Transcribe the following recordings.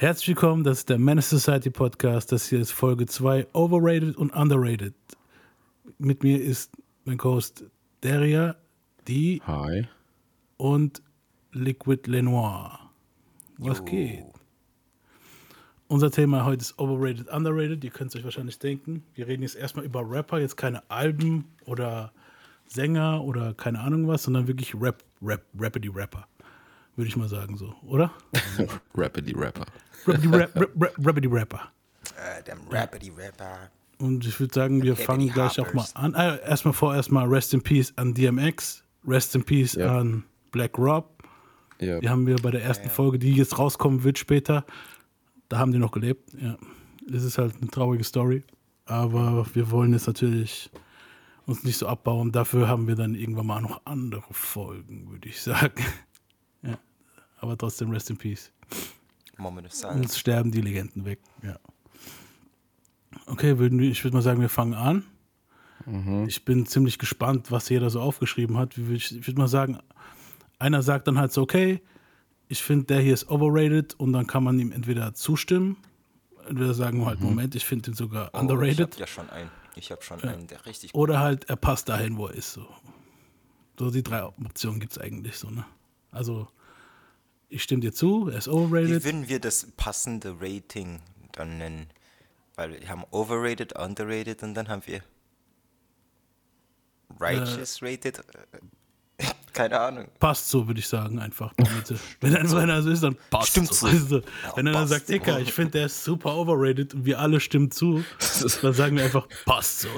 Herzlich willkommen, das ist der Menace Society Podcast. Das hier ist Folge 2, Overrated und Underrated. Mit mir ist mein Co-Host Deria, die Hi. und Liquid Lenoir. Was Jo. geht? Unser Thema heute ist Overrated, Underrated. Ihr könnt es euch wahrscheinlich denken. Wir reden jetzt erstmal über Rapper, jetzt keine Alben oder Sänger oder keine Ahnung was, sondern wirklich Rap, Rap, Rappity Rapper. Würde ich mal sagen so, oder? Rapidly Rapper. Rappity Rap, Rap, Rap, Rappity Rapper. Äh, dem Rappity Rapper. Und ich würde sagen, wir fangen gleich auch mal an. Äh, erstmal vorerst mal Rest in Peace an DMX, Rest in Peace Ja. an Black Rob. Ja. Die haben wir bei der ersten Folge, die jetzt rauskommen wird später, da haben die noch gelebt. Ja. Das ist halt eine traurige Story. Aber wir wollen jetzt natürlich uns nicht so abbauen. Dafür haben wir dann irgendwann mal noch andere Folgen, würde ich sagen. Ja. Aber trotzdem Rest in Peace. Moment of Silence. Uns sterben die Legenden weg. Ja. Okay, würden wir- ich würde mal sagen, wir fangen an. Ich bin ziemlich gespannt, was jeder so aufgeschrieben hat. Ich, ich würde mal sagen, einer sagt dann halt so, okay, ich finde, der hier ist overrated und dann kann man ihm entweder zustimmen, entweder sagen wir halt, Moment, ich finde ihn sogar Oh, Ich underrated hab ja schon einen. Ich habe schon einen, der richtig gut oder halt, er passt dahin, wo er ist. So, so die drei Optionen gibt es eigentlich so, ne? Also, ich stimme dir zu, er ist Wie overrated. würden wir das passende Rating dann nennen? Weil wir haben overrated, underrated und dann haben wir righteous rated. Keine Ahnung. passt so, würde ich sagen, einfach. Wenn einfach einer so ist, dann passt Stimmt so. so. Weißt du? Wenn einer sagt, so. Dicker, ich finde, der ist super overrated und wir alle stimmen zu, dann sagen wir einfach, passt so.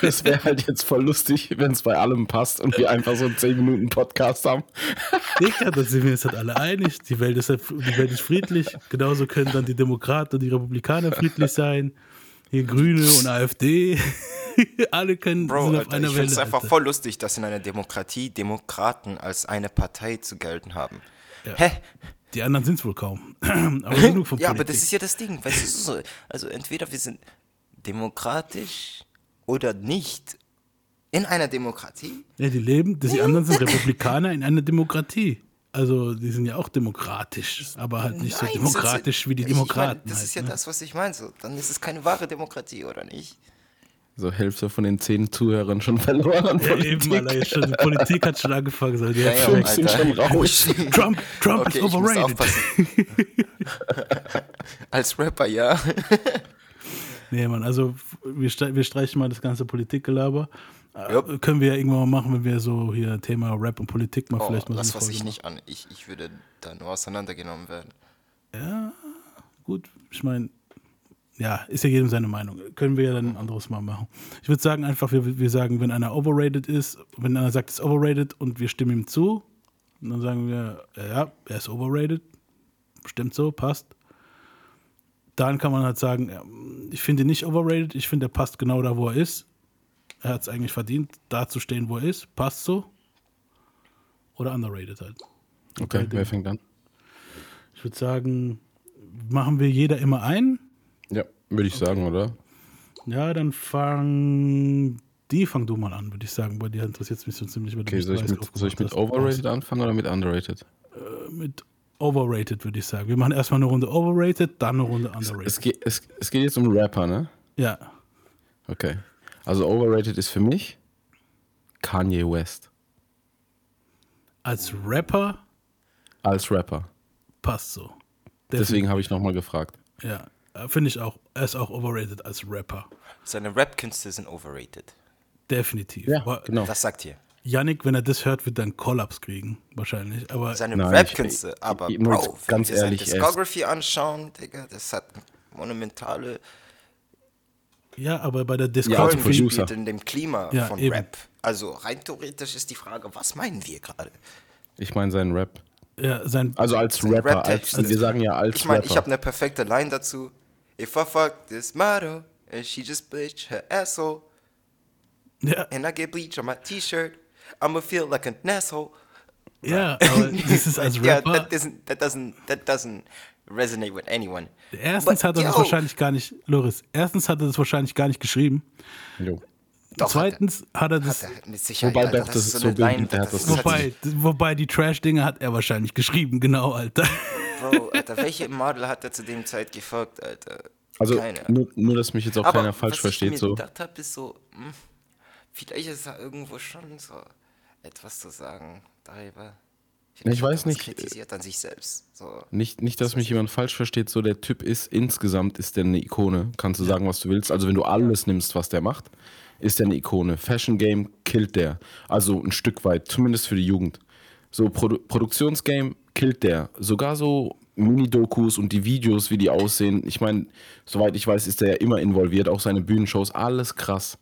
Das wäre halt jetzt voll lustig, wenn es bei allem passt und wir einfach so einen 10 Minuten Podcast haben. Dicker, da sind wir uns halt alle einig. Die Welt, ist, die Welt ist friedlich. Genauso können dann die Demokraten und die Republikaner friedlich sein. Hier Grüne und AfD. alle können Bro, sind auf Alter, einer ich finde es einfach voll lustig, dass in einer Demokratie Demokraten als eine Partei zu gelten haben. Ja. Hä? Die anderen sind es wohl kaum. aber genug von Ja, aber Politik. das ist ja das Ding. Weißt du, so, also entweder wir sind demokratisch oder nicht in einer Demokratie. Ja, die leben, die anderen sind Republikaner in einer Demokratie. Also, die sind ja auch demokratisch, aber halt nicht so Nein, sind demokratisch wie die Ich meine, Demokraten. das halt, ist ja ne? das, was ich meine. So, dann ist es keine wahre Demokratie, oder nicht? So Hälfte von den 10 Zuhörern schon verloren Ja, Politik. eben, Alter, schon, die Politik hat schon angefangen. So, die Ja, ja, Fünf sind schon raus. Trump, Trump Okay, ist ich muss overrated. Als Rapper, ja. Nee, Mann, also wir, wir streichen mal das ganze Politikgelaber. Äh, Jupp. Können wir ja irgendwann mal machen, wenn wir so hier Thema Rap und Politik mal Oh, vielleicht mal das so eine fasse Folge ich nicht an. Ich, ich würde da nur auseinandergenommen werden. machen. Gut, ich meine, ja, ist ja jedem seine Meinung. Können wir ja dann ein anderes Mal machen. Ich würde sagen einfach, wir, wir sagen, wenn einer overrated ist, wenn einer sagt, es ist overrated und wir stimmen ihm zu, dann sagen wir, ja, er ist overrated, stimmt so, passt. Dann kann man halt sagen, ich finde ihn nicht overrated, ich finde, er passt genau da, wo er ist. Er hat es eigentlich verdient, da zu stehen, wo er ist, passt so. Oder underrated halt. Okay, wer fängt an? Ich würde sagen, machen wir jeder immer einen. Ja, würde ich sagen, oder? Ja, dann fang die fang du mal an, würde ich sagen. Bei dir interessiert es mich so ziemlich, weil Okay, soll ich mit, soll ich mit. Overrated anfangen oder mit Underrated? Mit Overrated, würde ich sagen. Wir machen erstmal eine Runde Overrated, dann eine Runde Underrated. Es geht, es, es geht jetzt um Rapper, ne? ja. Okay. Also Overrated ist für mich Kanye West. Als Rapper Als Rapper. passt so. Deswegen habe ich nochmal gefragt. Ja, äh, finde ich auch. Er ist auch overrated als Rapper. Seine Rap-Künste sind overrated. Definitiv. Ja, genau. Was sagt ihr? Yannick, wenn er das hört, wird er einen Kollaps kriegen, wahrscheinlich. Aber Seine Rap-Künste, ich- aber ich muss Bro, ganz wenn wir ehrlich, seine ist- Discography anschauen, Digga, das hat monumentale ja, aber bei der Ja, Discography, Producer. gespielt in dem Klima Ja, von eben. Rap. Also rein theoretisch ist die Frage, was meinen wir gerade? Also Ich meine seinen Rap. ja, sein, Also als Sein Rapper. Rap-Text Als, ist- wir sagen ja als Ich meine, ich habe Rapper. eine perfekte Line dazu. If I fuck this model and she just bleached her asshole ja, and I get bleach on my t-shirt, I'ma feel like an asshole. ja, aber das ist als Yeah, Rapper. that doesn't, that doesn't, that doesn't resonate with anyone. Erstens But, hat er das yo, wahrscheinlich gar nicht, Loris, erstens hat er das wahrscheinlich gar nicht geschrieben. Jo. Doch, Zweitens hat er das, Hat er mit Sicherheit, Wobei Alter, doch, das ist so eine bildend, Line, der hat das das ist- wobei, wobei die Trash-Dinge hat er wahrscheinlich geschrieben, genau, Alter. Bro, Alter, welche Model hat er zu dem Zeit gefolgt, Alter? Also nur, nur, dass mich jetzt auch Aber keiner falsch was versteht. ich mir So. gedacht habe, ist so, hm, vielleicht ist da irgendwo schon so etwas zu sagen darüber. Ich weiß was nicht, kritisiert an sich selbst. So. Nicht, nicht, dass mich jemand falsch versteht, so der Typ ist insgesamt ist der eine Ikone. Kannst du sagen, was du willst. Also wenn du alles nimmst, was der macht, ist der eine Ikone. Fashion Game killt der. Also ein Stück weit, zumindest für die Jugend. So Produ Produktionsgame killt der. Sogar so Mini-Dokus und die Videos, wie die aussehen. Ich meine, soweit ich weiß, ist der ja immer involviert, auch seine Bühnenshows, alles krass.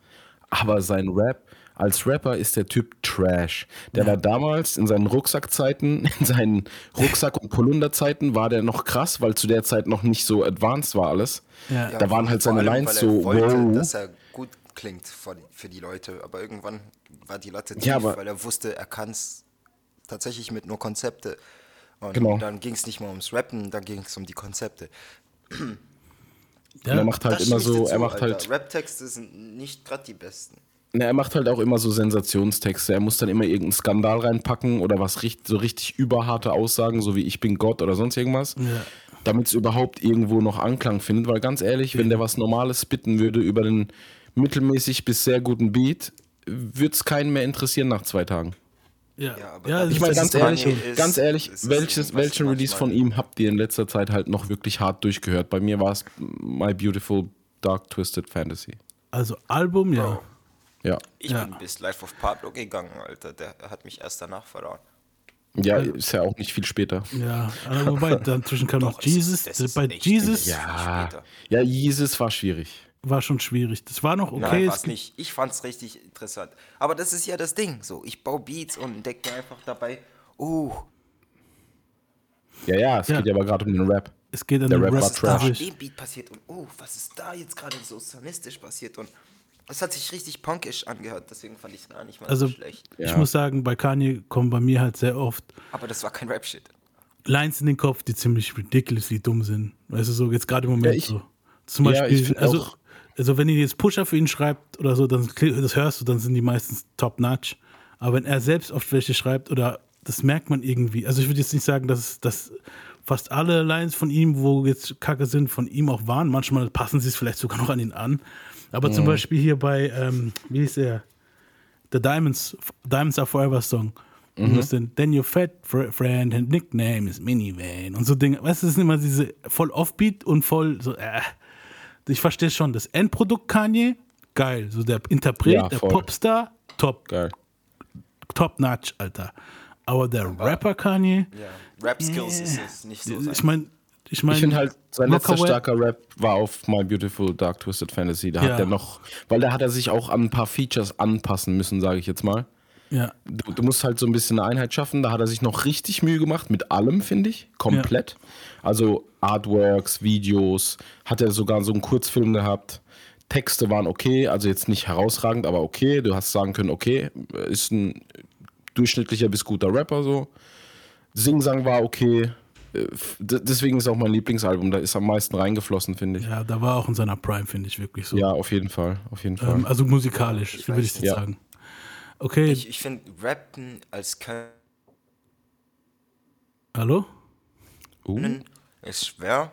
Aber sein Rap, als Rapper ist der Typ Trash. Der war damals in seinen Rucksackzeiten, in seinen Rucksack- und Polunderzeiten war der noch krass, weil zu der Zeit noch nicht so advanced war alles. Ja. da waren halt seine allem, Lines er so, wollte, wow. dass er gut klingt für die, für die Leute, aber irgendwann war die Latte tief, Ja, aber- weil er wusste, er kann es tatsächlich mit nur Konzepte. Und Genau. dann ging es nicht mehr ums Rappen, dann ging es um die Konzepte. Und er macht halt immer so, dir er macht Alter. halt, Rap-Texte sind nicht gerade die besten. na, er macht halt auch immer so Sensationstexte. Er muss dann immer irgendeinen Skandal reinpacken oder was richtig, so richtig überharte Aussagen, so wie ich bin Gott oder sonst irgendwas. Ja. damit es überhaupt irgendwo noch Anklang findet, weil ganz ehrlich, wenn der was Normales bitten würde über den mittelmäßig bis sehr guten Beat, würde es keinen mehr interessieren nach zwei Tagen. Ja, Ja, aber ja, Ich meine, ganz ehrlich, ist- ganz ehrlich, ist welches, welchen Release von ihm habt ihr in letzter Zeit halt noch wirklich hart durchgehört? Bei mir war es My Beautiful Dark Twisted Fantasy. Also Album, ja. Ja. Ich Ja. bin bis Life of Pablo gegangen, Alter. Der hat mich erst danach verloren. Ja, ist ja auch nicht viel später. Ja, aber wobei, dazwischen kam noch Jesus. Bei Jesus Ja, später. ja, Jesus war schwierig. War schon schwierig. Das war noch okay. Nein, es war's nicht. Ich fand's richtig interessant. Aber das ist ja das Ding. So, ich baue Beats und entdecke mir einfach dabei, oh, Ja, ja, es Ja. geht ja aber gerade um den Rap. Es geht an Der den Rap war Rap was ist da dem Beat passiert und oh, was ist da jetzt gerade so sonistisch passiert und es hat sich richtig punkisch angehört, deswegen fand ich es gar nicht mal Also so schlecht. ich Ja. muss sagen, bei Kanye kommen bei mir halt sehr oft Aber das war kein Rap-Shit. Lines in den Kopf, die ziemlich ridiculously dumm sind. Weißt du, so jetzt gerade im Moment Ja, ich- so. Zum Ja, Beispiel, also, auch- also wenn ihr jetzt Pusher für ihn schreibt oder so, dann das hörst du, dann sind die meistens top-notch. Aber wenn er selbst oft welche schreibt oder das merkt man irgendwie. Also ich würde jetzt nicht sagen, dass, dass fast alle Lines von ihm, wo jetzt Kacke sind, von ihm auch waren. Manchmal passen sie es vielleicht sogar noch an ihn an. Aber zum Beispiel hier bei, ähm, wie hieß er? The Diamonds, Diamonds Are Forever Song. Und das denn, then your fat fr friend and nickname is Minivan und so Dinge. Weißt du, das sind immer diese voll Offbeat und voll so, äh. Ich verstehe schon, das Endprodukt Kanye, geil. So der Interpret, Ja, der. Popstar, top, Geil. top notch, Alter. Aber der Rapper Kanye, Ja. Rap-Skills ist es nicht so. ich meine, ich meine, Ich finde halt, sein letzter starker Rap war auf My Beautiful Dark Twisted Fantasy. Da Ja. hat er noch, weil da hat er sich auch an ein paar Features anpassen müssen, sage ich jetzt mal. Ja, Du, du musst halt so ein bisschen eine Einheit schaffen. Da hat er sich noch richtig Mühe gemacht, mit allem, finde ich. Komplett. Also Artworks, Videos, hat er sogar so einen Kurzfilm gehabt. Texte waren okay, also jetzt nicht herausragend, aber okay. Du hast sagen können, okay, ist ein durchschnittlicher bis guter Rapper so. Singsang war okay. Äh, Deswegen ist auch mein Lieblingsalbum. Da ist am meisten reingeflossen, finde ich. ja, da war auch in seiner Prime, finde ich wirklich so. Ja, auf jeden Fall. Auf jeden Fall. Ähm, also musikalisch, würde ich jetzt nicht. sagen. Okay, Ich, ich finde, Rappen als hallo? uh, Können ist schwer,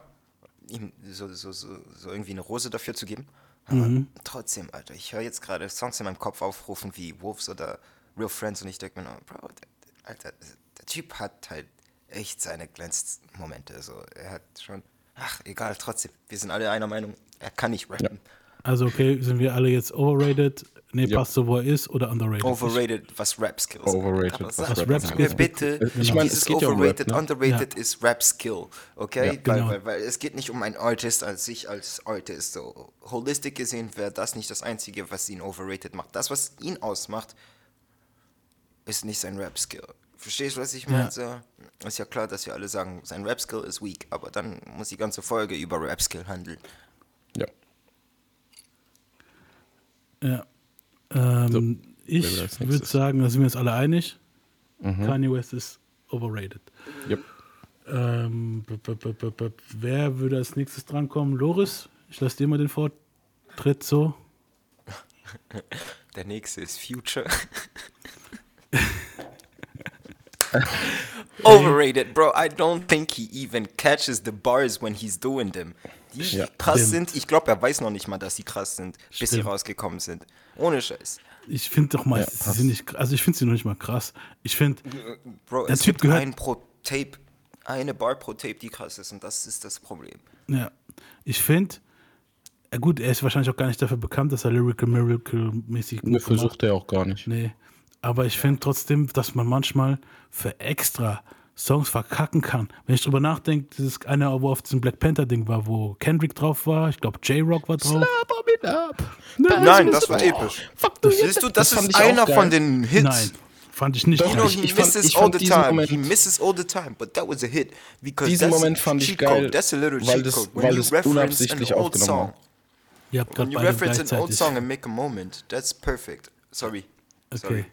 ihm so, so, so, so irgendwie eine Rose dafür zu geben. Aber trotzdem, Alter, ich höre jetzt gerade Songs in meinem Kopf aufrufen wie Wolves oder Real Friends und ich denke mir, nur, Bro, der, Alter, der Typ hat halt echt seine Glänzmomente. So, er hat schon, ach, egal, trotzdem, wir sind alle einer Meinung, er kann nicht rappen. Also okay, sind wir alle jetzt overrated? Nee, Ja. passt so, wo er ist oder underrated? Overrated, was Rap-Skills Overrated, was Rap-Skills bitte, Ich meine, es dieses geht ja um Rap, Overrated, ne? Underrated ist Rap-Skill, okay? Ja, weil, genau. weil, weil es geht nicht um einen Artist als sich als Artist. So. Holistic gesehen wäre das nicht das Einzige, was ihn overrated macht. Das, was ihn ausmacht, ist nicht sein Rap-Skill. Verstehst du, was ich meine? Ja. So, ist ja klar, dass wir alle sagen, sein Rap-Skill ist weak, aber dann muss die ganze Folge über Rap-Skill handeln. ja. Ja. Ähm, will ich würde sagen, da sind wir uns alle einig. Mhm. Kanye West ist overrated. Yep. Ähm, b- b- b- b- b- wer würde als nächstes drankommen? Loris, ich lasse dir mal den Vortritt so. Der nächste ist Future. Overrated, bro. I don't think he even catches the bars when he's doing them. Die Ja. krass Stimmt. sind. Ich glaube, er weiß noch nicht mal, dass sie krass sind, bis sie Stimmt. rausgekommen sind. Ohne Scheiß. Ich finde doch mal, Ja, sie sind nicht, also ich finde sie noch nicht mal krass. Ich finde, Bro, Der es Typ gibt gehört- ein pro Tape, eine Bar pro Tape, die krass ist. Und das ist das Problem. ja, ich finde, ja gut, er ist wahrscheinlich auch gar nicht dafür bekannt, dass er Lyrical Miracle mäßig Mir versucht er auch gar nicht. Nee. Aber ich finde trotzdem, dass man manchmal für extra Songs verkacken kann. Wenn ich drüber nachdenke, dieses eine, wo auf diesem Black Panther Ding war, wo Kendrick drauf war, ich glaube J-Rock war drauf. Nein, das war episch. Fuck du Siehst du, das, fand ist einer geil. von den Hits. Nein, fand ich nicht. You know, Ich- he ich fand- misses ich all fand the diesen time. Moment- he misses all the time, but that was a hit. Because Diesen Moment fand ich geil, Code. That's a little weil das- code. weil das reference unabsichtlich an old aufgenommen song, war. Ihr habt when gerade you beide reference an old gleichzeitig. song and make a moment, that's perfect. Sorry. Sorry.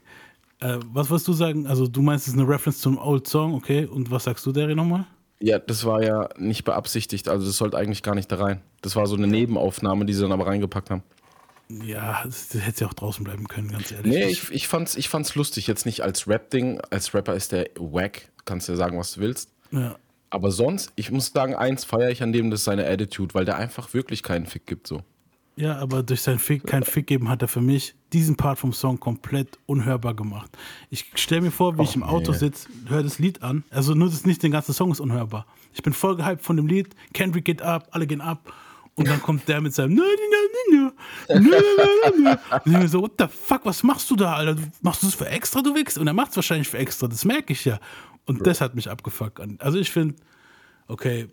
Äh, was wolltest du sagen? Also du meinst, es ist eine Reference zum Old Song, okay? Und was sagst du, Derry, nochmal? Ja, das war ja nicht beabsichtigt, also das sollte eigentlich gar nicht da rein. Das war so eine Nebenaufnahme, die sie dann aber reingepackt haben. Ja, das, das hätte ja auch draußen bleiben können, ganz ehrlich. Nee, ich, ich, fand's, ich fand's lustig, jetzt nicht als Rap-Ding. Als Rapper ist der wack, kannst ja sagen, was du willst. ja. Aber sonst, ich muss sagen, eins feiere ich an dem, das ist seine Attitude, weil der einfach wirklich keinen Fick gibt so. Ja, aber durch sein Fick, kein Fick geben hat er für mich diesen Part vom Song komplett unhörbar gemacht. Ich stelle mir vor, wie ich im Auto nee. sitze, höre das Lied an. Also nur das nicht, den ganzen Song ist unhörbar. Ich bin voll gehypt von dem Lied. Kendrick geht ab, alle gehen ab. Und dann kommt der mit seinem Nö, nö, nö, nö, nö, nö, nö. Und ich denk mir so, what the fuck, was machst du da, Alter? Machst du das für extra, du wichst? Und er macht es wahrscheinlich für extra, das merke ich ja. Und das hat mich abgefuckt. Also ich finde, okay,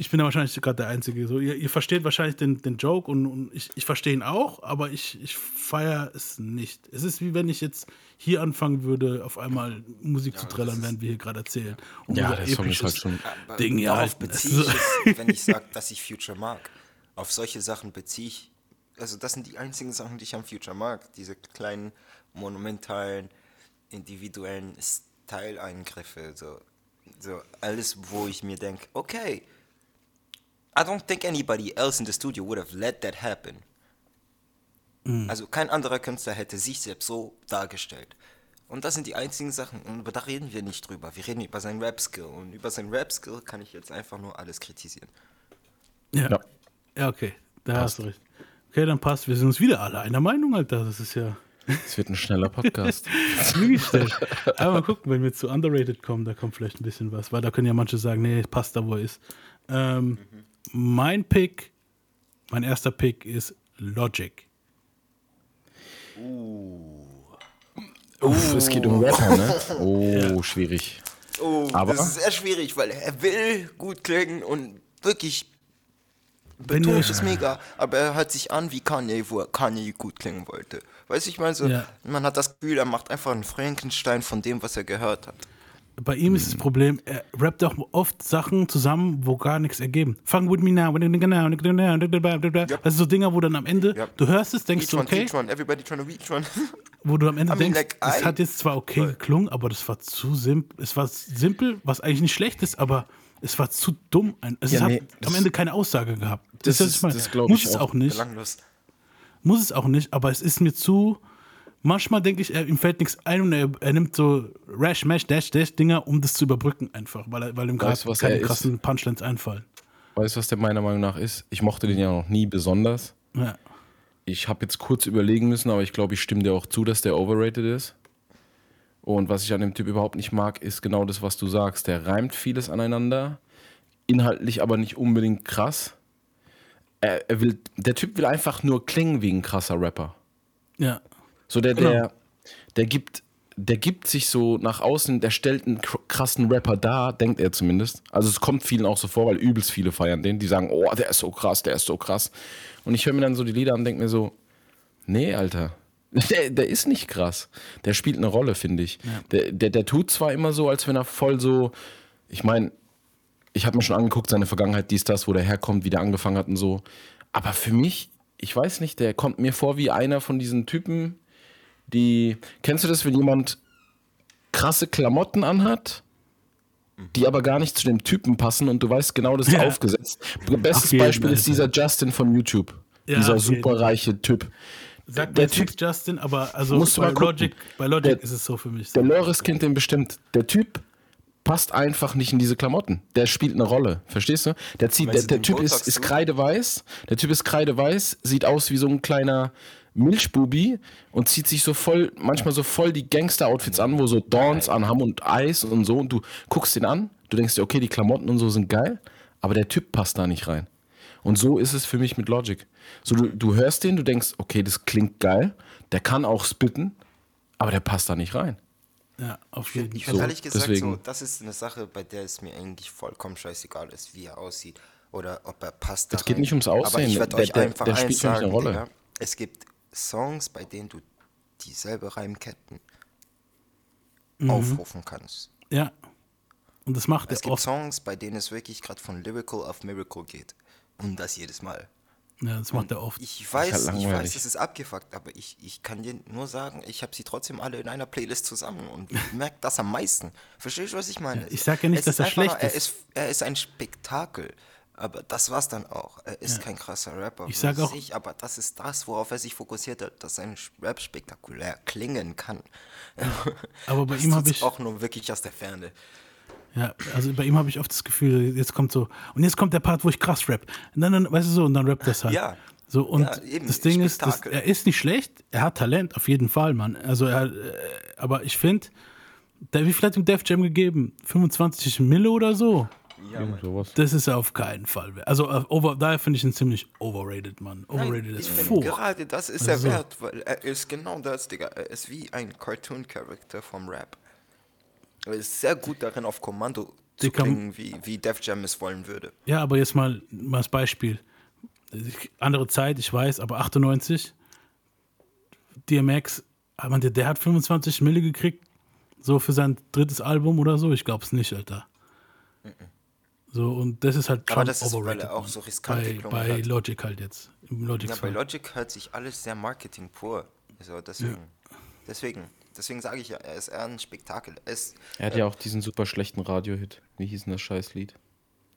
ich bin da wahrscheinlich gerade der Einzige. So, ihr, ihr versteht wahrscheinlich den, den Joke und, und ich, ich verstehe ihn auch, aber ich, ich feiere es nicht. Es ist wie wenn ich jetzt hier anfangen würde, auf einmal Musik zu trällern, während wir hier gerade erzählen. Und Ja, der Song ist halt schon. Ding hier darauf beziehe ich es, wenn ich sage, dass ich Future mag. Auf solche Sachen beziehe ich, also das sind die einzigen Sachen, die ich am Future mag. Diese kleinen, monumentalen, individuellen Style-Eingriffe. So, so alles, wo ich mir denke, okay, I don't think anybody else in the studio would have let that happen. Also kein anderer Künstler hätte sich selbst so dargestellt. Und das sind die einzigen Sachen. Und da reden wir nicht drüber. Wir reden über seinen Rap-Skill. Und über seinen Rap-Skill kann ich jetzt einfach nur alles kritisieren. Ja. Ja. ja, okay, da hast du recht. Okay, dann passt. Wir sind uns wieder alle einer Meinung, Alter. Das ist ja Es wird ein schneller Podcast. Aber mal gucken, wenn wir zu Underrated kommen, da kommt vielleicht ein bisschen was. Weil da können ja manche sagen, nee, passt da, wo er ist. Ähm, Mein Pick, mein erster Pick ist Logic. Uff, es geht um Rapper, ne? Oh, schwierig. Oh, Aber- das ist sehr schwierig, weil er will gut klingen und wirklich ihr- es mega, aber er hört sich an wie Kanye, wo er Kanye gut klingen wollte. Weißt du, ich meine so, Ja. man hat das Gefühl, er macht einfach einen Frankenstein von dem, was er gehört hat. Bei ihm ist das Problem, er rappt auch oft Sachen zusammen, wo gar nichts ergeben. Fang with me now. Also so Dinger, wo dann am Ende, Ja. du hörst es, denkst Each du, one, okay, each one, everybody trying to reach one. wo du am Ende I mean, denkst, like, es I- hat jetzt zwar okay geklungen, aber das war zu simpel. Es war simpel, was eigentlich nicht schlecht ist, aber es war zu dumm. Ja, es nee, hat das- am Ende keine Aussage gehabt. Das was ist- das glaub Muss ich es auch. auch nicht. Belanglos. Muss es auch nicht, aber es ist mir zu. Manchmal denke ich, er, ihm fällt nichts ein und er, er nimmt so Rash, Mash, Dash, Dash Dinger, um das zu überbrücken einfach, weil, er, weil ihm gerade keine er ist? krassen Punchlines einfallen. Weißt du, was der meiner Meinung nach ist? Ich mochte den ja noch nie besonders. Ja. Ich habe jetzt kurz überlegen müssen, aber ich glaube, ich stimme dir auch zu, dass der overrated ist. Und was ich an dem Typ überhaupt nicht mag, ist genau das, was du sagst. Der reimt vieles aneinander, inhaltlich aber nicht unbedingt krass. Er, er will, der Typ will einfach nur klingen wie ein krasser Rapper. ja. So der, Genau. der, der gibt, der gibt sich so nach außen, der stellt einen kr- krassen Rapper dar, denkt er zumindest. Also es kommt vielen auch so vor, weil übelst viele feiern den, die sagen, oh, der ist so krass, der ist so krass. Und ich höre mir dann so die Lieder an und denke mir so, nee, Alter, der, der ist nicht krass. Der spielt eine Rolle, finde ich. Der, der, der tut zwar immer so, als wenn er voll so, ich meine, ich habe mir schon angeguckt, seine Vergangenheit, dies, das, wo der herkommt, wie der angefangen hat und so. Aber für mich, ich weiß nicht, der kommt mir vor wie einer von diesen Typen, die. Kennst du das, wenn jemand krasse Klamotten anhat, die aber gar nicht zu dem Typen passen und du weißt genau, das ist Ja. aufgesetzt? Auf Bestes jeden, Beispiel ist dieser Justin von YouTube. Ja, dieser jeden. superreiche Typ. Sagt Der nichts, Justin, aber also Musst du bei. Logic, bei Logic Der- ist es so für mich. Der So. Loris kennt den bestimmt. Der Typ passt einfach nicht in diese Klamotten. Der spielt eine Rolle, verstehst du? Der zieht, der, der Typ ist, ist kreideweiß, der Typ ist kreideweiß, sieht aus wie so ein kleiner Milchbubi und zieht sich so voll, manchmal so voll die Gangster-Outfits an, wo so Dawns anhaben und Eis und so und du guckst ihn an, du denkst dir, okay, die Klamotten und so sind geil, aber der Typ passt da nicht rein. Und so ist es für mich mit Logic. So, du, du hörst den, du denkst, okay, das klingt geil, der kann auch spitten, aber der passt da nicht rein. Ja, auf jeden Ich Fall. hätte So, ehrlich gesagt, deswegen. so, das ist eine Sache, bei der es mir eigentlich vollkommen scheißegal ist, wie er aussieht oder ob er passt. Es geht nicht ums Aber Aussehen, ich werde der- euch der- einfach der eins spielt für mich eine sagen, Rolle. Digga. Es gibt Songs, bei denen du dieselbe Reimketten Mhm. aufrufen kannst. Ja. Und das macht Es er gibt oft. Songs, bei denen es wirklich gerade von Lyrical auf Miracle geht. Und das jedes Mal. Ja, das macht er oft. Ich weiß, halt ich weiß, es ist abgefuckt, aber ich, ich kann dir nur sagen, ich habe sie trotzdem alle in einer Playlist zusammen und ich merke das am meisten. Verstehst du, was ich meine? ich sag ja nicht, Es dass er einfach schlecht nur- er ist. ist. Er ist ein Spektakel. Aber das war's dann auch. Er ist kein krasser Rapper. Ich für sag auch- Sich, aber das ist das, worauf er sich fokussiert hat, dass sein Rap spektakulär klingen kann. Aber bei Das ihm habe ich. auch nur wirklich aus der Ferne. Ja, also bei ihm habe ich oft das Gefühl, jetzt kommt so, und jetzt kommt der Part, wo ich krass rap. Und dann, dann weißt du so, und dann rappt das halt. Ja. So, und Ja, eben, das Ding ist, das, er ist nicht schlecht, er hat Talent, auf jeden Fall, Mann. Also er, äh, aber ich finde, wie viel hat ihm Def Jam gegeben? 25 Mille oder so? Irgend sowas. Das ist er auf keinen Fall. wert. Also äh, over, daher finde ich ihn ziemlich overrated, Mann. Overrated ist vor. gerade das ist Also er wert, weil er ist genau das, Digga. Er ist wie ein Cartoon-Charakter vom Rap. Er ist sehr gut darin, auf Kommando zu klingen, wie, wie Def Jam es wollen würde. Ja, aber jetzt mal, mal als Beispiel. Andere Zeit, ich weiß, aber 98, DMX, ah, man, der, der hat 25 Mille gekriegt, so für sein drittes Album oder so. Ich glaube es nicht, Alter. So, und das ist halt Aber schon das ist, weil overrated. er auch so riskante bei, bei hat. Logic halt jetzt. Im Logic Ja, bei. Logic hört sich alles sehr Marketing pur. Also deswegen, deswegen, deswegen sage ich ja, er ist eher ein Spektakel. Er ist, Er hat ja auch diesen super schlechten Radio-Hit. Wie hieß denn das Scheißlied?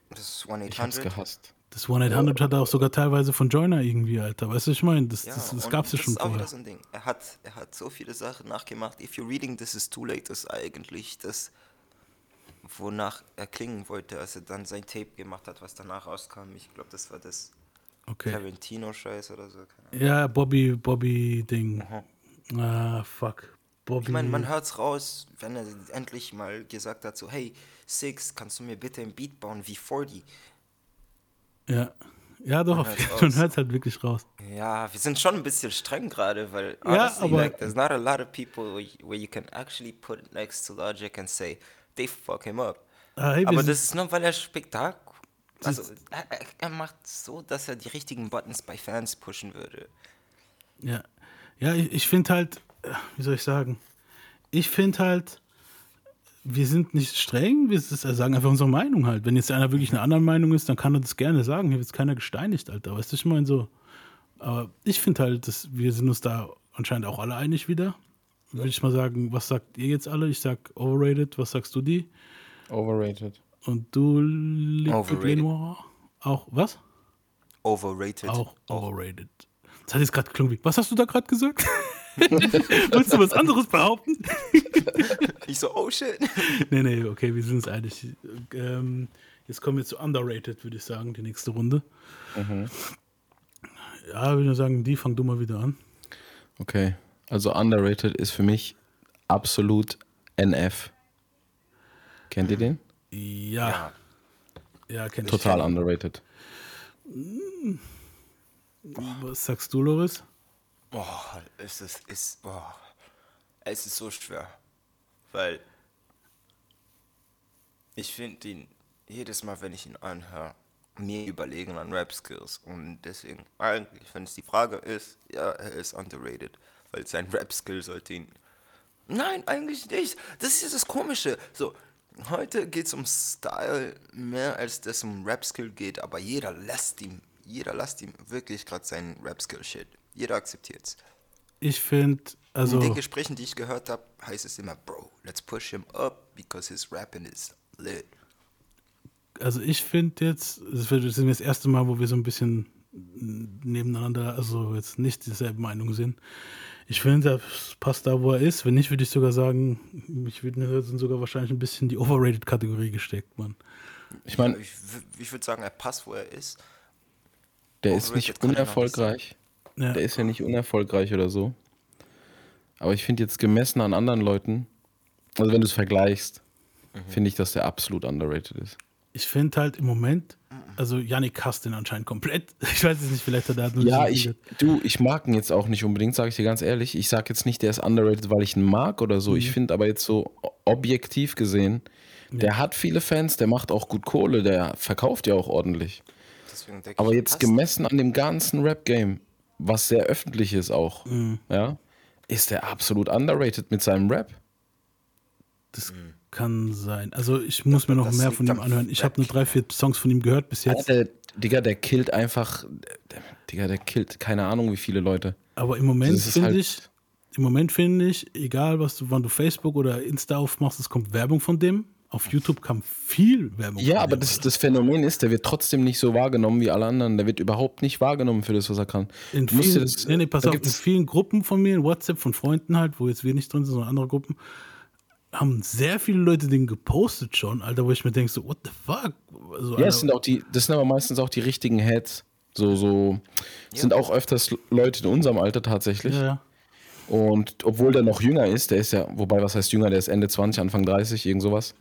das ist Ich hab's 1-800. gehasst. Das 1-800 hat er auch sogar teilweise von Joyner irgendwie, Alter. Weißt du, was ich meine? Das, Ja, das, das gab's ja das schon ist auch vorher. wieder so ein Ding. Er hat, er hat so viele Sachen nachgemacht. If you're reading This is too late ist eigentlich das, wonach er klingen wollte, als er dann sein Tape gemacht hat, was danach rauskam. Ich glaube, das war das Okay. Tarantino-Scheiß oder so. Ja, Bobby, Bobby Ding. Ah, fuck. Bobby. Ich meine, man hört's raus, wenn er endlich mal gesagt hat, so, hey, Six, kannst du mir bitte ein Beat bauen wie 40? Ja. Ja, doch, Man hört's man hört halt wirklich raus. Ja, wir sind schon ein bisschen streng gerade, weil Ja, aber- like, there's not a lot of people where you- where you can actually put next to Logic and say, they fuck him up. Ah, hey, Aber das ist nur, weil er Spektakel. Also, er, er- macht so, dass er die richtigen Buttons bei Fans pushen würde. Ja, ja ich, ich finde halt, äh, wie soll ich sagen, ich finde halt, wir sind nicht streng, wir sagen einfach unsere Meinung halt. Wenn jetzt einer wirklich eine andere Meinung ist, dann kann er das gerne sagen. Hier wird keiner gesteinigt, Alter. Weißt du, ich meine so. Aber ich finde halt, dass wir sind uns da anscheinend auch alle einig wieder. Würde ich mal sagen, was sagt ihr jetzt alle? Ich sag overrated, was sagst du die? Overrated. Und du, Liquid. Lenoir? Auch, was? Overrated. Auch overrated. Das hat jetzt gerade geklungen wie, was hast du da gerade gesagt? Wolltest du was anderes behaupten? Ich so, oh shit. nee, nee, okay, wir sind uns einig. Ähm, jetzt kommen wir zu underrated, würde ich sagen, die nächste Runde. Ja, würde ich sagen, die fang du mal wieder an. Okay. Also underrated ist für mich absolut NF. Kennt ihr den? Ja. Ja, kenn ich. Total underrated. Was sagst du, Loris? Boah, es ist, ist, boah, es ist so schwer. Weil ich finde ihn jedes Mal, wenn ich ihn anhöre, mir überlegen an Rap-Skills. Und deswegen, eigentlich, wenn es die Frage ist, ja, er ist underrated. Weil sein Rap-Skill sollte ihn. Nein, eigentlich nicht. Das ist das Komische. So, heute geht es um Style mehr, als das um Rap-Skill geht, aber jeder lässt ihm, jeder lässt ihm wirklich gerade seinen Rap-Skill-Shit. Jeder akzeptiert's. Ich finde, also, In den Gesprächen, die ich gehört habe, heißt es immer, Bro, let's push him up because his rapping is lit. also ich finde jetzt, das ist das erste Mal, wo wir so ein bisschen nebeneinander, also jetzt nicht dieselbe Meinung sind. Ich finde, das passt da, wo er ist. Wenn nicht, würde ich sogar sagen, ich würde sind sogar wahrscheinlich ein bisschen die Overrated-Kategorie gesteckt, Mann. Ich meine, Ich, ich würde sagen, er passt, wo er ist. der ist Overrated nicht unerfolgreich. Ja. Der ist ja nicht unerfolgreich oder so. Aber ich finde jetzt gemessen an anderen Leuten, also wenn du es vergleichst, finde ich, dass der absolut underrated ist. Ich finde halt im Moment, also Yannick hasst den anscheinend komplett. Ich weiß es nicht, vielleicht hat er nur Ja, ich, du, ich mag ihn jetzt auch nicht unbedingt, sage ich dir ganz ehrlich. Ich sage jetzt nicht, der ist underrated, weil ich ihn mag oder so. Ich finde aber jetzt so objektiv gesehen, der hat viele Fans, der macht auch gut Kohle, der verkauft ja auch ordentlich. Aber jetzt gemessen an dem ganzen Rap-Game, was sehr öffentlich ist auch, ja, ist der absolut underrated mit seinem Rap. Das kann sein. Also ich muss mir noch das mehr von ihm anhören. Ich habe nur drei, vier Songs von ihm gehört bis jetzt. der, Digga, der killt einfach, der, Digga, der killt keine Ahnung wie viele Leute. Aber im Moment Das finde halt- ich, im Moment finde ich, egal was du, wann du Facebook oder Insta aufmachst, es kommt Werbung von dem. Auf YouTube kam viel Werbung Ja, von aber dem, das, Alter. das Phänomen ist, der wird trotzdem nicht so wahrgenommen wie alle anderen. Der wird überhaupt nicht wahrgenommen für das, was er kann. in vielen, das- nee, nee, pass auf, in vielen Gruppen von mir, in WhatsApp von Freunden halt, wo jetzt wir nicht drin sind, sondern andere Gruppen, haben sehr viele Leute den gepostet schon, Alter, wo ich mir denke, so, what the fuck? Also, Ja, es sind auch die, das sind aber meistens auch die richtigen Heads. So, so, sind auch öfters Leute in unserem Alter tatsächlich. ja, ja. Und obwohl der noch jünger ist, der ist ja, wobei, was heißt jünger, der ist Ende 20, Anfang 30, irgend sowas.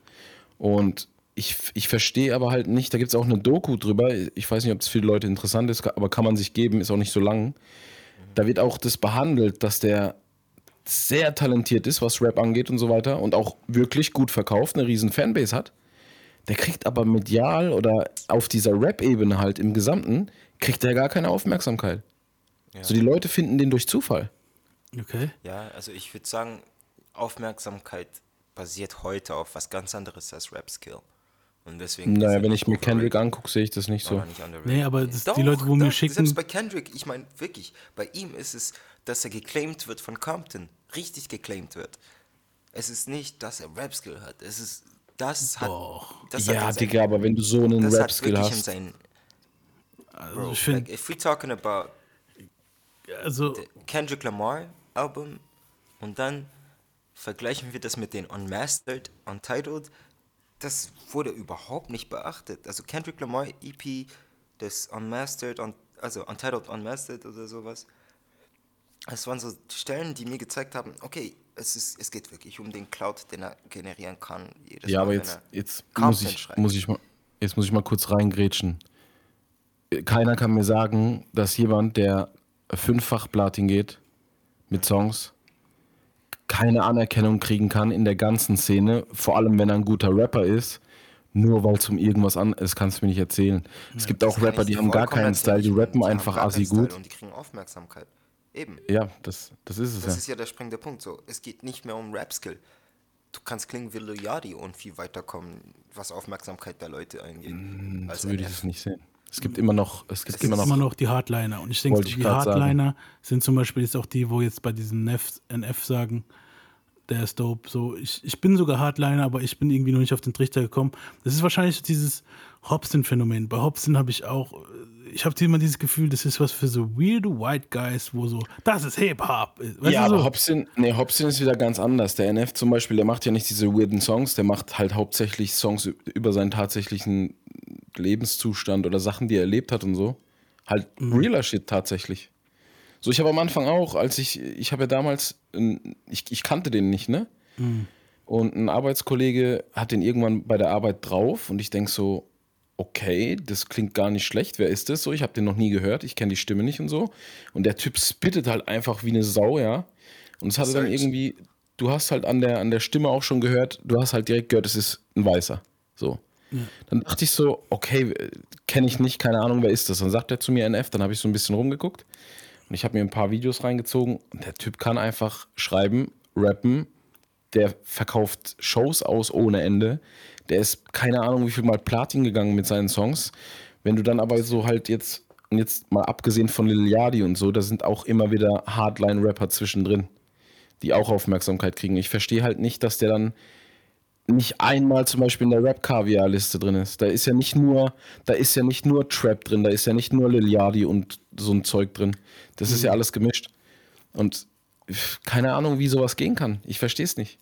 Und ich, ich verstehe aber halt nicht, da gibt es auch eine Doku drüber, ich weiß nicht, ob es für die Leute interessant ist, aber kann man sich geben, ist auch nicht so lang. Da wird auch das behandelt, dass der sehr talentiert ist, was Rap angeht und so weiter und auch wirklich gut verkauft, eine riesen Fanbase hat. Der kriegt aber medial oder auf dieser Rap-Ebene halt im Gesamten, kriegt er gar keine Aufmerksamkeit. So die Leute finden den durch Zufall. Okay. Ja, also ich würde sagen, Aufmerksamkeit basiert heute auf was ganz anderes als Rap-Skill. Und deswegen. ist Naja, wenn ich mir Kendrick angucke, sehe ich das nicht so. aber nicht. Nee, aber das- die Doch, Leute, wo mir doch, schicken- Selbst bei Kendrick, ich meine wirklich, bei ihm ist es, dass er geclaimed wird von Compton. Richtig geclaimed wird. Es ist nicht, dass er Rap-Skill hat. Es ist. Das hat. Doch. Das hat Ja, sein- Digga, aber wenn du so einen hat Rap-Skill hast. sein. Also Bro, ich finde, like, if we talking about also Kendrick Lamar Album und dann vergleichen wir das mit den Unmastered, Untitled, das wurde überhaupt nicht beachtet. Also Kendrick Lamar EP, das Unmastered, un, also Untitled Unmastered oder sowas. Es waren so Stellen, die mir gezeigt haben, okay, es, ist, es geht wirklich um den Cloud, den er generieren kann. Ja, Mal, aber jetzt, jetzt muss ich, schreibt. muss ich mal, jetzt muss ich mal kurz reingrätschen. Keiner kann mir sagen, dass jemand, der fünffach Platin geht mit Songs, keine Anerkennung kriegen kann in der ganzen Szene, vor allem wenn er ein guter Rapper ist, nur weil es um irgendwas an ist, kannst du mir nicht erzählen. Es gibt auch Rapper, die haben gar keinen Style, die rappen einfach assi gut. Und die kriegen Aufmerksamkeit. Eben. Ja, das, das ist es Das ja. ist ja der springende Punkt. So, es geht nicht mehr um Rap-Skill. Du kannst klingen wie Lil Yachty und viel weiterkommen, was Aufmerksamkeit der Leute angeht. als So würde ich es nicht sehen. Es gibt immer noch, es gibt es immer noch, immer noch die Hardliner. Und ich denke, ich die grad sagen. Hardliner sind zum Beispiel jetzt auch die, wo jetzt bei diesem NF, NF sagen, der ist dope. So, ich, ich bin sogar Hardliner, aber ich bin irgendwie noch nicht auf den Trichter gekommen. Das ist wahrscheinlich dieses Hobson-Phänomen. Bei Hobson habe ich auch, äh, ich habe immer dieses Gefühl, das ist was für so weirde White Guys, wo so, das ist Hip-Hop. Ja, aber so? Hobson, nee, Hobson ist wieder ganz anders. Der NF zum Beispiel, der macht ja nicht diese weirden Songs, der macht halt hauptsächlich Songs über seinen tatsächlichen Lebenszustand oder Sachen, die er erlebt hat und so. Halt realer Shit tatsächlich. So, ich habe am Anfang auch, als ich, ich habe ja damals, ich, ich kannte den nicht, ne? Und ein Arbeitskollege hat den irgendwann bei der Arbeit drauf und ich denke so, okay, das klingt gar nicht schlecht. Wer ist das so? Ich habe den noch nie gehört, ich kenne die Stimme nicht und so. Und der Typ spittet halt einfach wie eine Sau, ja. Und es hatte dann irgendwie, du hast halt an der, an der Stimme auch schon gehört, du hast halt direkt gehört, es ist ein Weißer. So. Dann dachte ich so, okay, kenne ich nicht, keine Ahnung, wer ist das? Dann sagt er zu mir NF, dann habe ich so ein bisschen rumgeguckt und ich habe mir ein paar Videos reingezogen und der Typ kann einfach schreiben, rappen, der verkauft Shows aus ohne Ende. Der ist keine Ahnung, wie viel Mal Platin gegangen mit seinen Songs. Wenn du dann aber so halt jetzt, jetzt mal abgesehen von Lil Yachty und so, da sind auch immer wieder Hardline-Rapper zwischendrin, die auch Aufmerksamkeit kriegen. Ich verstehe halt nicht, dass der dann nicht einmal zum Beispiel in der Rap-Kaviar-Liste drin ist. Da ist ja nicht nur, da ist ja nicht nur Trap drin, da ist ja nicht nur Lil Yachty und so ein Zeug drin. Das ist ja alles gemischt. Und keine Ahnung, wie sowas gehen kann. Ich verstehe es nicht.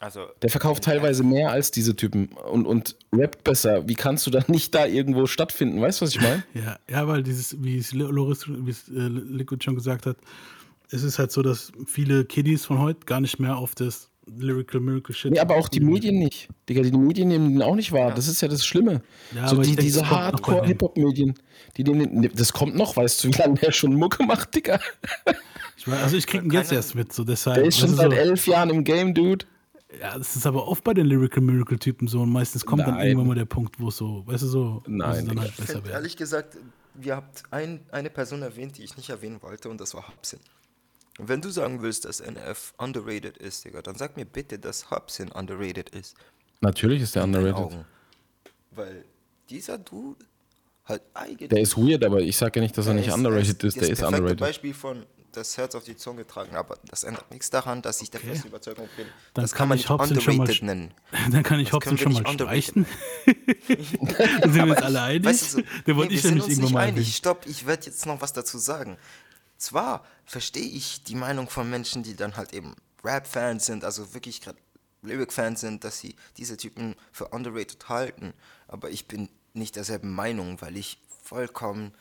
Also, Der verkauft teilweise mehr als diese Typen und, und rappt besser. Wie kannst du dann nicht da irgendwo stattfinden? Weißt du, was ich meine? Ja, ja, weil dieses, wie es Loris, wie es äh, Liquid schon gesagt hat, es ist halt so, dass viele Kiddies von heute gar nicht mehr auf das Lyrical Miracle Shit. Nee, aber auch die Medien nicht. Digga, die Medien nehmen den auch nicht wahr. Das ist ja das Schlimme. Ja, so die, denk, diese. Hardcore-Hip-Hop-Medien, die den, das kommt noch, weißt du, wie lange der schon Mucke macht, Digga? Ich weiß, also ich krieg ihn jetzt erst mit, so deshalb. Der ist schon du, seit so, elf Jahren im Game, Dude. Ja, das ist aber oft bei den Lyrical Miracle Typen so und meistens kommt dann Nein. irgendwann mal der Punkt, wo es so, weißt du, so, Nein, sie dann halt ich besser find, werden. ehrlich gesagt, ihr habt ein, eine Person erwähnt, die ich nicht erwähnen wollte, und das war Hobson. Und wenn du sagen willst, dass NF underrated ist, Digga, dann sag mir bitte, dass Hobson underrated ist. Natürlich ist deinen underrated. Augen. Weil dieser Dude hat eigentlich. Der ist weird, aber ich sage ja nicht, dass er nicht underrated ist. Der ist das perfekte underrated. Beispiel von das Herz auf die Zunge tragen, aber das ändert nichts daran, dass ich der festen Überzeugung bin. Dann das kann kann man ich nicht Hobson schon mal underrated nennen. Dann kann ich Das Hobson schon mal underrated streichen. dann sind wir uns alle einig. Weißt du, so, nee, ich wir ja sind nicht uns nicht einig. Stopp, ich werde jetzt noch was dazu sagen. Zwar verstehe ich die Meinung von Menschen, die dann halt eben Rap-Fans sind, also wirklich gerade Lyric-Fans sind, dass sie diese Typen für underrated halten, aber ich bin nicht derselben Meinung, weil ich vollkommen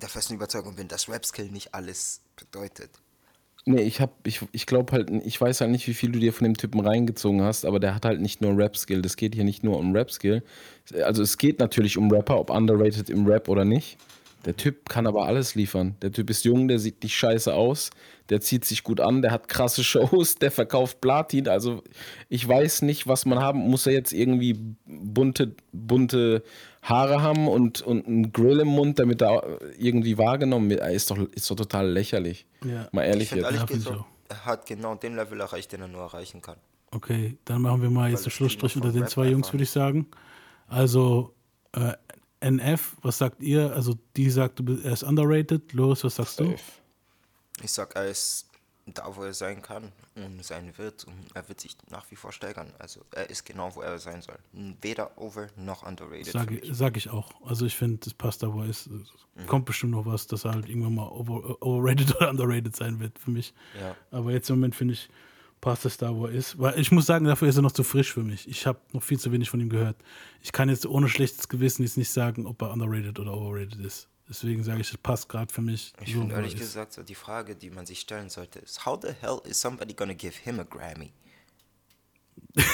der festen Überzeugung bin, dass Rap-Skill nicht alles bedeutet. Nee, ich hab, ich, ich glaube halt, ich weiß halt nicht, wie viel du dir von dem Typen reingezogen hast, aber der hat halt nicht nur Rap-Skill. Das geht hier nicht nur um Rap-Skill. Also es geht natürlich um Rapper, ob underrated im Rap oder nicht. Der Typ kann aber alles liefern. Der Typ ist jung, der sieht nicht scheiße aus, der zieht sich gut an, der hat krasse Shows, der verkauft Platin. Also ich weiß nicht, was man haben muss. Er jetzt irgendwie bunte, bunte Haare haben und, und einen Grill im Mund, damit er irgendwie wahrgenommen wird. Ist doch, ist doch total lächerlich. Ja. Mal Ich ehrlich finde, jetzt. Ja, ehrlich ich gesagt, auch. er hat genau den Level erreicht, den er nur erreichen kann. Okay, dann machen wir mal jetzt Weil einen es Schlussstrich unter den zwei Jungs, würde ich sagen. Also, äh, NF, was sagt ihr? Also, die sagt, er ist underrated. Loris, was sagst du? Ich sag, er ist da, wo er sein kann sein wird und er wird sich nach wie vor steigern. Also er ist genau, wo er sein soll. Weder over noch underrated. Sage sag ich auch. Also, ich finde, das passt da, wo er ist. Es Kommt bestimmt noch was, dass er halt irgendwann mal over, overrated oder underrated sein wird für mich. Ja. Aber jetzt im Moment finde ich, passt es da, wo er ist. Weil ich muss sagen, dafür ist er noch zu frisch für mich. Ich habe noch viel zu wenig von ihm gehört. Ich kann jetzt ohne schlechtes Gewissen jetzt nicht sagen, ob er underrated oder overrated ist. Deswegen sage ich, es passt gerade für mich. Ich so, finde ehrlich ist. gesagt, so die Frage, die man sich stellen sollte, ist: How the hell is somebody gonna give him a Grammy?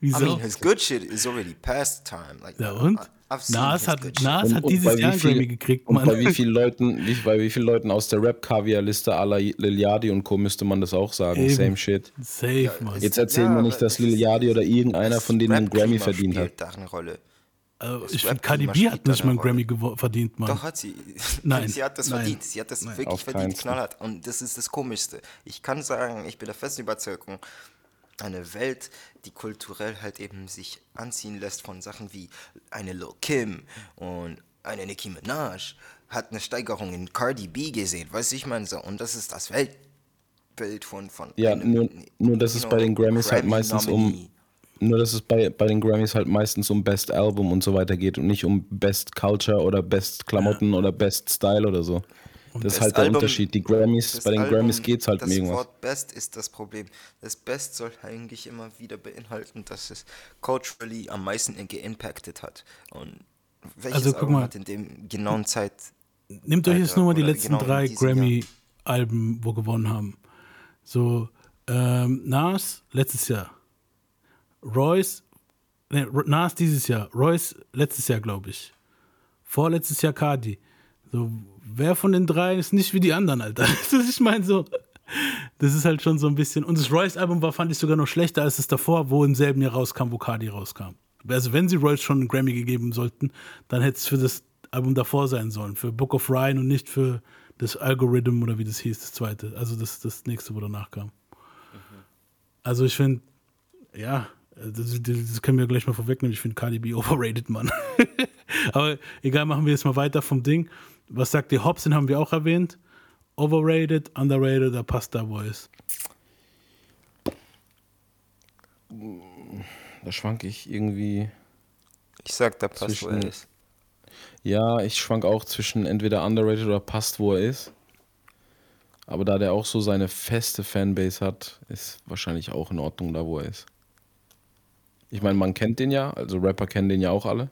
Wieso? I mean, his good shit is already past time. Like, ja, und? I- I've seen Nas hat. Nas hat Und- und dieses bei wie Jahr einen Grammy gekriegt, Und Mann. bei wie vielen Leuten, wie, bei wie vielen Leuten aus der Rap-Kaviar-Liste à la Lil Yachty und Co. müsste man das auch sagen. Eben. Same shit. Safe, Mann. Jetzt erzähl Ja, aber nicht, dass es Lil ist- Yachty oder irgendeiner das von denen einen Grammy verdient hat. spielt da eine Rolle. Also, ich finde, Cardi B hat nicht mal einen. Grammy verdient, Mann. Doch hat sie. Nein. Sie hat das Nein. verdient. Sie hat das Nein. wirklich Auf verdient, knallhart. Und das ist das Komischste. Ich kann sagen, ich bin der festen Überzeugung, eine Welt, die kulturell halt eben sich anziehen lässt von Sachen wie eine Lil Kim und eine Nicki Minaj, hat eine Steigerung in Cardi B gesehen. Weißt du, ich meine so. Und das ist das Weltbild von. von Ja, einem, nur, nur dass es bei den Grammys halt meistens um. Nur dass es bei, bei den Grammys halt meistens um Best Album und so weiter geht und nicht um Best Culture oder Best Klamotten oder Best Style oder so. Das ist halt der Album- Unterschied. Die Grammys, Das bei den Album, Grammys geht es halt um das irgendwas. Wort Best ist das Problem. Das Best soll eigentlich immer wieder beinhalten, dass es culturally am meisten geimpacted hat. Und welches Also, guck Album mal. hat in dem genauen Zeit Nehmt euch jetzt nur mal die letzten genau drei. Grammy-Alben, wo gewonnen haben. So, ähm, Nas letztes Jahr. Royce, ne, Ro- Nas dieses Jahr. Royce letztes Jahr, glaube ich. Vorletztes Jahr Cardi. So, wer von den drei ist nicht wie die anderen, Alter? Das ist, ich meine, so. Das ist halt schon so ein bisschen. Und das Royce-Album war, fand ich sogar noch schlechter als das davor, wo im selben Jahr rauskam, wo Cardi rauskam. Also, wenn sie Royce schon einen Grammy gegeben sollten, dann hätte es für das Album davor sein sollen. Für Book of Ryan und nicht für das Algorithm oder wie das hieß, das zweite. Also, das, das nächste, wo danach kam. Also, ich finde, ja, das, das können wir gleich mal vorwegnehmen. Ich finde Cardi B overrated, Mann. Aber egal, machen wir jetzt mal weiter vom Ding. Was sagt ihr? Hobson haben wir auch erwähnt. Overrated, underrated, da passt da, wo er ist. Da schwank ich irgendwie. Ich sag, da passt, wo er ist. Ja, ich schwank auch zwischen entweder underrated oder passt, wo er ist. Aber da der auch so seine feste Fanbase hat, ist wahrscheinlich auch in Ordnung da, wo er ist. Ich meine, man kennt den ja, also Rapper kennen den ja auch alle.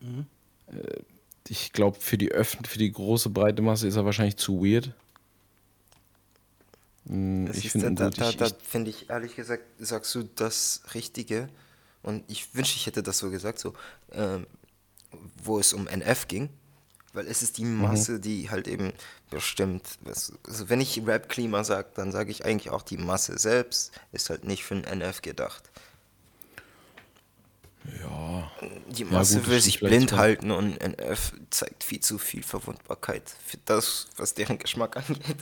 Mhm. Äh, Ich glaube, für die Öffn für die große breite Masse ist er wahrscheinlich zu weird. Mm, Das Ich finde da, da, da finde ich ehrlich gesagt, sagst du das Richtige. Und ich wünsche, ich hätte das so gesagt, so, ähm, wo es um NF ging. Weil es ist die Mhm. Masse, die halt eben bestimmt, also wenn ich Rap-Klima sage, dann sage ich eigentlich auch, die Masse selbst ist halt nicht für ein NF gedacht. Ja, Die Ja, Masse gut, will sich blind halten und NF zeigt viel zu viel Verwundbarkeit für das, was deren Geschmack angeht.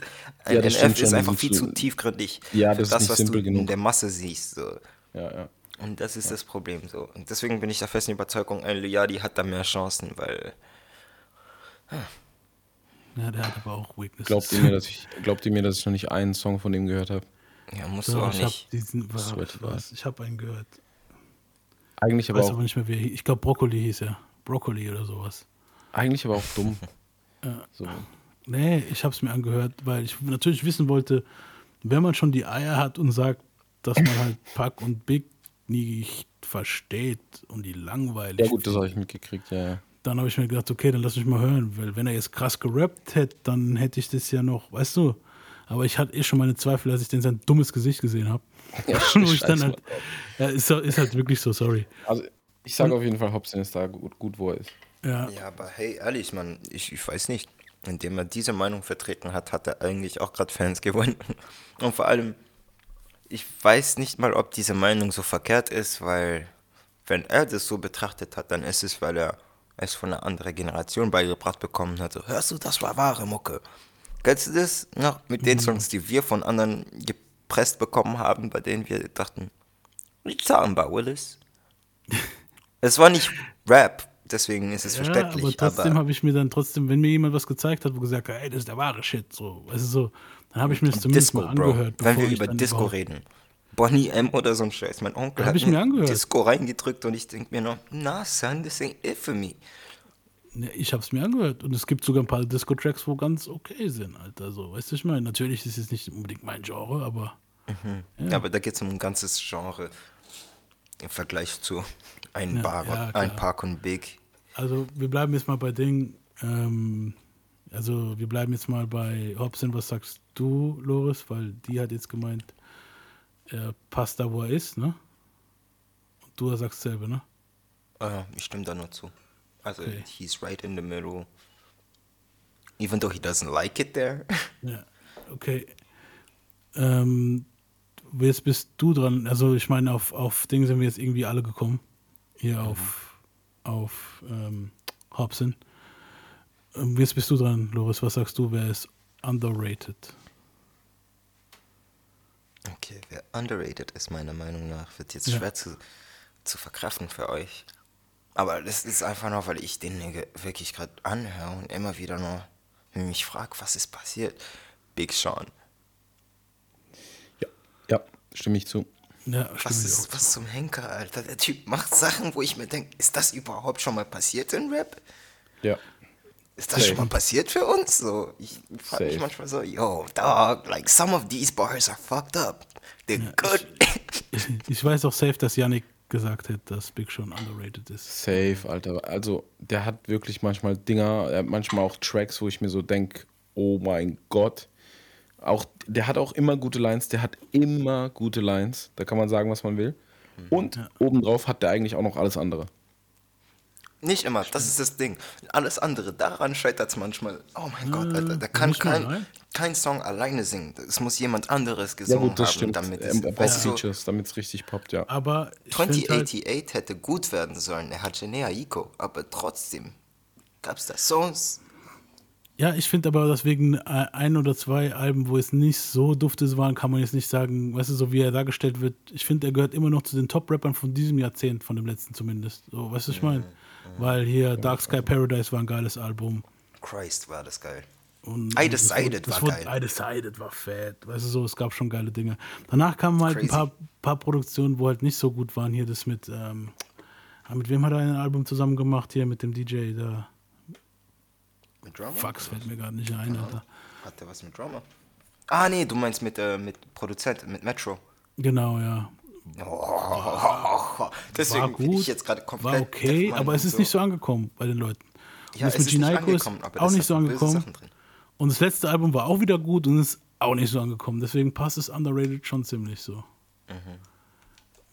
Ein Ja, NF ist einfach viel zu zu- tiefgründig Ja, für das ist das, was du in genug. der Masse siehst. So. ja, ja. Und das ist das Problem so. Und deswegen bin ich der festen Überzeugung, ein Liadi hat da mehr Chancen, weil Ja, der hat aber auch Weaknesses. Glaubt ihr mir, dass ich, glaubt ihr mir, dass ich noch nicht einen Song von dem gehört habe? ja, musst du so, auch ich nicht. diesen, was, Sweat was, ich habe einen gehört. Eigentlich Ich aber weiß auch, aber nicht mehr, wie. Ich glaube, Brokkoli hieß er. Brokkoli oder sowas. eigentlich aber auch dumm. So. Nee, ich habe es mir angehört, weil ich natürlich wissen wollte, wenn man schon die Eier hat und sagt, dass man halt Pack und Big nicht versteht und die langweilig Ja gut, das habe ich mitgekriegt, ja, ja. dann habe ich mir gedacht, okay, dann lass mich mal hören, weil wenn er jetzt krass gerappt hätte, dann hätte ich das ja noch, weißt du. Aber ich hatte eh schon meine Zweifel, als ich den sein dummes Gesicht gesehen habe. Ja, Wo ich dann halt, ja, ist, ist halt wirklich so, sorry. Also ich sage auf jeden Fall, Hobson ist da gut, gut wo er ist. Ja, Ja, aber hey, ehrlich, man, ich, ich weiß nicht. Indem er diese Meinung vertreten hat, hat er eigentlich auch gerade Fans gewonnen. Und vor allem, ich weiß nicht mal, ob diese Meinung so verkehrt ist, weil wenn er das so betrachtet hat, dann ist es, weil er es von einer anderen Generation beigebracht bekommen hat. So, hörst du, das war wahre Mucke. Kennst du das noch mit den Songs, die wir von anderen gepresst bekommen haben, bei denen wir dachten, you talking about, Willis? es war nicht Rap, deswegen ist es ja aber verständlich. trotzdem aber habe ich mir dann trotzdem, wenn mir jemand was gezeigt hat, wo gesagt hat, ey, das ist der wahre Shit, so, du, so, dann habe ich mir das zumindest Disco, mal Bro. angehört. Wenn bevor wir über Disco reden. Bonnie M oder so ein Scheiß. Mein Onkel hat ich mir angehört. Disco reingedrückt und ich denke mir noch, na, son, this ain't it for me. Ja, ich habe es mir angehört und es gibt sogar ein paar Disco-Tracks, wo ganz okay sind, Alter. So, weißt du, ich meine, natürlich ist es nicht unbedingt mein Genre, aber Ja. Aber da geht es um ein ganzes Genre im Vergleich zu ein, Ja, Bar, ein. Park und Big. also wir bleiben jetzt mal bei Ding. Ähm, also wir bleiben jetzt mal bei Hobson. Was sagst du, Loris? Weil die hat jetzt gemeint, er passt da, wo er ist, ne? Und du sagst selber, ne? Äh, ich stimme da nur zu. Also, Okay. he's right in the middle. Even though he doesn't like it there. Ja, okay. Ähm, jetzt bist du dran. Also ich meine, auf, auf Ding sind wir jetzt irgendwie alle gekommen. Hier auf, auf ähm, Hobson. Ähm, jetzt bist du dran, Loris. Was sagst du, wer ist underrated? Okay, wer underrated ist, meiner Meinung nach, wird jetzt Ja. schwer zu, zu verkraften für euch. Aber das ist einfach nur, weil ich den wirklich gerade anhöre und immer wieder nur mich frage, was ist passiert. Big Sean. Ja, ja, stimme ich zu. Ja, stimme Was ich ist was zum Henker, Alter? Der Typ macht Sachen, wo ich mir denke, ist das überhaupt schon mal passiert in Rap? Ja. Ist das schon mal passiert für uns? So, ich frage mich Safe. manchmal so, yo, dog, like some of these bars are fucked up. They're good. Ich weiß auch safe, dass Yannick gesagt hat, dass Big Sean underrated ist. Safe, Alter. Also, der hat wirklich manchmal Dinger, er hat manchmal auch Tracks, wo ich mir so denke, oh mein Gott. Auch, der hat auch immer gute Lines, der hat immer gute Lines. Da kann man sagen, was man will. Und obendrauf hat der eigentlich auch noch alles andere. Nicht immer, das ist das Ding. Alles andere, daran scheitert es manchmal. Oh mein Gott, Alter, der kann kein, kein Song alleine singen. Es muss jemand anderes gesungen haben, damit es, Ähm, weißt du, Features, damit es richtig poppt, ja. Aber ich find halt, 2088 hätte gut werden sollen. Er hat Genea Iko, aber trotzdem gab es da Songs. Ja, ich finde aber, dass wegen äh, ein oder zwei Alben, wo es nicht so dufte waren, kann man jetzt nicht sagen, weißt du, so wie er dargestellt wird. Ich finde, er gehört immer noch zu den Top-Rappern von diesem Jahrzehnt, von dem letzten zumindest. So, weißt du, was ich meine? Weil hier Dark Sky Paradise war ein geiles Album. Christ, war das geil. Und I das Decided das war wurde- geil. I Decided war fett. Weißt du so, es gab schon geile Dinge. Danach kamen halt ein Crazy. paar, paar Produktionen, wo halt nicht so gut waren. Hier das mit, ähm, mit wem hat er ein Album zusammen gemacht? Hier mit dem DJ da. Mit Drama? Fax fällt mir gerade nicht ein, Alter. Hat der was mit Drummer? Ah, nee, du meinst mit, äh, mit Produzent, mit Metro. Genau, ja. Oh, deswegen War bin ich gut, jetzt gerade komplett. war okay, aber es ist so. nicht so angekommen bei den Leuten. Und Ja, das es mit Ginaiko ist auch nicht so angekommen. Und das letzte Album war auch wieder gut und ist auch nicht so angekommen. Deswegen passt es underrated schon ziemlich so.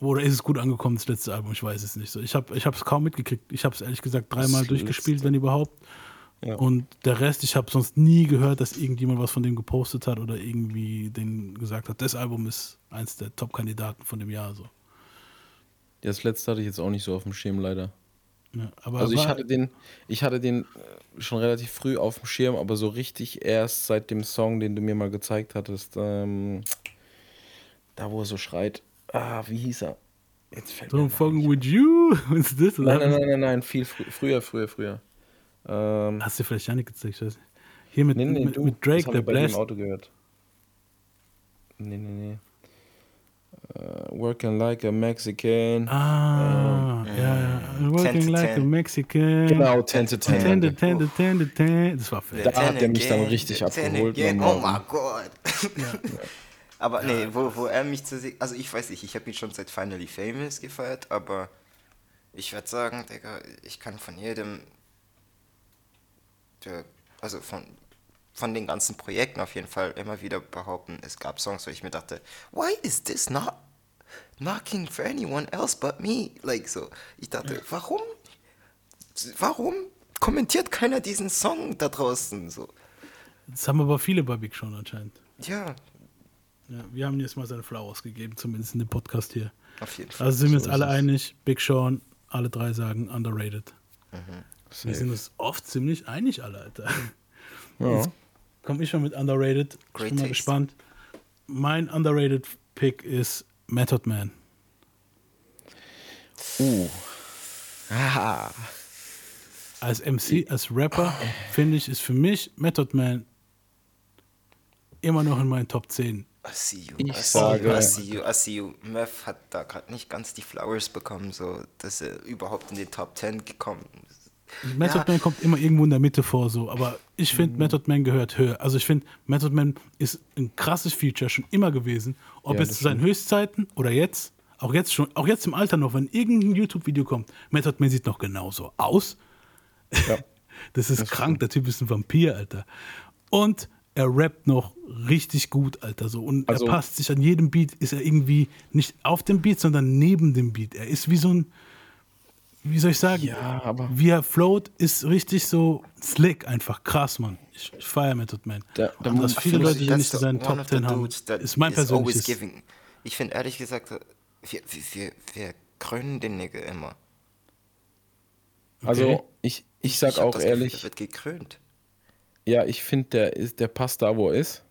Oder ist es gut angekommen, das letzte Album? Ich weiß es nicht so. Ich habe es kaum mitgekriegt. Ich habe es ehrlich gesagt dreimal durchgespielt, wenn überhaupt. Ja. Und der Rest, ich habe sonst nie gehört, dass irgendjemand was von dem gepostet hat oder irgendwie den gesagt hat, das Album ist eins der Top-Kandidaten von dem Jahr. So. Ja, das letzte hatte ich jetzt auch nicht so auf dem Schirm, leider. Ja, aber Also ich hatte den, ich hatte den äh, schon relativ früh auf dem Schirm, aber so richtig erst seit dem Song, den du mir mal gezeigt hattest, ähm, da wo er so schreit, ah, wie hieß er? Jetzt fällt Don't fucking with you. Nein, nein, nein, nein, nein, viel frü früher, früher, früher. Ähm, Hast du vielleicht Janik gezeigt? Ich weiß nicht. Hier mit, nee, nee, mit, du, mit Drake, der Blast. Auto gehört. Nee, nee, nee. Äh, working like a Mexican. Ah, ja, ja. Working to like a 10. Mexican. Genau, 10 to 10. Tende, danke. tende, tende, tende. Das war fett. Da hat Ten er mich dann richtig ten abgeholt. Oh mein Gott. Aber nee, wo, wo er mich zu sehen. Also ich weiß nicht, ich habe ihn schon seit Finally Famous gefeiert, aber ich würde sagen, Digga, ich kann von jedem. Also von, von den ganzen Projekten auf jeden Fall immer wieder behaupten, es gab Songs, wo ich mir dachte, why is this not knocking for anyone else but me? Like so. Ich dachte, warum? Warum kommentiert keiner diesen Song da draußen? So. Das haben aber viele bei Big Sean anscheinend. Ja, Ja, wir haben jetzt mal seine Flowers gegeben, zumindest in dem Podcast hier. auf jeden Fall. Also sind wir uns So alle einig, Big Sean, alle drei sagen underrated. Wir Safe. sind uns oft ziemlich einig, alle, Alter. Ja. Komme ich schon mit underrated. Ich Great bin mal taste. gespannt. Mein underrated Pick ist Method Man. Uh. Ah. Als MC, als Rapper, finde ich, ist für mich Method Man immer noch in meinen Top 10. I see you. Ich I see sage- you, I see you, I see you. Meth hat da gerade nicht ganz die Flowers bekommen, so dass er überhaupt in den Top 10 gekommen ist. Method Ja. Man kommt immer irgendwo in der Mitte vor, so, aber ich finde, Method Man gehört höher. Also ich finde, Method Man ist ein krasses Feature schon immer gewesen. Ob Ja, jetzt das zu seinen Höchstzeiten oder jetzt, auch jetzt schon, auch jetzt im Alter noch, wenn irgendein YouTube-Video kommt, Method Man sieht noch genauso aus. Ja. Das ist krank, der Typ ist ein Vampir, Alter. Und er rappt noch richtig gut, Alter. So. Und Also- er passt sich an jedem Beat, ist er irgendwie nicht auf dem Beat, sondern neben dem Beat. Er ist wie so ein, wie soll ich sagen? Ja, aber- Wie er float, ist richtig so slick, einfach krass, Mann. Ich, ich feiere Method Man. Da- da Und dass viele Leute ich, That's nicht in the- seinen Top of the 10 haben, ist mein persönliches. giving. Ich finde ehrlich gesagt, wir, wir, wir, wir krönen den Nigga immer. Also, ich, ich sag hab auch das Gefühl, ehrlich, der wird gekrönt. ja, ich finde, der, ist- der passt da, wo er ist.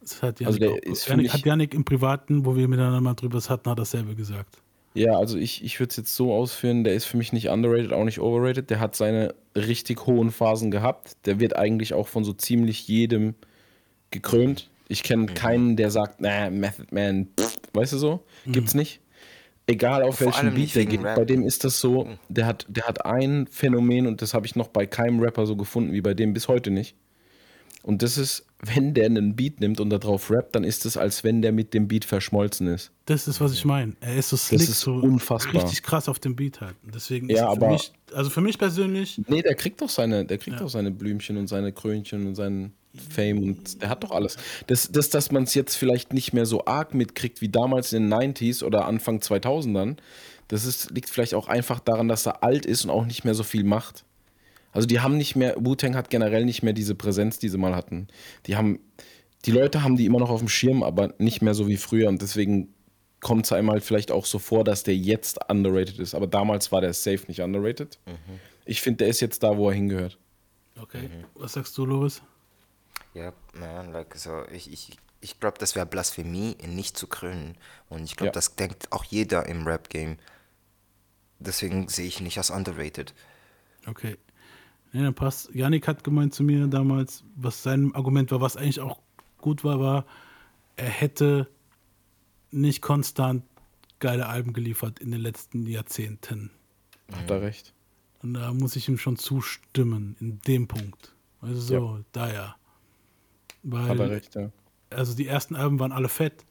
Das hat Also Janik, der auch, ist Janik, hat Janik im Privaten, wo wir miteinander mal drüber hatten, hat dasselbe gesagt. Ja, also ich, ich würde es jetzt so ausführen, der ist für mich nicht underrated, auch nicht overrated. Der hat seine richtig hohen Phasen gehabt. Der wird eigentlich auch von so ziemlich jedem gekrönt. Ich kenne Mhm. keinen, der sagt, na, Method Man, pff, weißt du so? Gibt's nicht. Egal auf Vor welchen Beat der geht. Rap. Bei dem ist das so, der hat, der hat ein Phänomen und das habe ich noch bei keinem Rapper so gefunden wie bei dem bis heute nicht. Und das ist, wenn der einen Beat nimmt und darauf rappt, dann ist es, als wenn der mit dem Beat verschmolzen ist. Das ist, was ich meine. Er ist so slick, ist so unfassbar. richtig krass auf dem Beat halt. Deswegen Ja, ist für aber- mich, also für mich persönlich, Nee, der kriegt doch seine, der kriegt Ja. doch seine Blümchen und seine Krönchen und seinen Fame und der hat doch alles. Das, das dass man es jetzt vielleicht nicht mehr so arg mitkriegt wie damals in den 90s oder Anfang 2000ern, das ist, liegt vielleicht auch einfach daran, dass er alt ist und auch nicht mehr so viel macht. Also die haben nicht mehr, Wu-Tang hat generell nicht mehr diese Präsenz, die sie mal hatten. Die haben, die Leute haben die immer noch auf dem Schirm, aber nicht mehr so wie früher und deswegen kommt es einem halt vielleicht auch so vor, dass der jetzt underrated ist. Aber damals war der safe nicht underrated. Ich finde, der ist jetzt da, wo er hingehört. okay, was sagst du, Loris? Ja, man, like, so, ich, ich, ich glaube, das wäre Blasphemie, ihn nicht zu krönen. Und ich glaube, Ja. das denkt auch jeder im Rap-Game. Deswegen sehe ich ihn nicht als underrated. Okay. Nee, dann passt. Janik hat gemeint zu mir damals, was sein Argument war, was eigentlich auch gut war, war, er hätte nicht konstant geile Alben geliefert in den letzten Jahrzehnten. Hat er recht. Und da muss ich ihm schon zustimmen, in dem Punkt. Also so, da ja. Weil, Hat er recht, ja. also die ersten Alben waren alle fett.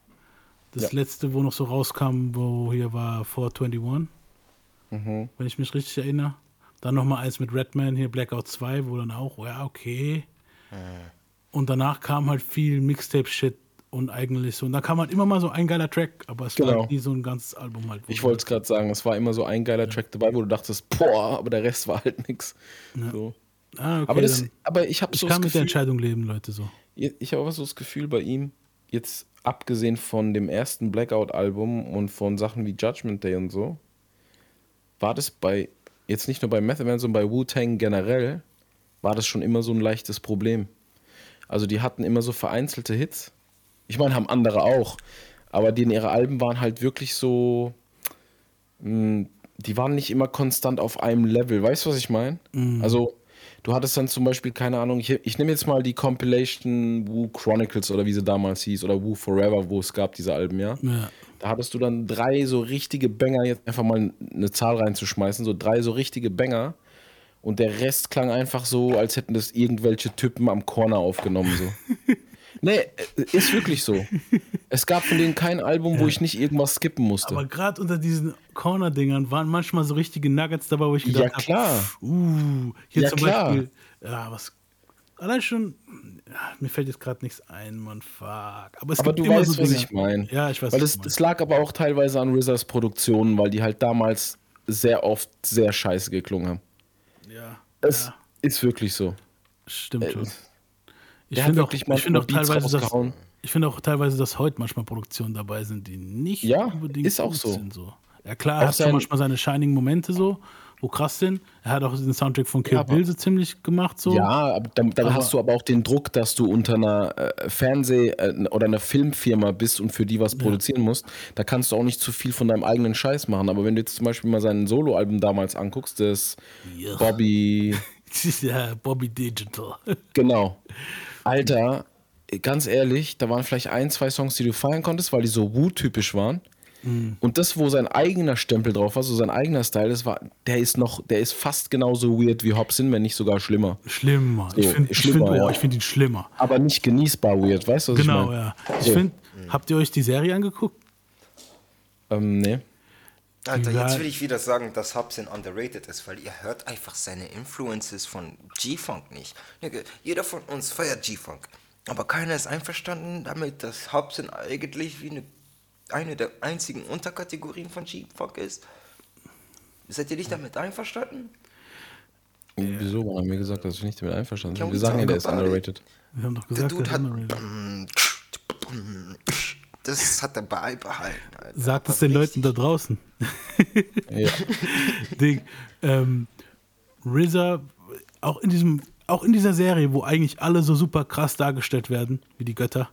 Das Ja. letzte, wo noch so rauskam, wo hier war 421, Mhm. wenn ich mich richtig erinnere. Dann nochmal eins mit Redman, hier Blackout 2, wo dann auch, ja, okay. Und danach kam halt viel Mixtape-Shit und eigentlich so. Und da kam halt immer mal so ein geiler Track, aber es war Genau. halt nie so ein ganzes Album halt. Ich wollte es gerade sagen, es war immer so ein geiler Track dabei, wo du dachtest, boah, aber der Rest war halt nix. So. Ah, okay, Aber, das, aber ich habe ich so kann das mit der Entscheidung leben, Leute, so. ich habe aber so das Gefühl bei ihm, jetzt abgesehen von dem ersten Blackout-Album und von Sachen wie Judgment Day und so, war das bei, jetzt nicht nur bei Method Man, sondern bei Wu-Tang generell, war das schon immer so ein leichtes Problem. Also die hatten immer so vereinzelte Hits. Ich meine, haben andere auch. Aber die in ihre Alben waren halt wirklich so, mh, die waren nicht immer konstant auf einem Level. Weißt du, was ich meine? Also, du hattest dann zum Beispiel, keine Ahnung, ich, ich nehme jetzt mal die Compilation Woo Chronicles oder wie sie damals hieß oder Woo Forever, wo es gab, diese Alben, ja. Ja. Da hattest du dann drei so richtige Banger, jetzt einfach mal eine Zahl reinzuschmeißen, so drei so richtige Banger. Und der Rest klang einfach so, als hätten das irgendwelche Typen am Corner aufgenommen. So. nee, äh, ist wirklich so. Es gab von denen kein Album, wo ich nicht irgendwas skippen musste. Aber gerade unter diesen Corner-Dingern waren manchmal so richtige Nuggets dabei, wo ich Ja, gedacht habe, klar. uh, hier Ja, zum klar. Beispiel, ja, was, allein schon, ja, mir fällt jetzt gerade nichts ein, man, fuck. Aber es Aber gibt du immer weißt, so was ich meine. Ja, ich weiß, Weil es, es lag aber auch teilweise an RZAs Produktionen, weil die halt damals sehr oft sehr scheiße geklungen haben. ja, Es ja, ist wirklich so. stimmt schon. Ich finde auch, ich finde auch teilweise, ich finde auch teilweise, dass heute manchmal Produktionen dabei sind, die nicht Ja, unbedingt ist auch so. sind. So. Ja klar, Auch er hat sein- manchmal seine shining Momente so, wo krass sind. Er hat auch den Soundtrack von Kill Ja, Bill so ziemlich gemacht so. Ja, aber dann, dann Aber- hast du aber auch den Druck, dass du unter einer äh, Fernseh- äh, oder einer Filmfirma bist und für die was produzieren musst. Da kannst du auch nicht zu viel von deinem eigenen Scheiß machen. Aber wenn du jetzt zum Beispiel mal sein Soloalbum damals anguckst, das Ja. Bobby, ja, Bobby Digital. genau. Alter, ganz ehrlich, da waren vielleicht ein, zwei Songs, die du feiern konntest, weil die so Wu-typisch waren. Mhm. Und das, wo sein eigener Stempel drauf war, so sein eigener Style, das war, der ist noch, der ist fast genauso weird wie Hobson, wenn nicht sogar schlimmer. Schlimmer. ich So, finde ich schlimmer, find, oh, ja. ich find ihn schlimmer. Aber nicht genießbar weird, weißt du, was Genau, ich meine? ja. Ich So. finde, habt ihr euch die Serie angeguckt? Ähm, nee. Alter, Ja. jetzt will ich wieder sagen, dass Hobson underrated ist, weil ihr hört einfach seine Influences von G-Funk nicht. Jeder von uns feiert G-Funk. Aber keiner ist einverstanden damit, dass Hobson eigentlich wie eine, eine der einzigen Unterkategorien von G-Funk ist. Seid ihr nicht damit einverstanden? Wieso? Man hat mir gesagt, dass ich nicht damit einverstanden bin. Wir sagen ja, der ist underrated. Wir haben doch Der gesagt, Dude der hat. ist underrated. Das hat er beibehalten. Alter. Sagt es den richtig. Leuten da draußen. Ja. Ding. Ähm, RZA, auch in diesem, auch in dieser Serie, wo eigentlich alle so super krass dargestellt werden, wie die Götter.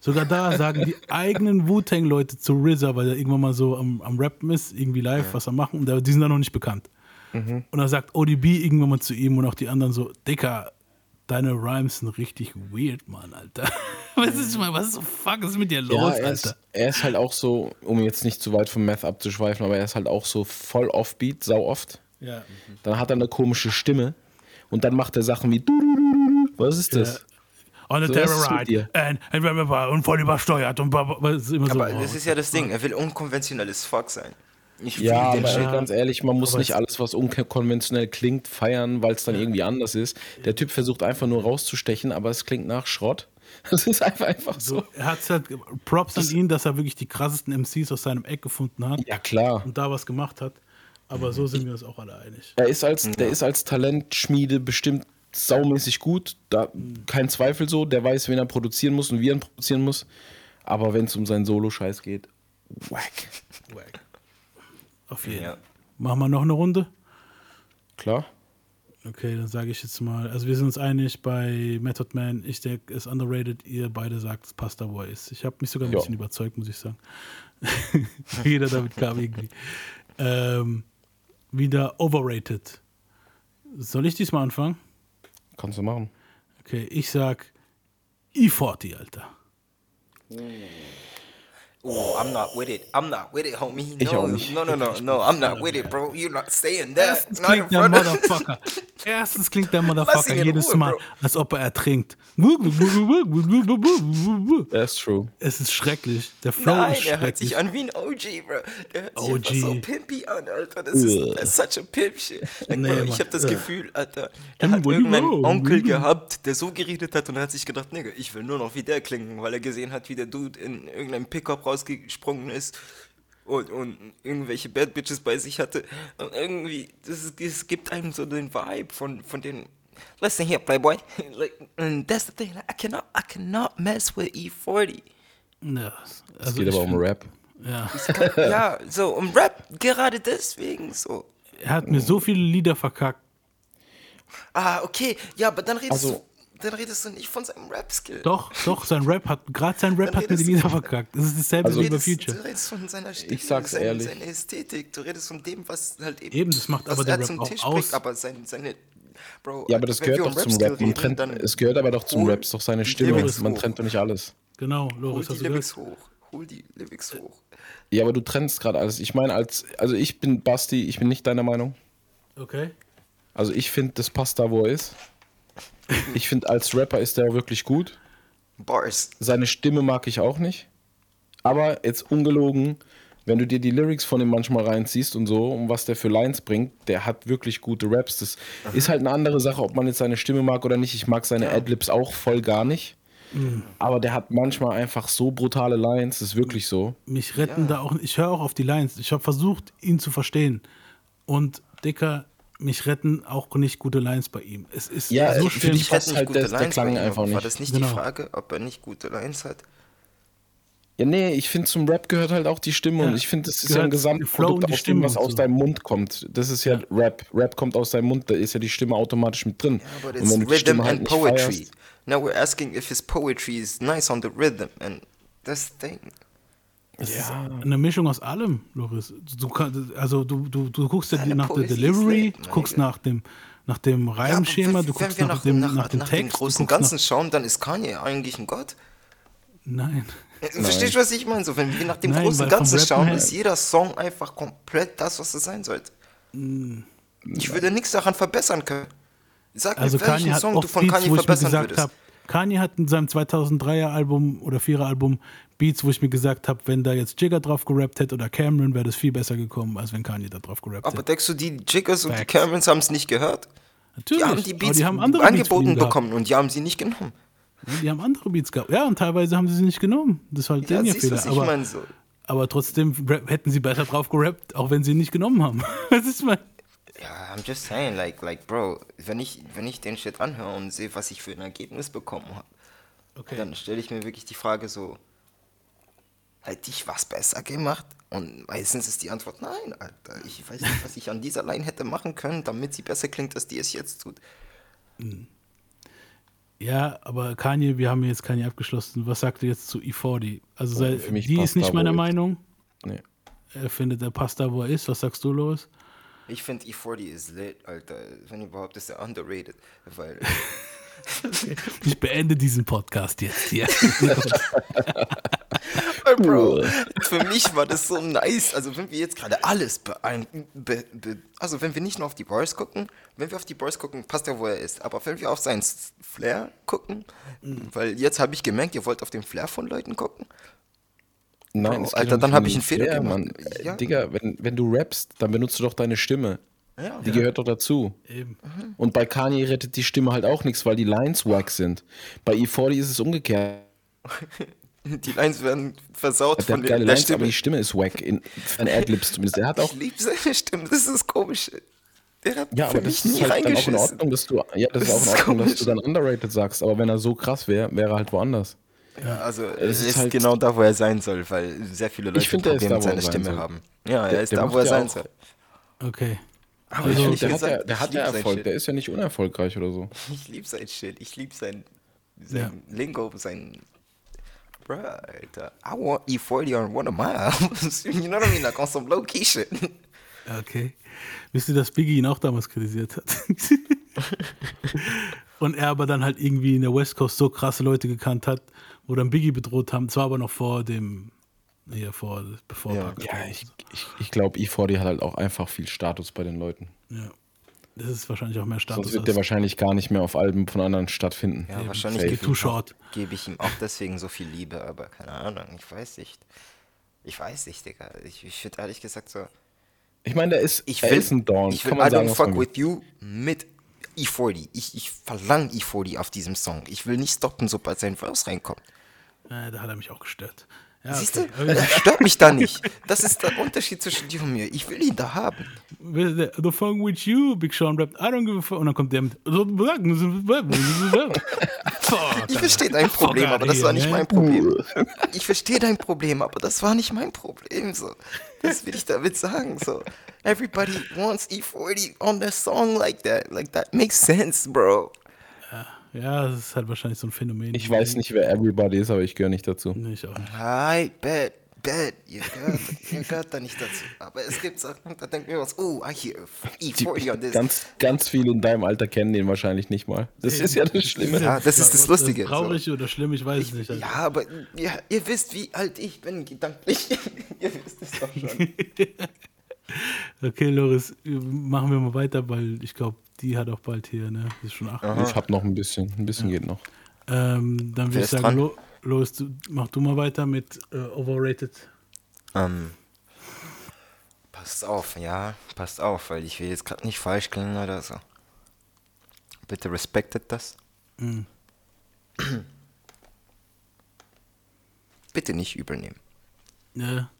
Sogar da sagen die eigenen Wu-Tang-Leute zu RZA, weil er irgendwann mal so am, am Rappen ist, irgendwie live, was er machen, und die sind da noch nicht bekannt. Und dann sagt ODB irgendwann mal zu ihm und auch die anderen so, Dicker, deine Rhymes sind richtig weird, Mann, Alter. Was ist, mal, was ist so fuck ist mit dir los, ja, er ist, Alter? er ist halt auch so, um jetzt nicht zu weit vom Meth abzuschweifen, aber er ist halt auch so voll offbeat, sau oft. Ja. Dann hat er eine komische Stimme und dann macht er Sachen wie. Was ist das? On a So, terror ride and, and, und voll übersteuert und ist immer so, Aber oh, das ist ja das Ding, er will unkonventionelles Fuck sein. Ich Ja, den aber Shit. ganz ehrlich, man muss Aber nicht es- alles, was unkonventionell klingt, feiern, weil es dann irgendwie anders ist. Der Typ versucht einfach nur rauszustechen, aber es klingt nach Schrott. Das ist einfach, einfach so. er hat halt Props an ihn, dass er wirklich die krassesten MCs aus seinem Eck gefunden hat Ja, klar. und da was gemacht hat. Aber so sind wir uns auch alle einig. Er ist als, der ist als Talentschmiede bestimmt saumäßig gut. Da, kein Zweifel so. Der weiß, wen er produzieren muss und wie er ihn produzieren muss. Aber wenn es um seinen Solo-Scheiß geht, whack. Auf jeden Ja. Fall. Machen wir noch eine Runde? Klar. Okay, dann sage ich jetzt mal, also wir sind uns einig bei Method Man, ich denke, ist underrated, ihr beide sagt, es passt da, wo er ist. Ich habe mich sogar ein Ja. bisschen überzeugt, muss ich sagen. Jeder damit kam irgendwie. Ähm, wieder overrated. Soll ich diesmal anfangen? Kannst du machen. Okay, ich sag E40, Alter. Oh, I'm not with it. I'm not with it, homie. Ich No, auch nicht. no, no, no, no. I'm not with it, bro. You're not saying that. Not in Klingt der front of Motherfucker. Erstens klingt der Motherfucker jedes Ruhe, Mal, Bro. als ob er ertrinkt. That's true. Es ist schrecklich. Der Flow Nein, ist er hört sich schrecklich. an wie ein OG, bro. Der hört sich OG. so pimpy an, Alter. Das ist such a pimp shit. Like, Nee, bro, ich habe das. Gefühl, Alter, er hat irgendeinen. Onkel gehabt, der so geredet hat und er hat sich gedacht, Nigga, ich will nur noch wie der klingen, weil er gesehen hat, wie der Dude in irgendeinem Pickup rausgesprungen ist und, und irgendwelche Bad Bitches bei sich hatte. Und irgendwie, das gibt einem so den Vibe von, von den. Listen here, Playboy. like, and that's the thing. I cannot, I cannot mess with E E40. Ja, Es also geht aber um Rap. Ja. ja, so um Rap gerade deswegen so. Er hat mir so viele Lieder verkackt. Ah, okay, ja, aber dann redest Also- du, dann redest du nicht von seinem Rap-Skill. Doch, doch, sein Rap hat, gerade sein Rap Dann hat mir die Lieder verkackt. Das ist dasselbe Also- wie bei Future. du redest von seiner Stimme, Ich sag's seine, ehrlich. seine Ästhetik, du redest von dem, was halt eben, Eben, das macht was aber der er Rap zum auch Tisch aus. bringt, aber sein, seine, Bro, Ja, aber das gehört doch zum Rap. Man trennt, dann es gehört aber doch zum Rap, ist doch seine Stimme. Man trennt doch nicht alles. Genau, Hol Loris, die hast du Lyrics gehört? hoch, hol die Lyrics hoch. Ja, aber du trennst gerade alles. Ich meine, als, also ich bin Basti, ich bin nicht deiner Meinung. Okay. Also ich finde, das passt da, wo er ist. Ich finde, als Rapper ist er wirklich gut. Bars. Seine Stimme mag ich auch nicht. Aber jetzt ungelogen, wenn du dir die Lyrics von ihm manchmal reinziehst und so, und was der für Lines bringt, der hat wirklich gute Raps. Das ist halt eine andere Sache, ob man jetzt seine Stimme mag oder nicht. Ich mag seine Adlibs auch voll gar nicht. Aber der hat manchmal einfach so brutale Lines, das ist wirklich so. Mich retten da auch, ich höre auch auf die Lines. Ich habe versucht, ihn zu verstehen. Und, Dicker, mich retten auch nicht gute Lines bei ihm. Es ist Ja, so dich Ich nicht halt gute der- der Lines Klang bei einfach aber War nicht. das nicht Genau. die Frage, ob er nicht gute Lines hat? Ja, nee, ich finde, zum Rap gehört halt auch die Stimme Ja, und ich finde, das ist ja ein der Gesamtprodukt aus dem, Stimme was und aus so. deinem Mund kommt. Das ist ja, Rap. Rap kommt aus deinem Mund, da ist ja die Stimme automatisch mit drin. Wenn du die rhythm Stimme halt and nicht poetry. feierst, Now we're asking if his poetry is nice on the rhythm, and that's the thing. ja, Eine Mischung aus allem, Loris. Du, also du, du, du guckst ja nach der Poesie ist Delivery, du guckst nach dem, nach dem Ja, Reimschema, wenn- du wenn guckst wir nach, nach, dem, nach, nach dem nach Text. dem großen du guckst Ganzen schauen, dann ist Kanye eigentlich ein Gott. Nach, nein. Äh, Verstehst du, was ich meine? So, wenn wir nach dem Nein, großen Ganzen schauen, ist jeder Song einfach komplett das, was es sein sollte. Ich würde nichts daran verbessern können. Sag Also mir, welchen Kanye Song du von Kanye verbessern würdest. habe, Kanye hat in seinem 2003er Album oder 4er Album Beats, wo ich mir gesagt habe, wenn da jetzt Jigger drauf gerappt hätte oder Cameron, wäre das viel besser gekommen, als wenn Kanye da drauf gerappt Aber hätte. denkst du, die Jiggers und die. Camerons haben es nicht gehört? Natürlich, Die haben die aber Beats die haben Beats angeboten gehabt. bekommen und die haben sie nicht genommen. Die haben andere Beats gehabt. Ja, und teilweise haben sie sie nicht genommen. Das ist halt Ja, du, Fehler. was ich Aber, meine? So. aber trotzdem hätten sie besser drauf gerappt, auch wenn sie ihn nicht genommen haben. Das ist mein. Ja, I'm just saying, like, like, bro, wenn ich, wenn ich den Shit anhöre und sehe, was ich für ein Ergebnis bekommen habe, Okay. dann stelle ich mir wirklich die Frage so, hätte ich was besser gemacht? Und meistens ist die Antwort nein, Alter. Ich weiß nicht, was ich an dieser Line hätte machen können, damit sie besser klingt, als die es jetzt tut. Ja, aber Kanye, wir haben jetzt Kanye abgeschlossen. Was sagt er jetzt zu E40? Also sei, für mich die ist nicht meiner Meinung. nee. Er findet, er passt da, wo er ist. Was sagst du, Lois? Ich finde E40 ist lit, Alter. Wenn überhaupt ist er underrated, weil Ich beende diesen Podcast jetzt hier. Bro, für mich war das so nice. Also, wenn wir jetzt gerade alles beein be be also wenn wir nicht nur auf die Bars gucken, wenn wir auf die Bars gucken, passt er, wo er ist. Aber wenn wir auf seinen Flair gucken, weil jetzt habe ich gemerkt, ihr wollt auf den Flair von Leuten gucken. Nein, es geht Alter, dann nicht hab um ich einen Fehler Flair, gemacht. Mann. Ja. Digga, wenn, wenn du rappst, dann benutzt du doch deine Stimme. Ja, Die gehört doch dazu. Eben. Und bei Kanye rettet die Stimme halt auch nichts, weil die Lines wack sind. Bei E40 ist es umgekehrt. Die Lines werden versaut Der von hat der, geile der Lines, aber Stimme. die Stimme ist wack. In, in Adlibs zumindest. Der hat auch. Ich liebe seine Stimme, das ist komisch. Der hat Ja, für aber das mich ist nie halt dann auch in. Ordnung, dass du. Ja, das, Das ist auch in Ordnung, dass komisch. du dann underrated sagst. Aber wenn er so krass wäre, wäre er halt woanders. Ja, also Es er ist ist, halt- genau da, wo er sein soll, weil sehr viele Leute er ist Probleme mit er seiner sein Stimme soll. haben. Ja, er Der- ist der da, wo er ja sein auch- soll. Okay. Aber Also, ehrlich der hat, gesagt, ja, der ich hat ja sein Erfolg. Der ist ja nicht unerfolgreich oder so. Ich liebe sein Shit, ich liebe sein, sein Lingo, sein. Bruh, Alter. I want E40 on one of my albums. You know what I mean? Like on some low key shit. Okay. Wisst ihr, dass Biggie ihn auch damals kritisiert hat? Und er aber dann halt irgendwie in der West Coast so krasse Leute gekannt hat, wo dann Biggie bedroht haben. Zwar aber noch vor dem, nee, vor, bevor Ja. Ja, ich, ich, ich glaube, E40 hat halt auch einfach viel Status bei den Leuten. Ja. Das ist wahrscheinlich auch mehr Status. Sonst wird der wahrscheinlich gar nicht mehr auf Alben von anderen stattfinden. Ja, Eben, wahrscheinlich gebe Too ich, short. auch- gebe ich ihm auch deswegen so viel Liebe, aber keine Ahnung, ich weiß nicht. Ich weiß nicht, Digga. Ich, ich finde ehrlich gesagt so. Ich meine, der ist, Ich er will, ist ein Dorn. ich will kann man I sagen, don't was fuck with you mit E40. Ich, ich verlange E40 auf diesem Song. Ich will nicht stoppen, sobald sein Verse reinkommt. Äh, da hat er mich auch gestört. Ja, Siehst okay. du? Das stört mich da nicht. Das ist der Unterschied zwischen dir und mir. Ich will ihn da haben. The Funk with you, Big Sean rappt, I don't give a fuck. Und dann kommt der mit. Ich verstehe dein Problem, aber das war nicht mein Problem. Ich verstehe dein Problem, aber das war nicht mein Problem. So. Das will ich damit sagen. So. Everybody wants E40 on their song like that. Like that makes sense, bro. Ja, das ist halt wahrscheinlich so ein Phänomen. Ich weiß nicht, wer Everybody ist, aber ich gehöre nicht dazu. Nee, ich auch nicht. Hi, bet, bet. Ihr gehört, ihr gehört da nicht dazu. Aber es gibt Sachen, da denkt mir was, oh, I hear E40 on this. Ganz, ganz viele in deinem Alter kennen den wahrscheinlich nicht mal. Das ist ja das Schlimme. Ja, das ist das Lustige. Das traurig oder schlimm, ich weiß es nicht. Also. Ja, aber ihr, ihr wisst, wie alt ich bin, gedanklich. ihr wisst es doch schon. Okay, Loris, machen wir mal weiter, weil ich glaube, die hat auch bald hier, ne? Das ist schon acht. Ich habe noch ein bisschen. Ein bisschen geht noch. Ähm, dann würde ich sagen, dran? Lo Loris, du, mach du mal weiter mit äh, Overrated. Ähm, passt auf, ja, passt auf, weil ich will jetzt gerade nicht falsch klingen oder so. Bitte respektet das. Bitte nicht übernehmen. Ja,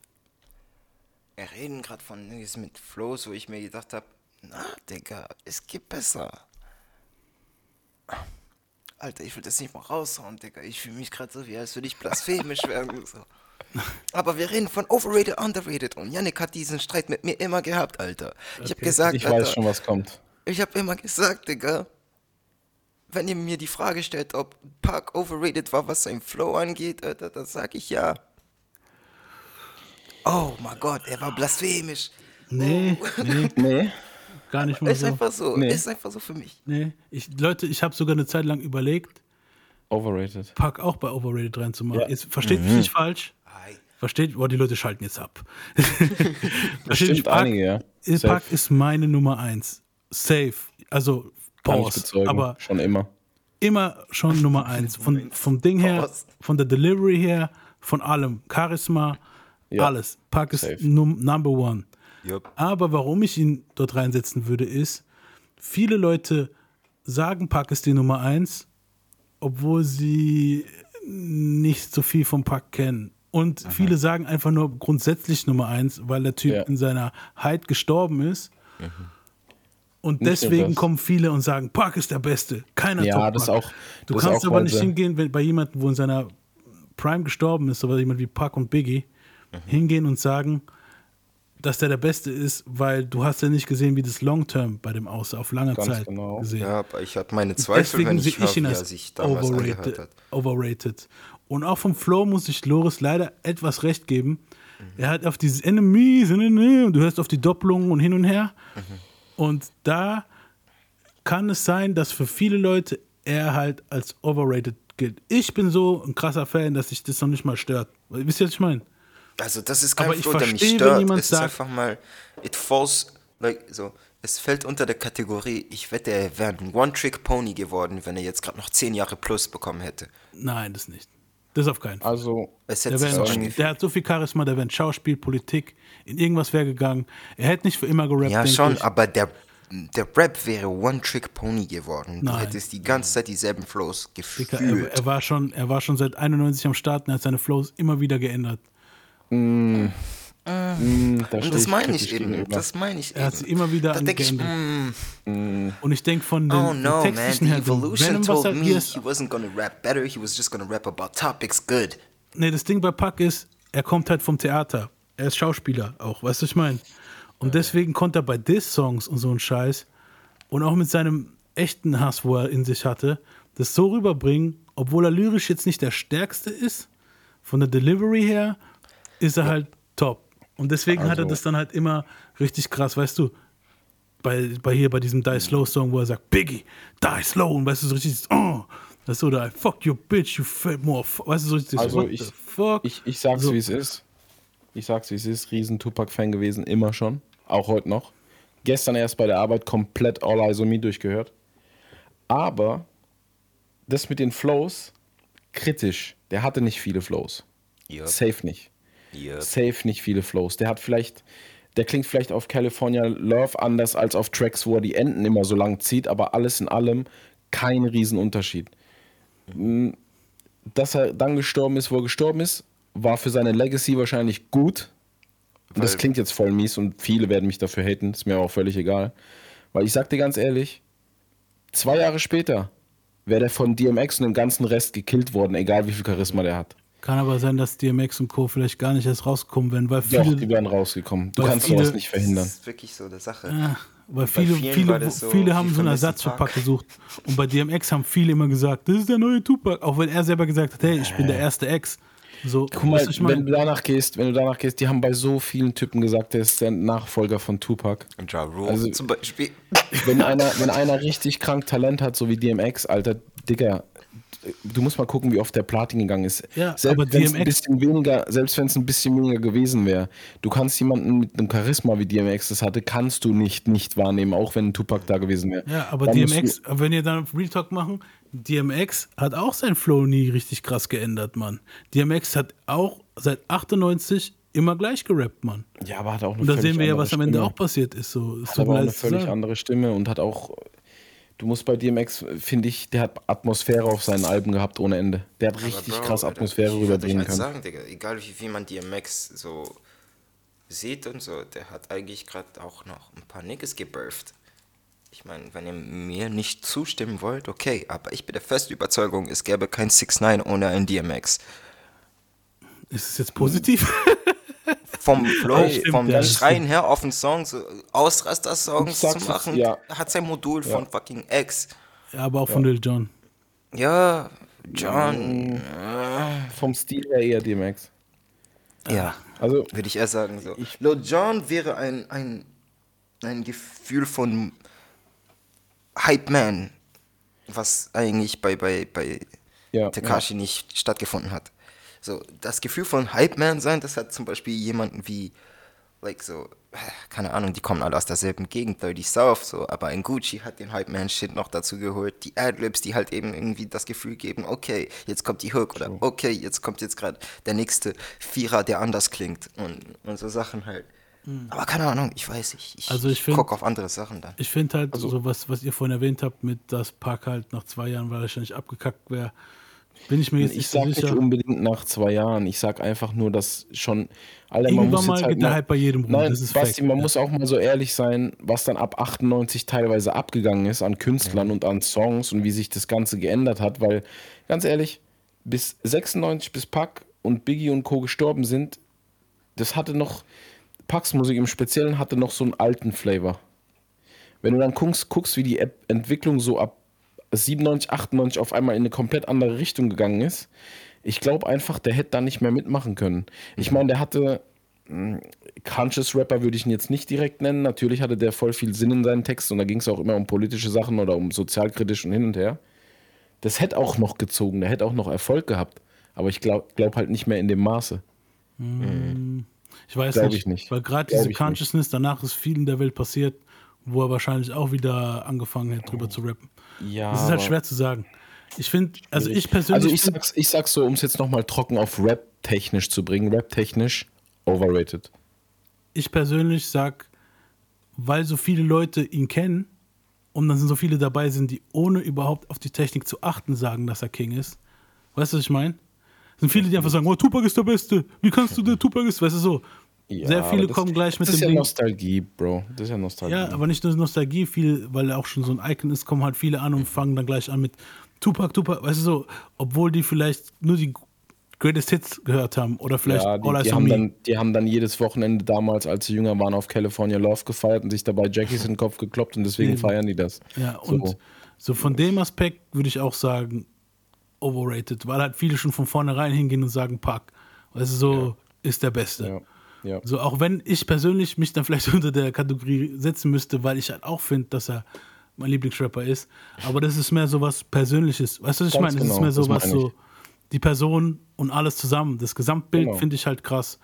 Wir reden gerade von Niggas mit Flows, wo ich mir gedacht habe, na, Digga, es gibt besser. Alter, ich will das nicht mal raushauen, Digga. Ich fühle mich gerade so, wie als würde ich blasphemisch werden. So. Aber wir reden von overrated, underrated. Und Yannick hat diesen Streit mit mir immer gehabt, Alter. Ich habe gesagt, Ich Alter, weiß schon, was kommt. ich habe immer gesagt, Digga, wenn ihr mir die Frage stellt, ob Park overrated war, was sein Flow angeht, Alter, dann sag ich ja. Oh mein Gott, er war blasphemisch. nee, nee, Nee. gar nicht mal Ist so. einfach so, Nee. ist einfach so für mich. Nee, ich, Leute, ich habe sogar eine Zeit lang überlegt, Overrated. Pack auch bei Overrated reinzumachen. Ja. Jetzt versteht Mhm. mich nicht falsch. Versteht, boah, die Leute schalten jetzt ab. versteht Stimmt, einige, ja. Ist, Safe. Pack ist meine Nummer eins. Safe. Also, Pause. Aber schon immer. immer schon Nummer eins. Von, vom Ding her, von der Delivery her, von allem. Charisma, Ja. alles. Pack ist num Number One. Jupp. Aber warum ich ihn dort reinsetzen würde, ist, viele Leute sagen, Pack ist die Nummer eins, obwohl sie nicht so viel vom Pack kennen. Und viele sagen einfach nur grundsätzlich Nummer eins, weil der Typ Ja. in seiner Hype gestorben ist. Und Nicht nur deswegen kommen viele und sagen, Pack ist der Beste. Keiner Ja, toppt das Pac. auch- Du das kannst auch aber nicht hingehen, wenn bei jemandem, wo in seiner Prime gestorben ist, aber jemand wie Pac und Biggie, Mhm. hingehen und sagen, dass der der Beste ist, weil du hast ja nicht gesehen, wie das Long Term bei dem aussah, auf lange Ganz Zeit genau. gesehen. Ja, aber ich hatte meine Zweifel, Deswegen wenn ich ich ihn er als sich damals overrated, hat. overrated. Und auch vom Flow muss ich Loris leider etwas recht geben. Mhm. Er hat auf dieses Enemies, und du hörst auf die Doppelungen und hin und her. Mhm. Und da kann es sein, dass für viele Leute er halt als overrated gilt. Ich bin so ein krasser Fan, dass sich das noch nicht mal stört. Wisst ihr, was ich meine? Also das ist kein Aber ich Flow, der mich verstehe, wenn stört. jemand es ist sagt- einfach mal, it falls, like, so, es fällt unter der Kategorie, ich wette, er wäre ein One-Trick-Pony geworden, wenn er jetzt gerade noch 10 Jahre plus bekommen hätte. Nein, das nicht. Das auf keinen Fall. Also, Es Der, so der hat so viel Charisma, der wäre in Schauspiel, Politik, in irgendwas wäre gegangen. Er hätte nicht für immer gerappt. Ja, schon, ich. aber der, der Rap wäre One-Trick-Pony geworden. Du Nein. hättest die ganze Zeit dieselben Flows Dicker, er, gefühlt. er, war schon, er war schon seit 91 am Start und er hat seine Flows immer wieder geändert. Mh, da Und stehe das meine ich eben. gegenüber. Das meine ich Er hat eben. sie immer wieder da denke ich, geändert. mm, Und ich denke von den, oh no, den man, the evolution told er me hier he ist, wasn't gonna rap better, he was just gonna rap about topics good. nee, das Ding bei Pack ist, er kommt halt vom Theater. Er ist Schauspieler auch, weißt du, was ich meine? Und deswegen konnte er bei Diss-Songs und so einen Scheiß und auch mit seinem echten Hass, wo er in sich hatte, das so rüberbringen, obwohl er lyrisch jetzt nicht der Stärkste ist, von der Delivery her, ist er halt top. Und deswegen hat er Also- das dann halt immer richtig krass, weißt du, bei, bei hier bei diesem Die Slow Song, wo er sagt, Biggie, die slow, und weißt du, so richtig, oh, das ist so da, fuck you bitch, you fat more, weißt du, so richtig, Also ich-? Ich, ich sag's, So. wie es ist. Ich sag's, wie es ist. Riesen Tupac-Fan gewesen, immer schon. Auch heute noch. gestern erst bei der Arbeit komplett All Eyes on Me durchgehört. Aber das mit den Flows, kritisch. Der hatte nicht viele Flows. Yep. Safe nicht. Yep. Safe nicht viele Flows. Der hat vielleicht, der klingt vielleicht auf California Love anders als auf Tracks, wo er die Enden immer so lang zieht, aber alles in allem kein Riesenunterschied. Mm, Dass er dann gestorben ist, wo er gestorben ist, war für seine Legacy wahrscheinlich gut. Und das Weil- klingt jetzt voll mies und viele werden mich dafür haten, ist mir auch völlig egal. Weil ich sag dir ganz ehrlich, zwei Jahre später wäre der von DMX und dem ganzen Rest gekillt worden, egal wie viel Charisma der hat. Kann aber sein, dass DMX und Co. vielleicht gar nicht erst rauskommen werden, weil Doch, viele, die wären rausgekommen. Du Weil kannst viele- sowas nicht verhindern. Das ist wirklich so eine Sache. Ja, weil Bei viele, viele, so, viele haben so einen Ersatz für Tupac. Pac gesucht. Und bei DMX haben viele immer gesagt, das ist der neue Tupac. Auch wenn er selber gesagt hat, hey, ich bin der erste Ex. So, Guck mal, wenn du danach gehst, wenn du danach gehst, die haben bei so vielen Typen gesagt, der ist der Nachfolger von Tupac. Und Ja Rule Also- zum Beispiel. Wenn einer, wenn einer richtig krank Talent hat, so wie DMX, Alter, Digga, du musst mal gucken, wie oft der Platin gegangen ist. Ja, selbst aber wenn es ein bisschen weniger, selbst wenn es ein bisschen weniger gewesen wäre, du kannst jemanden mit einem Charisma wie DMX das hatte, kannst du nicht nicht wahrnehmen, auch wenn ein Tupac da gewesen wäre. ja, aber Dann DMX, wenn ihr dann Real Talk machen, DMX hat auch sein Flow nie richtig krass geändert, Mann. DMX hat auch seit 98 immer gleich gerappt, Mann. Ja, aber hat auch eine Und da sehen wir ja, was am Ende Stimme. auch passiert ist. So, es Hat aber auch eine völlig sagen. andere Stimme und hat auch, du musst bei DMX, finde ich, der hat Atmosphäre auf seinen Alben gehabt ohne Ende. Der hat richtig Bro, krass Alter, Atmosphäre ich euch rüberbringen können. sagen, Digga, egal wie viel man DMX so sieht und so, der hat eigentlich gerade auch noch ein paar Niggas gebirtht. Ich meine, wenn ihr mir nicht zustimmen wollt, okay, aber ich bin der festen Überzeugung, es gäbe kein 6 9 ohne ein DMX. Ist es jetzt positiv? Vom Flow, Ja, stimmt, vom ja, Schreien her auf den Song, so Ich Ausraster-Songs zu machen, ja. hat sein Modul von fucking X. ja, aber auch von Lil Jon. Ja, John. Vom Stil her eher DMX. Ja. Also, würde ich eher sagen. So. Lil Jon wäre ein, ein, ein Gefühl von Hype Man, was eigentlich bei, bei, bei Ja, Tekashi nicht stattgefunden hat. So, das Gefühl von Hype Man sein, das hat zum Beispiel jemanden wie, like so, keine Ahnung, die kommen alle aus derselben Gegend, Dirty South, so, aber ein Gucci hat den Hype Man Shit noch dazu geholt, die Adlibs, die halt eben irgendwie das Gefühl geben, okay, jetzt kommt die Hook oder okay, jetzt kommt jetzt gerade der nächste Vierer, der anders klingt und, und so Sachen halt. Aber keine Ahnung, ich weiß nicht. Ich, Also ich find- guck auf andere Sachen dann. Ich finde halt, Also so was, was ihr vorhin erwähnt habt, mit dass Park halt nach zwei Jahren wahrscheinlich abgekackt wäre, bin ich mir jetzt ich nicht so sag nicht sicher. unbedingt nach zwei Jahren. Ich sag einfach nur, dass schon. Man Irgendwann muss mal jetzt halt geht der Hype bei jedem rum, Nein, das ist Basti, man ja. muss auch mal so ehrlich sein, was dann ab 98 teilweise abgegangen ist an Künstlern und an Songs und wie sich das Ganze geändert hat, weil, ganz ehrlich, bis 96, bis Pac und Biggie und Co. gestorben sind, das hatte noch, Pacs Musik im Speziellen hatte noch so einen alten Flavor. Wenn du dann guckst, guckst wie die Ep- Entwicklung so ab 97, 98 auf einmal in eine komplett andere Richtung gegangen ist, ich glaube einfach, der hätte da nicht mehr mitmachen können. Ich meine, der hatte mh, Conscious Rapper würde ich ihn jetzt nicht direkt nennen. Natürlich hatte der voll viel Sinn in seinen Texten und da ging es auch immer um politische Sachen oder um sozialkritisch und hin und her. Das hätte auch noch gezogen, der hätte auch noch Erfolg gehabt. Aber ich glaube glaub halt nicht mehr in dem Maße. Ich weiß nicht, ich nicht. weil gerade diese Consciousness, danach ist viel in der Welt passiert, wo er wahrscheinlich auch wieder angefangen hätte, drüber zu rappen. Ja, Das ist halt schwer zu sagen. Ich finde, also ich persönlich, Also ich sag's, ich sag's so, um es jetzt nochmal trocken auf Rap-technisch zu bringen. Rap-technisch overrated. ich persönlich sag, weil so viele Leute ihn kennen und dann sind so viele dabei sind, die ohne überhaupt auf die Technik zu achten sagen, dass er King ist. Weißt du, was ich meine? sind viele, die einfach sagen, oh, Tupac ist der Beste. Wie kannst du der Tupac ist? Weißt du so. Sehr aber viele kommen gleich mit Das ist dem ja Ding. Nostalgie, Bro. Das ist ja Nostalgie. Ja, aber nicht nur Nostalgie, viel, weil er auch schon so ein Icon ist, kommen halt viele an und fangen dann gleich an mit Tupac, Tupac, weißt du so, obwohl die vielleicht nur die Greatest Hits gehört haben oder vielleicht Ja, die, All die, haben dann, die haben dann jedes Wochenende damals, als sie jünger waren, auf California Love gefeiert und sich dabei Jackies in den Kopf gekloppt und deswegen Eben. feiern die das. Ja, So. und so von dem Aspekt würde ich auch sagen, overrated, weil halt viele schon von vornherein hingehen und sagen, Pack. Weißt du, so ist der Beste. Ja. Ja. So, auch wenn ich persönlich mich dann vielleicht unter der Kategorie setzen müsste, weil ich halt auch finde, dass er mein Lieblingsrapper ist. Aber das ist mehr so was Persönliches. Weißt du, was ich meine? Das ist genau, mehr so was so, die Person und alles zusammen. Das Gesamtbild Genau. finde ich halt krass.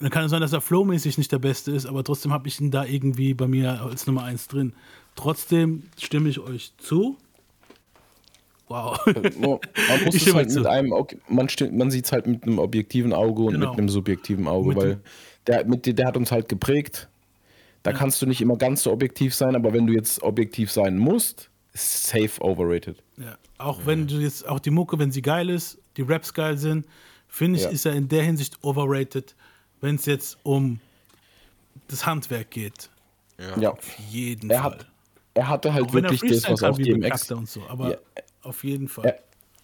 Dann kann es sein, dass er flowmäßig nicht der Beste ist, aber trotzdem habe ich ihn da irgendwie bei mir als Nummer 1 drin. Trotzdem stimme ich euch zu. Wow. Nur, Man muss Ich es halt zu. mit einem, ok- man, man sieht es halt mit einem objektiven Auge und Genau. mit einem subjektiven Auge, Mit weil der, mit, der hat uns halt geprägt. Da kannst du nicht immer ganz so objektiv sein, aber wenn du jetzt objektiv sein musst, ist safe overrated. Ja. Auch wenn du jetzt, auch die Mucke, wenn sie geil ist, die Raps geil sind, finde ich, Ja. ist er in der Hinsicht overrated, wenn es jetzt um das Handwerk geht. Ja. Auf jeden Er, Fall. hat, er hatte halt auch wirklich das, was wie DMX. So, aber Ja. Auf jeden Fall. Er,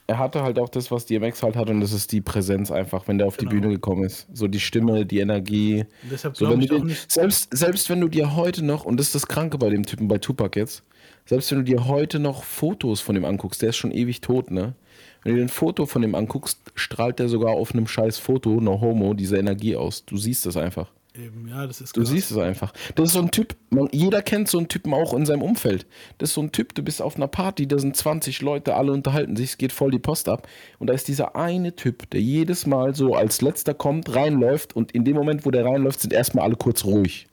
er hatte halt auch das, was DMX halt hat, und das ist die Präsenz einfach, wenn der auf Genau. die Bühne gekommen ist. So die Stimme, die Energie. Und deshalb So, wenn ich du den, nicht. selbst, selbst wenn du dir heute noch, und das ist das Kranke bei dem Typen, bei Tupac jetzt, selbst wenn du dir heute noch Fotos von dem anguckst, der ist schon ewig tot, ne? Wenn du dir ein Foto von dem anguckst, strahlt der sogar auf einem scheiß Foto, no homo, diese Energie aus. Du siehst es einfach. Eben, ja, das ist Du krass. siehst es einfach. Das ist so ein Typ, man, jeder kennt so einen Typen auch in seinem Umfeld. Das ist so ein Typ, du bist auf einer Party, da sind 20 Leute, alle unterhalten sich, es geht voll die Post ab. Und da ist dieser eine Typ, der jedes Mal so als letzter kommt, reinläuft und in dem Moment, wo der reinläuft, sind erstmal alle kurz ruhig.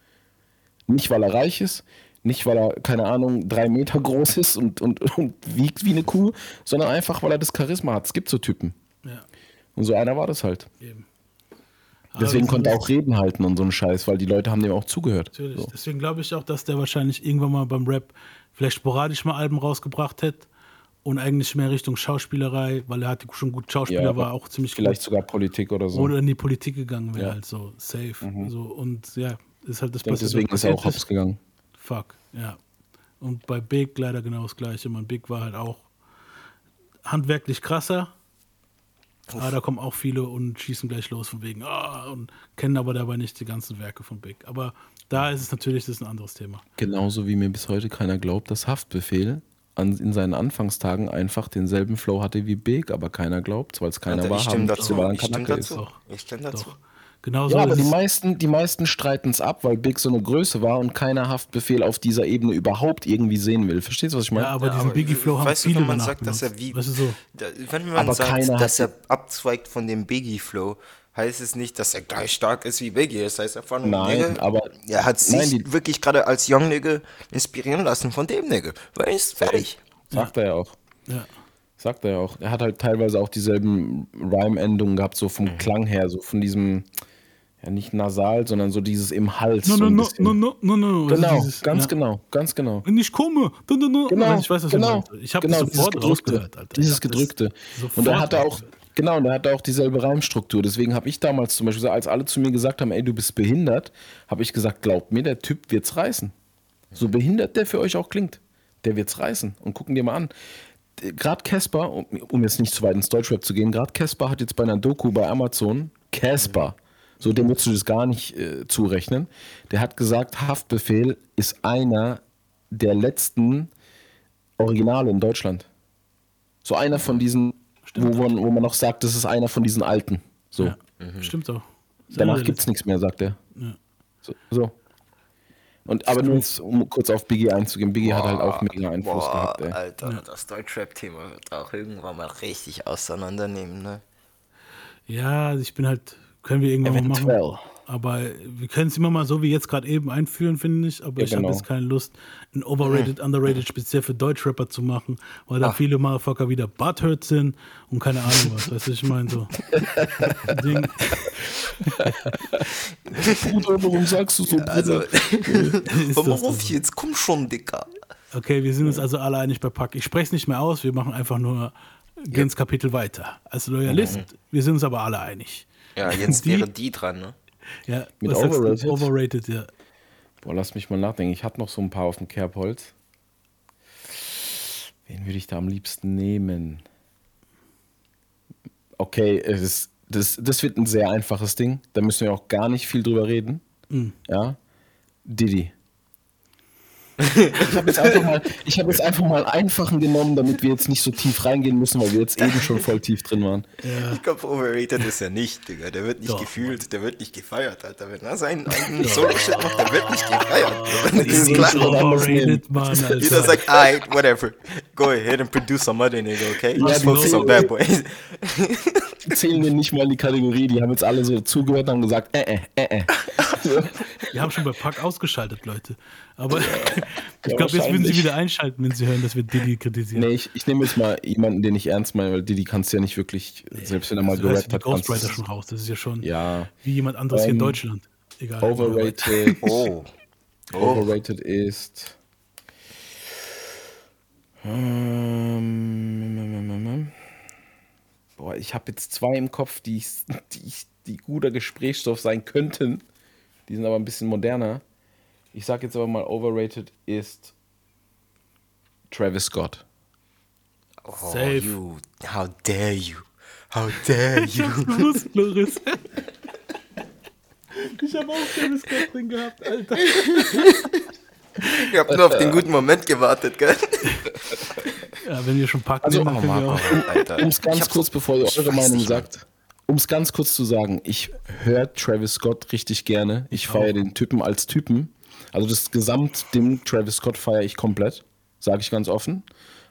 Nicht, weil er reich ist, nicht, weil er, keine Ahnung, drei Meter groß ist und, und, und wiegt wie eine Kuh, sondern einfach, weil er das Charisma hat. Es gibt so Typen. Ja, Und so einer war das halt. eben. Deswegen konnte er auch Reden halten und so einen Scheiß, weil die Leute haben dem auch zugehört. Natürlich. So. Deswegen glaube ich auch, dass der wahrscheinlich irgendwann mal beim Rap vielleicht sporadisch mal Alben rausgebracht hätte und eigentlich mehr Richtung Schauspielerei, weil er hat schon gut Schauspieler, Ja, war auch ziemlich Vielleicht gut. sogar Politik oder so. Oder in die Politik gegangen wäre, Ja. Mhm. halt so safe. So, und ja, ist halt das was deswegen ist er auch hops gegangen. Fuck, ja. Und bei Big leider genau das gleiche. Man, Big war halt auch handwerklich krasser. Aber da kommen auch viele und schießen gleich los von wegen, ah, und kennen aber dabei nicht die ganzen Werke von Big. Aber da ist es natürlich, das ist ein anderes Thema. Genauso wie mir bis heute keiner glaubt, dass Haftbefehl an, in seinen Anfangstagen einfach denselben Flow hatte wie Big, aber keiner glaubt, weil es keiner Also war. ich stimme dazu. Ich stimme dazu. Doch. Ich stimme dazu. Doch. Genauso Ja, aber ist die meisten, die meisten streiten es ab, weil Big so eine Größe war und keiner Haftbefehl auf dieser Ebene überhaupt irgendwie sehen will. Verstehst du, was ich meine? Ja, aber Ja, diesen aber Biggie Flow haben weißt viele wenn man danach sagt, dass er wie- Weißt du so? Da, wenn man Aber sagt, dass er abzweigt von dem Biggie-Flow, heißt es nicht, dass er gleich stark ist wie Biggie. Das heißt einfach nur, Nein, Nigga, aber- er hat sich Nein, wirklich gerade als Young Nigga inspirieren lassen von dem Nigga. Weißt, fertig. Sagt er ja auch. Ja. Sagt er ja auch. Er hat halt teilweise auch dieselben Rhyme-Endungen gehabt, so Mhm. vom Klang her, so von diesem, ja nicht nasal, sondern so dieses im Hals. No, so no, ein no, no, no, no, no. Also Genau, dieses- ganz ja. genau, ganz genau. Wenn ich komme, no, no, no. Genau, ich weiß, was genau, du. Ich habe genau, das sofort dieses Gedrückte, Alter. Dieses Gedrückte. Und er hatte auch, rausgehört. genau, und er hatte auch dieselbe Reimstruktur. Deswegen habe ich damals zum Beispiel, als alle zu mir gesagt haben, ey, du bist behindert, habe ich gesagt, glaubt mir, der Typ wird's reißen. So behindert der für euch auch klingt, der wird's reißen. Und gucken dir mal an. Gerade Casper, um, um jetzt nicht zu weit ins Deutschrap zu gehen, gerade Casper hat jetzt bei einer Doku bei Amazon, Casper, so dem würdest du das gar nicht äh, zurechnen, der hat gesagt, Haftbefehl ist einer der letzten Originale in Deutschland. So einer von diesen, wo man, wo man noch sagt, das ist einer von diesen alten. So. Ja, Stimmt doch. Danach gibt es nichts mehr, sagt er. So. so. Und aber nur um kurz auf Biggie einzugehen, Biggie hat halt auch mega Einfluss Boah, gehabt, ey. Alter, das Deutschrap-Thema wird auch irgendwann mal richtig auseinandernehmen, ne? Ja, also ich bin halt, können wir irgendwann mal machen. Eventuell. Aber wir können es immer mal so wie jetzt gerade eben einführen, finde ich. Aber Ja, ich habe genau. jetzt keine Lust, ein Overrated, Underrated speziell für Deutschrapper zu machen, weil da viele Motherfucker wieder Butthurt sind und keine Ahnung was. Weißt du, ich meine so. Ding. Bruder, warum sagst du so, Bruder? Also, Ist hör mal das auf so? jetzt, komm schon, Dicker. Okay, wir sind uns also alle einig bei Pack. Ich spreche es nicht mehr aus, wir machen einfach nur gehen ins Kapitel weiter. Als Loyalist, wir sind uns aber alle einig. Ja, jetzt Die- wäre die dran, ne? Ja, Mit was sagst du? Overrated? Overrated, ja. Boah, lass mich mal nachdenken. Ich hatte noch so ein paar auf dem Kerbholz. Wen würde ich da am liebsten nehmen? Okay, es ist, das, das wird ein sehr einfaches Ding. Da müssen wir auch gar nicht viel drüber reden. Ja. Diddy. Ich habe jetzt, einfach mal- ich hab jetzt einfach mal einen einfachen genommen, damit wir jetzt nicht so tief reingehen müssen, weil wir jetzt eben schon voll tief drin waren. Ich glaube, overrated ist er nicht, Digga. Der wird nicht Doch, gefühlt, der wird nicht gefeiert, Alter. Wenn er seinen eigenen Solo-Shit macht, der wird nicht gefeiert. Das ist klar. Overrated, Mann, Jeder sagt, alright, whatever. Go ahead and produce some other nigga, okay? Ja, Just focus on bad boys. Die zählen wir nicht mal in die Kategorie. Die haben jetzt alle so zugehört und haben gesagt, äh, äh, äh, äh. Wir haben schon bei Pack ausgeschaltet, Leute. Aber ich Ja, glaube, jetzt würden sie wieder einschalten, wenn sie hören, dass wir Diddy kritisieren. Nee, ich, ich nehme jetzt mal jemanden, den ich ernst meine, weil Diddy kannst du ja nicht wirklich, selbst wenn er mal Also, da ist gerappt hat, Ghostwriter schon raus. Das ist ja schon Ja, wie jemand anderes hier in Ähm, Deutschland. Egal. overrated. Oh. Overrated ist. Ähm, boah, ich habe jetzt zwei im Kopf, die, ich- die, ich- die guter Gesprächsstoff sein könnten. Die sind aber ein bisschen moderner. Ich sag jetzt aber mal, overrated ist Travis Scott. Oh, Safe. you. How dare you? How dare you? Loris. Ich habe auch Travis Scott drin gehabt, Alter. Ich hab nur auf den guten Moment gewartet, gell? Ja, wenn wir schon Pack Also, dann können wir auch. Alter. Um es ganz hab kurz, so- bevor ihr eure Meinung sagt, um es ganz kurz zu sagen, ich höre Travis Scott richtig gerne. Ich feiere den Typen als Typen. Also das Gesamtding Travis Scott feiere ich komplett, sage ich ganz offen.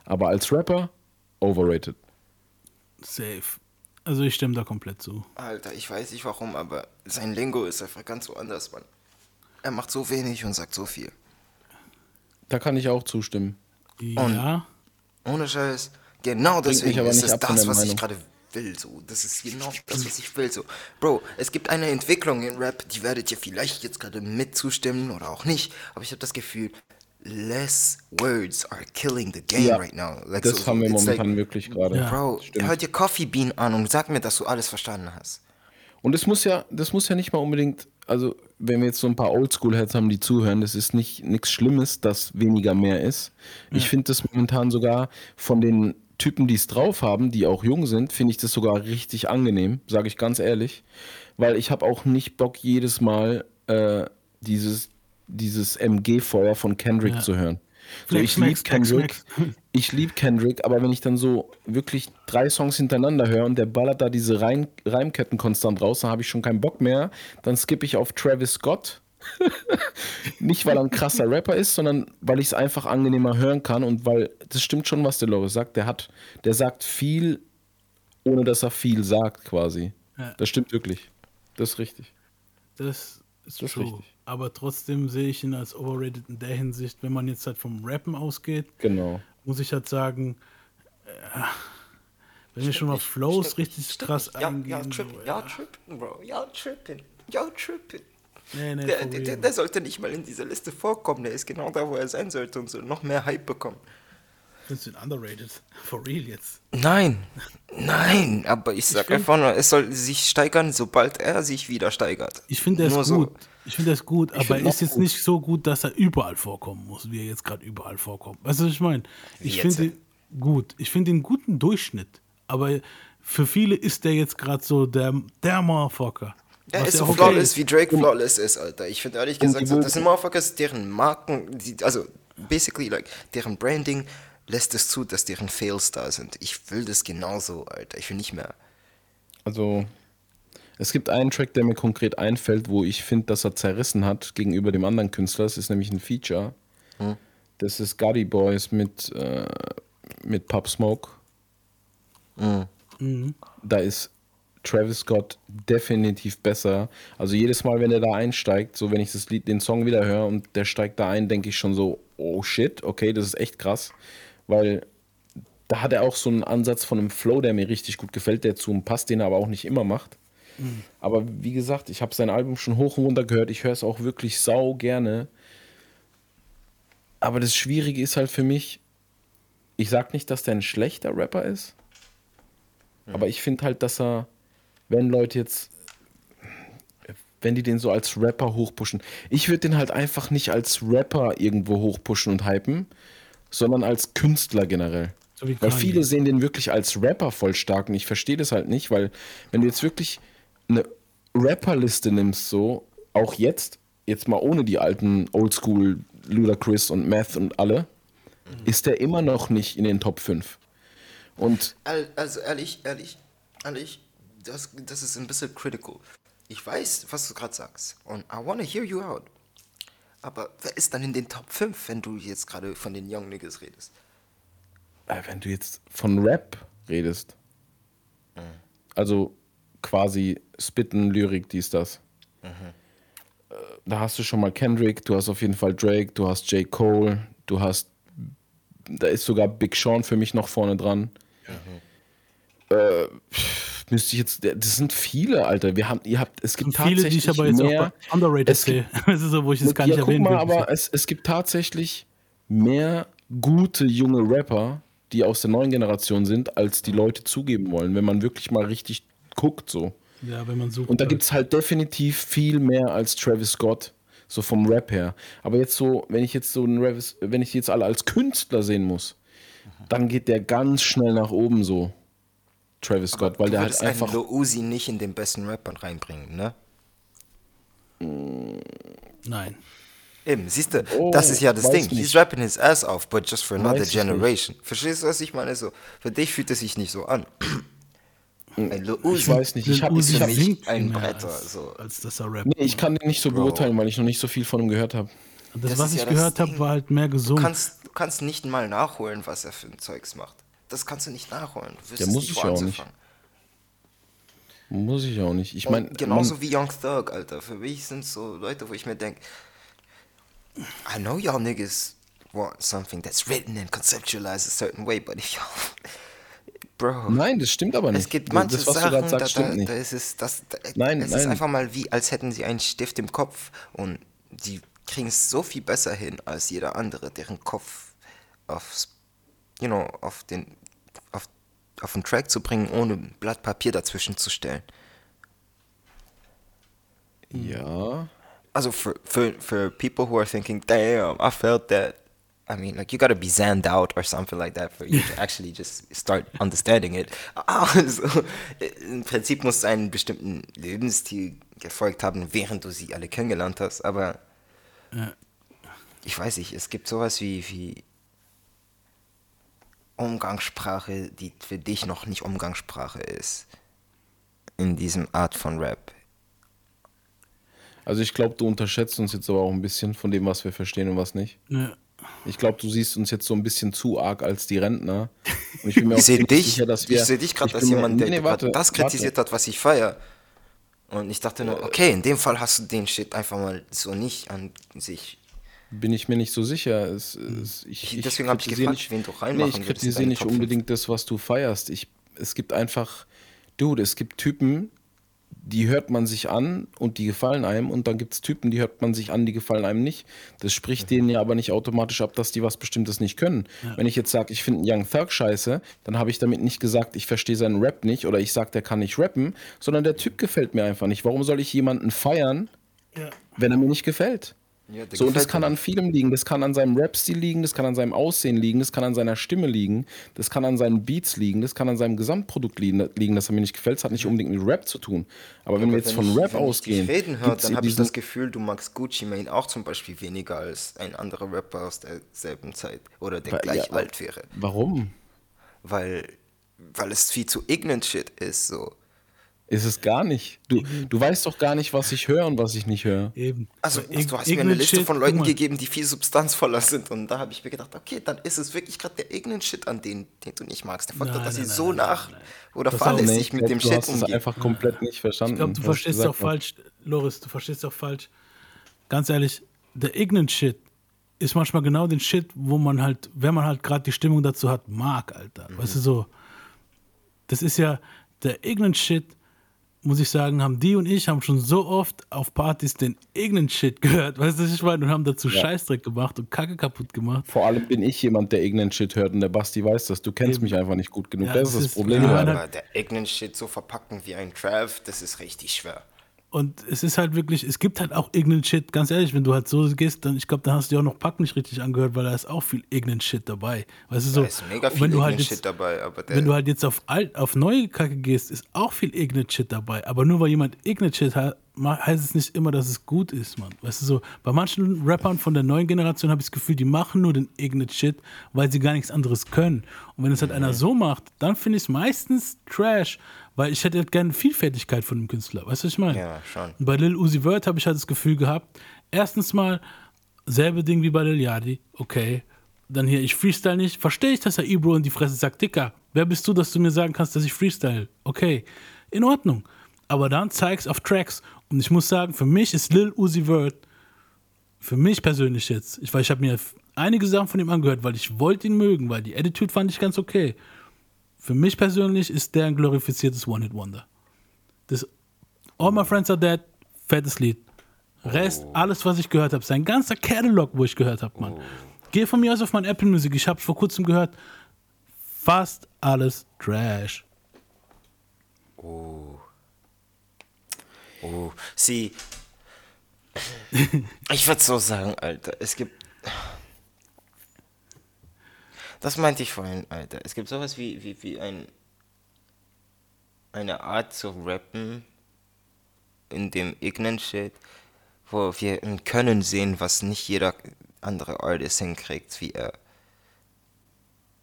Aber als Rapper, overrated. Safe. Also ich stimme da komplett zu. Alter, ich weiß nicht warum, aber sein Lingo ist einfach ganz so anders, Mann. Er macht so wenig und sagt so viel. Da kann ich auch zustimmen. Ja. Ohne Scheiß. Genau Bringt deswegen ist es das, was ich Meinung. gerade will. So. Das ist genau das, was ich will. So. Bro, es gibt eine Entwicklung in Rap, die werdet ihr vielleicht jetzt gerade mit zustimmen oder auch nicht. Aber ich habe das Gefühl, less words are killing the game Ja, right now. Like, das so, haben wir it's momentan like, wirklich gerade. Ja. Bro, hör dir Coffee Bean an und sag mir, dass du alles verstanden hast. Und es muss ja, das muss ja nicht mal unbedingt, also wenn wir jetzt so ein paar Oldschool-Heads haben, die zuhören, das ist nicht nichts Schlimmes, dass weniger mehr ist. Ich finde das momentan sogar von den Typen, die es drauf haben, die auch jung sind, finde ich das sogar richtig angenehm, sage ich ganz ehrlich. Weil ich habe auch nicht Bock, jedes Mal äh, dieses, dieses MG-Feuer von Kendrick Ja. zu hören. So, ich liebe Kendrick. Ich liebe Kendrick, aber wenn ich dann so wirklich drei Songs hintereinander höre und der ballert da diese Reim Reimketten konstant raus, dann habe ich schon keinen Bock mehr. Dann skippe ich auf Travis Scott. Nicht, weil er ein krasser Rapper ist, sondern weil ich es einfach angenehmer hören kann und weil das stimmt schon, was der Loris sagt. Der hat, der sagt viel, ohne dass er viel sagt, quasi. Ja. Das stimmt wirklich. Das ist richtig. Das ist Das ist true. richtig. Aber trotzdem sehe ich ihn als overrated in der Hinsicht, wenn man jetzt halt vom Rappen ausgeht, Genau. muss ich halt sagen, äh, wenn wir schon mal Flows richtig krass Ja, eingehen. ja, so, trippen, ja, trippen, Bro. Ja, trippen. Ja, trippen. Nee, nee, Der, der, der, sollte nicht mal in dieser Liste vorkommen. Der ist genau da, wo er sein sollte und soll noch mehr Hype bekommen. Findest du ihn underrated? For real jetzt. Nein, nein, aber ich sag einfach nur, es soll sich steigern, sobald er sich wieder steigert. Ich finde, Nur ist so. gut. Ich finde, ist gut, aber find er ist jetzt gut. nicht so gut, dass er überall vorkommen muss, wie er jetzt gerade überall vorkommt. Weißt du, was ich meine? Ich finde ihn gut. Ich finde einen guten Durchschnitt. Aber für viele ist der jetzt gerade so der, der Motherfucker. Er Was ist so okay flawless, wie Drake flawless ist, Alter. Ich finde ehrlich gesagt, so, das sind Motherfuckers, deren Marken, die, also basically, like, deren Branding lässt es zu, dass deren Fails da sind. Ich will das genauso, Alter. Ich will nicht mehr. Also, es gibt einen Track, der mir konkret einfällt, wo ich finde, dass er zerrissen hat gegenüber dem anderen Künstler. Das ist nämlich ein Feature. Das ist Gotti Boys mit, äh, mit Pop Smoke. Da ist Travis Scott definitiv besser. Also jedes Mal, wenn er da einsteigt, so wenn ich das Lied, den Song wieder höre und der steigt da ein, denke ich schon so, oh shit, okay, das ist echt krass. Weil da hat er auch so einen Ansatz von einem Flow, der mir richtig gut gefällt, der zu ihm passt, den er aber auch nicht immer macht. Aber wie gesagt, ich habe sein Album schon hoch und runter gehört. Ich höre es auch wirklich sau gerne. Aber das Schwierige ist halt für mich, ich sag nicht, dass der ein schlechter Rapper ist, aber ich finde halt, dass er, wenn Leute jetzt, wenn die den so als Rapper hochpushen, ich würde den halt einfach nicht als Rapper irgendwo hochpushen und hypen, sondern als Künstler generell. So wie weil viele sehen den wirklich als Rapper voll stark und ich verstehe das halt nicht, weil wenn du jetzt wirklich eine Rapperliste nimmst, so, auch jetzt, jetzt mal ohne die alten Oldschool Ludacris und Meth und alle, ist der immer noch nicht in den Top 5. Und Al- Also ehrlich, ehrlich, ehrlich, das, das ist ein bisschen critical. Ich weiß, was du gerade sagst. Und I wanna hear you out. Aber wer ist dann in den Top 5, wenn du jetzt gerade von den Young Niggas redest? äh, wenn du jetzt von Rap redest, also quasi Spitten, Lyrik, dies, das. Äh, Da hast du schon mal Kendrick, du hast auf jeden Fall Drake, du hast J. Cole, du hast, da ist sogar Big Sean für mich noch vorne dran. Äh, pff, müsste ich jetzt, das sind viele, Alter. Wir haben, ihr habt, es gibt Viele, die ich tatsächlich aber jetzt mehr, auch underrated es sehe. Das ist so, wo ich es gar ja, nicht guck erwähnen mal, will. aber es, es gibt tatsächlich mehr gute junge Rapper, die aus der neuen Generation sind, als die Leute zugeben wollen, wenn man wirklich mal richtig guckt so. ja, wenn man sucht. Und da gibt es halt definitiv viel mehr als Travis Scott, so vom Rap her. Aber jetzt so, wenn ich jetzt so einen Travis, wenn ich die jetzt alle als Künstler sehen muss, dann geht der ganz schnell nach oben so. Travis Scott, weil du der halt einfach. einen Lil Uzi nicht in den besten Rappern reinbringen, ne? Nein. Eben, siehst du, Oh, das ist ja das Ding. nicht. He's rapping his ass off, but just for another Weiß generation. Verstehst du, was ich meine? So, für dich fühlt es sich nicht so an. Ein Lil Uzi Ich weiß nicht, ich habe hab, singt ein Bretter, als, so. als dass er rappt. nee, ich kann den nicht so beurteilen, weil ich noch nicht so viel von ihm gehört habe. das, das was ich ja gehört habe, war halt mehr Du gesungen. kannst, du kannst nicht mal nachholen, was er für ein Zeugs macht. Das kannst du nicht nachholen. Du wirst Ja, muss nicht ich auch nicht. Muss ich auch nicht. Ich meine, genauso wie Young Thug, Alter. Für mich sind so Leute, wo ich mir denke, I know y'all niggas want something that's written and conceptualized a certain way, but if y'all, bro, nein, das stimmt aber nicht. es gibt manche das, was du Sachen, da, sagst, da, stimmt nicht. da ist es, das, da, Nein, es ist nein. einfach mal wie, als hätten sie einen Stift im Kopf und die kriegen es so viel besser hin als jeder andere, deren Kopf aufs, you know, auf den, auf den Track zu bringen, ohne ein Blatt Papier dazwischen zu stellen. Ja. Also for, for, for people who are thinking, damn, I felt that. I mean, like you gotta be zanned out or something like that for you to actually just start understanding it. Also, Im Prinzip musst du einen bestimmten Lebensstil gefolgt haben, während du sie alle kennengelernt hast. Aber ich weiß nicht, es gibt sowas wie, wie Umgangssprache, die für dich noch nicht Umgangssprache ist. In diesem Art von Rap. Also ich glaube, du unterschätzt uns jetzt aber auch ein bisschen von dem, was wir verstehen und was nicht. Ja. Ich glaube, du siehst uns jetzt so ein bisschen zu arg als die Rentner. Und ich bin mir Ich auch sehe dich, sicher, dass wir. ich sehe dich gerade als jemand, der nee, warte, das kritisiert hat, was ich feiere. Und ich dachte nur, okay, in dem Fall hast du den Shit einfach mal so nicht an sich. Bin ich mir nicht so sicher. Es, es, ich, Ich- deswegen hab ich kritisiere gefragt, nicht, wen du reinmachen nee, ich kritisiere nicht unbedingt das, was du feierst. Ich, es gibt einfach, dude, es gibt Typen, die hört man sich an und die gefallen einem und dann gibt es Typen, die hört man sich an, die gefallen einem nicht. Das spricht Mhm. denen ja aber nicht automatisch ab, dass die was Bestimmtes nicht können. Wenn ich jetzt sage, ich finde einen Young Thug scheiße, dann habe ich damit nicht gesagt, ich verstehe seinen Rap nicht oder ich sage, der kann nicht rappen, sondern der Typ gefällt mir einfach nicht. Warum soll ich jemanden feiern, Ja. wenn er mir nicht gefällt? Ja, So, und das kann an vielem liegen. Das kann an seinem Rap-Stil liegen, das kann an seinem Aussehen liegen, das kann an seiner Stimme liegen, das kann an seinen Beats liegen, das kann an seinem Gesamtprodukt liegen, liegen dass er mir nicht gefällt. Das hat nicht unbedingt mit Rap zu tun. Aber wenn wir jetzt von ich, Rap wenn ausgehen, Ich dich reden gibt's dann habe ich das Gefühl, du magst Gucci Mane auch zum Beispiel weniger als ein anderer Rapper aus derselben Zeit oder der Weil- gleich ja, alt wäre. Warum? Weil, weil es viel zu ignorant shit ist. So. Ist es gar nicht. Du, du weißt doch gar nicht, was ich höre und was ich nicht höre. Eben. Also, du hast mir eine Liste shit, von Leuten gegeben, die viel substanzvoller sind. Und da habe ich mir gedacht, okay, dann ist es wirklich gerade der ignorant Shit an den, den du nicht magst. Der Faktor, Nein, dass sie nein, so nein, nein, nach nein, oder fahrlässig mit dem du Shit hast es umgehen. einfach komplett nicht verstanden. Ich glaube, du verstehst auch falsch, Loris, du verstehst auch falsch. Ganz ehrlich, der ignorant Shit ist manchmal genau den Shit, wo man halt, wenn man halt gerade die Stimmung dazu hat, mag, Alter. Weißt du so, das ist ja, der ignorant Shit, muss ich sagen, haben die und ich haben schon so oft auf Partys den ignorant Shit gehört, weißt du, was ich meine, und haben dazu Scheißdreck gemacht und Kacke kaputt gemacht. Vor allem bin ich jemand, der ignorant Shit hört und der Basti weiß das. Du kennst mich einfach nicht gut genug. Ja, das das ist das Problem. ja, Aber der ignorant Shit so verpacken wie ein Trav, das ist richtig schwer. Und es ist halt wirklich, es gibt halt auch ignorant Shit, ganz ehrlich, wenn du halt so gehst, dann, ich glaube, dann hast du dir auch noch Pack nicht richtig angehört, weil da ist auch viel ignorant Shit dabei. Weißt du so, Da ist mega viel wenn du halt jetzt, Shit dabei, aber wenn du halt jetzt auf, alt, auf neue Kacke gehst, ist auch viel ignorant Shit dabei. Aber nur weil jemand ignorant Shit ha heißt es nicht immer, dass es gut ist, Mann. Weißt du so, bei manchen Rappern von der neuen Generation habe ich das Gefühl, die machen nur den ignorant Shit, weil sie gar nichts anderes können. Und wenn es halt einer so macht, dann finde ich es meistens Trash, weil ich hätte halt gerne Vielfältigkeit von dem Künstler. Weißt du, was ich meine? Ja, schon. Und bei Lil Uzi Vert habe ich halt das Gefühl gehabt, erstens mal selbe Ding wie bei Lil Yadi, okay. Dann hier, ich freestyle nicht, verstehe ich, dass er Ebro in die Fresse sagt, Dicker, wer bist du, dass du mir sagen kannst, dass ich freestyle? Okay, in Ordnung. Aber dann zeig's auf Tracks. Und ich muss sagen, für mich ist Lil Uzi Vert, für mich persönlich jetzt, ich, weil ich habe mir einige Sachen von ihm angehört, weil ich wollte ihn mögen, weil die Attitude fand ich ganz okay. Für mich persönlich ist der ein glorifiziertes One-Hit-Wonder. Das All My Friends Are Dead, fettes Lied. Rest, alles, was ich gehört habe, sein ganzer Catalog, wo ich gehört habe, Mann. Geh von mir aus auf mein Apple Music, ich habe vor kurzem gehört, fast alles Trash. Oh. Oh. Sie. Ich würde so sagen, Alter. Es gibt. Das meinte ich vorhin, Alter. Es gibt sowas wie, wie, wie ein. Eine Art zu rappen in dem Ignorant Shit, wo wir ein Können sehen, was nicht jeder andere Artist hinkriegt, wie er.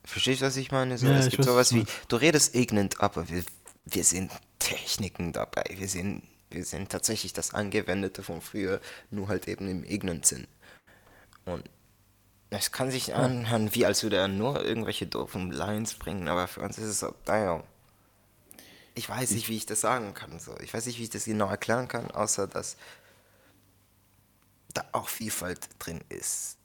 Verstehst du, was ich meine? So, Ja, es gibt sowas wie, du redest ignorant, aber wir, wir sehen Techniken dabei. Wir sehen, wir sehen tatsächlich das Angewendete von früher, nur halt eben im ignorant Sinn. Und es kann sich anhören, wie als würde er nur irgendwelche doofen Lines bringen, aber für uns ist es so, naja. Ich weiß nicht, wie ich das sagen kann. So. Ich weiß nicht, wie ich das genau erklären kann, außer dass da auch Vielfalt drin ist.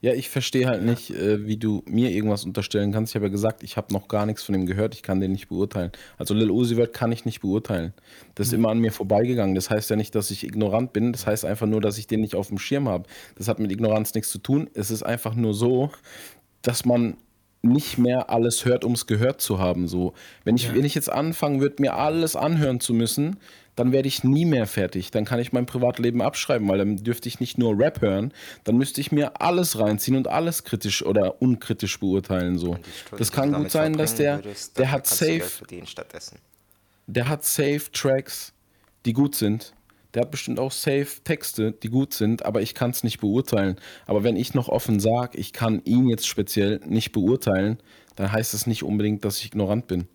Ja, ich verstehe halt nicht, äh, wie du mir irgendwas unterstellen kannst. Ich habe ja gesagt, ich habe noch gar nichts von ihm gehört, ich kann den nicht beurteilen. Also Lil Uzi Vert kann ich nicht beurteilen. Das ist immer an mir vorbeigegangen. Das heißt ja nicht, dass ich ignorant bin, das heißt einfach nur, dass ich den nicht auf dem Schirm habe. Das hat mit Ignoranz nichts zu tun. Es ist einfach nur so, dass man nicht mehr alles hört, um es gehört zu haben. So, wenn ich, wenn ich jetzt anfangen würde, mir alles anhören zu müssen, dann werde ich nie mehr fertig. Dann kann ich mein Privatleben abschreiben, weil dann dürfte ich nicht nur Rap hören, dann müsste ich mir alles reinziehen und alles kritisch oder unkritisch beurteilen. So. Das kann gut sein, dass der, würdest, der hat safe der hat safe Tracks, die gut sind. Der hat bestimmt auch safe Texte, die gut sind, aber ich kann es nicht beurteilen. Aber wenn ich noch offen sage, ich kann ihn jetzt speziell nicht beurteilen, dann heißt es nicht unbedingt, dass ich ignorant bin.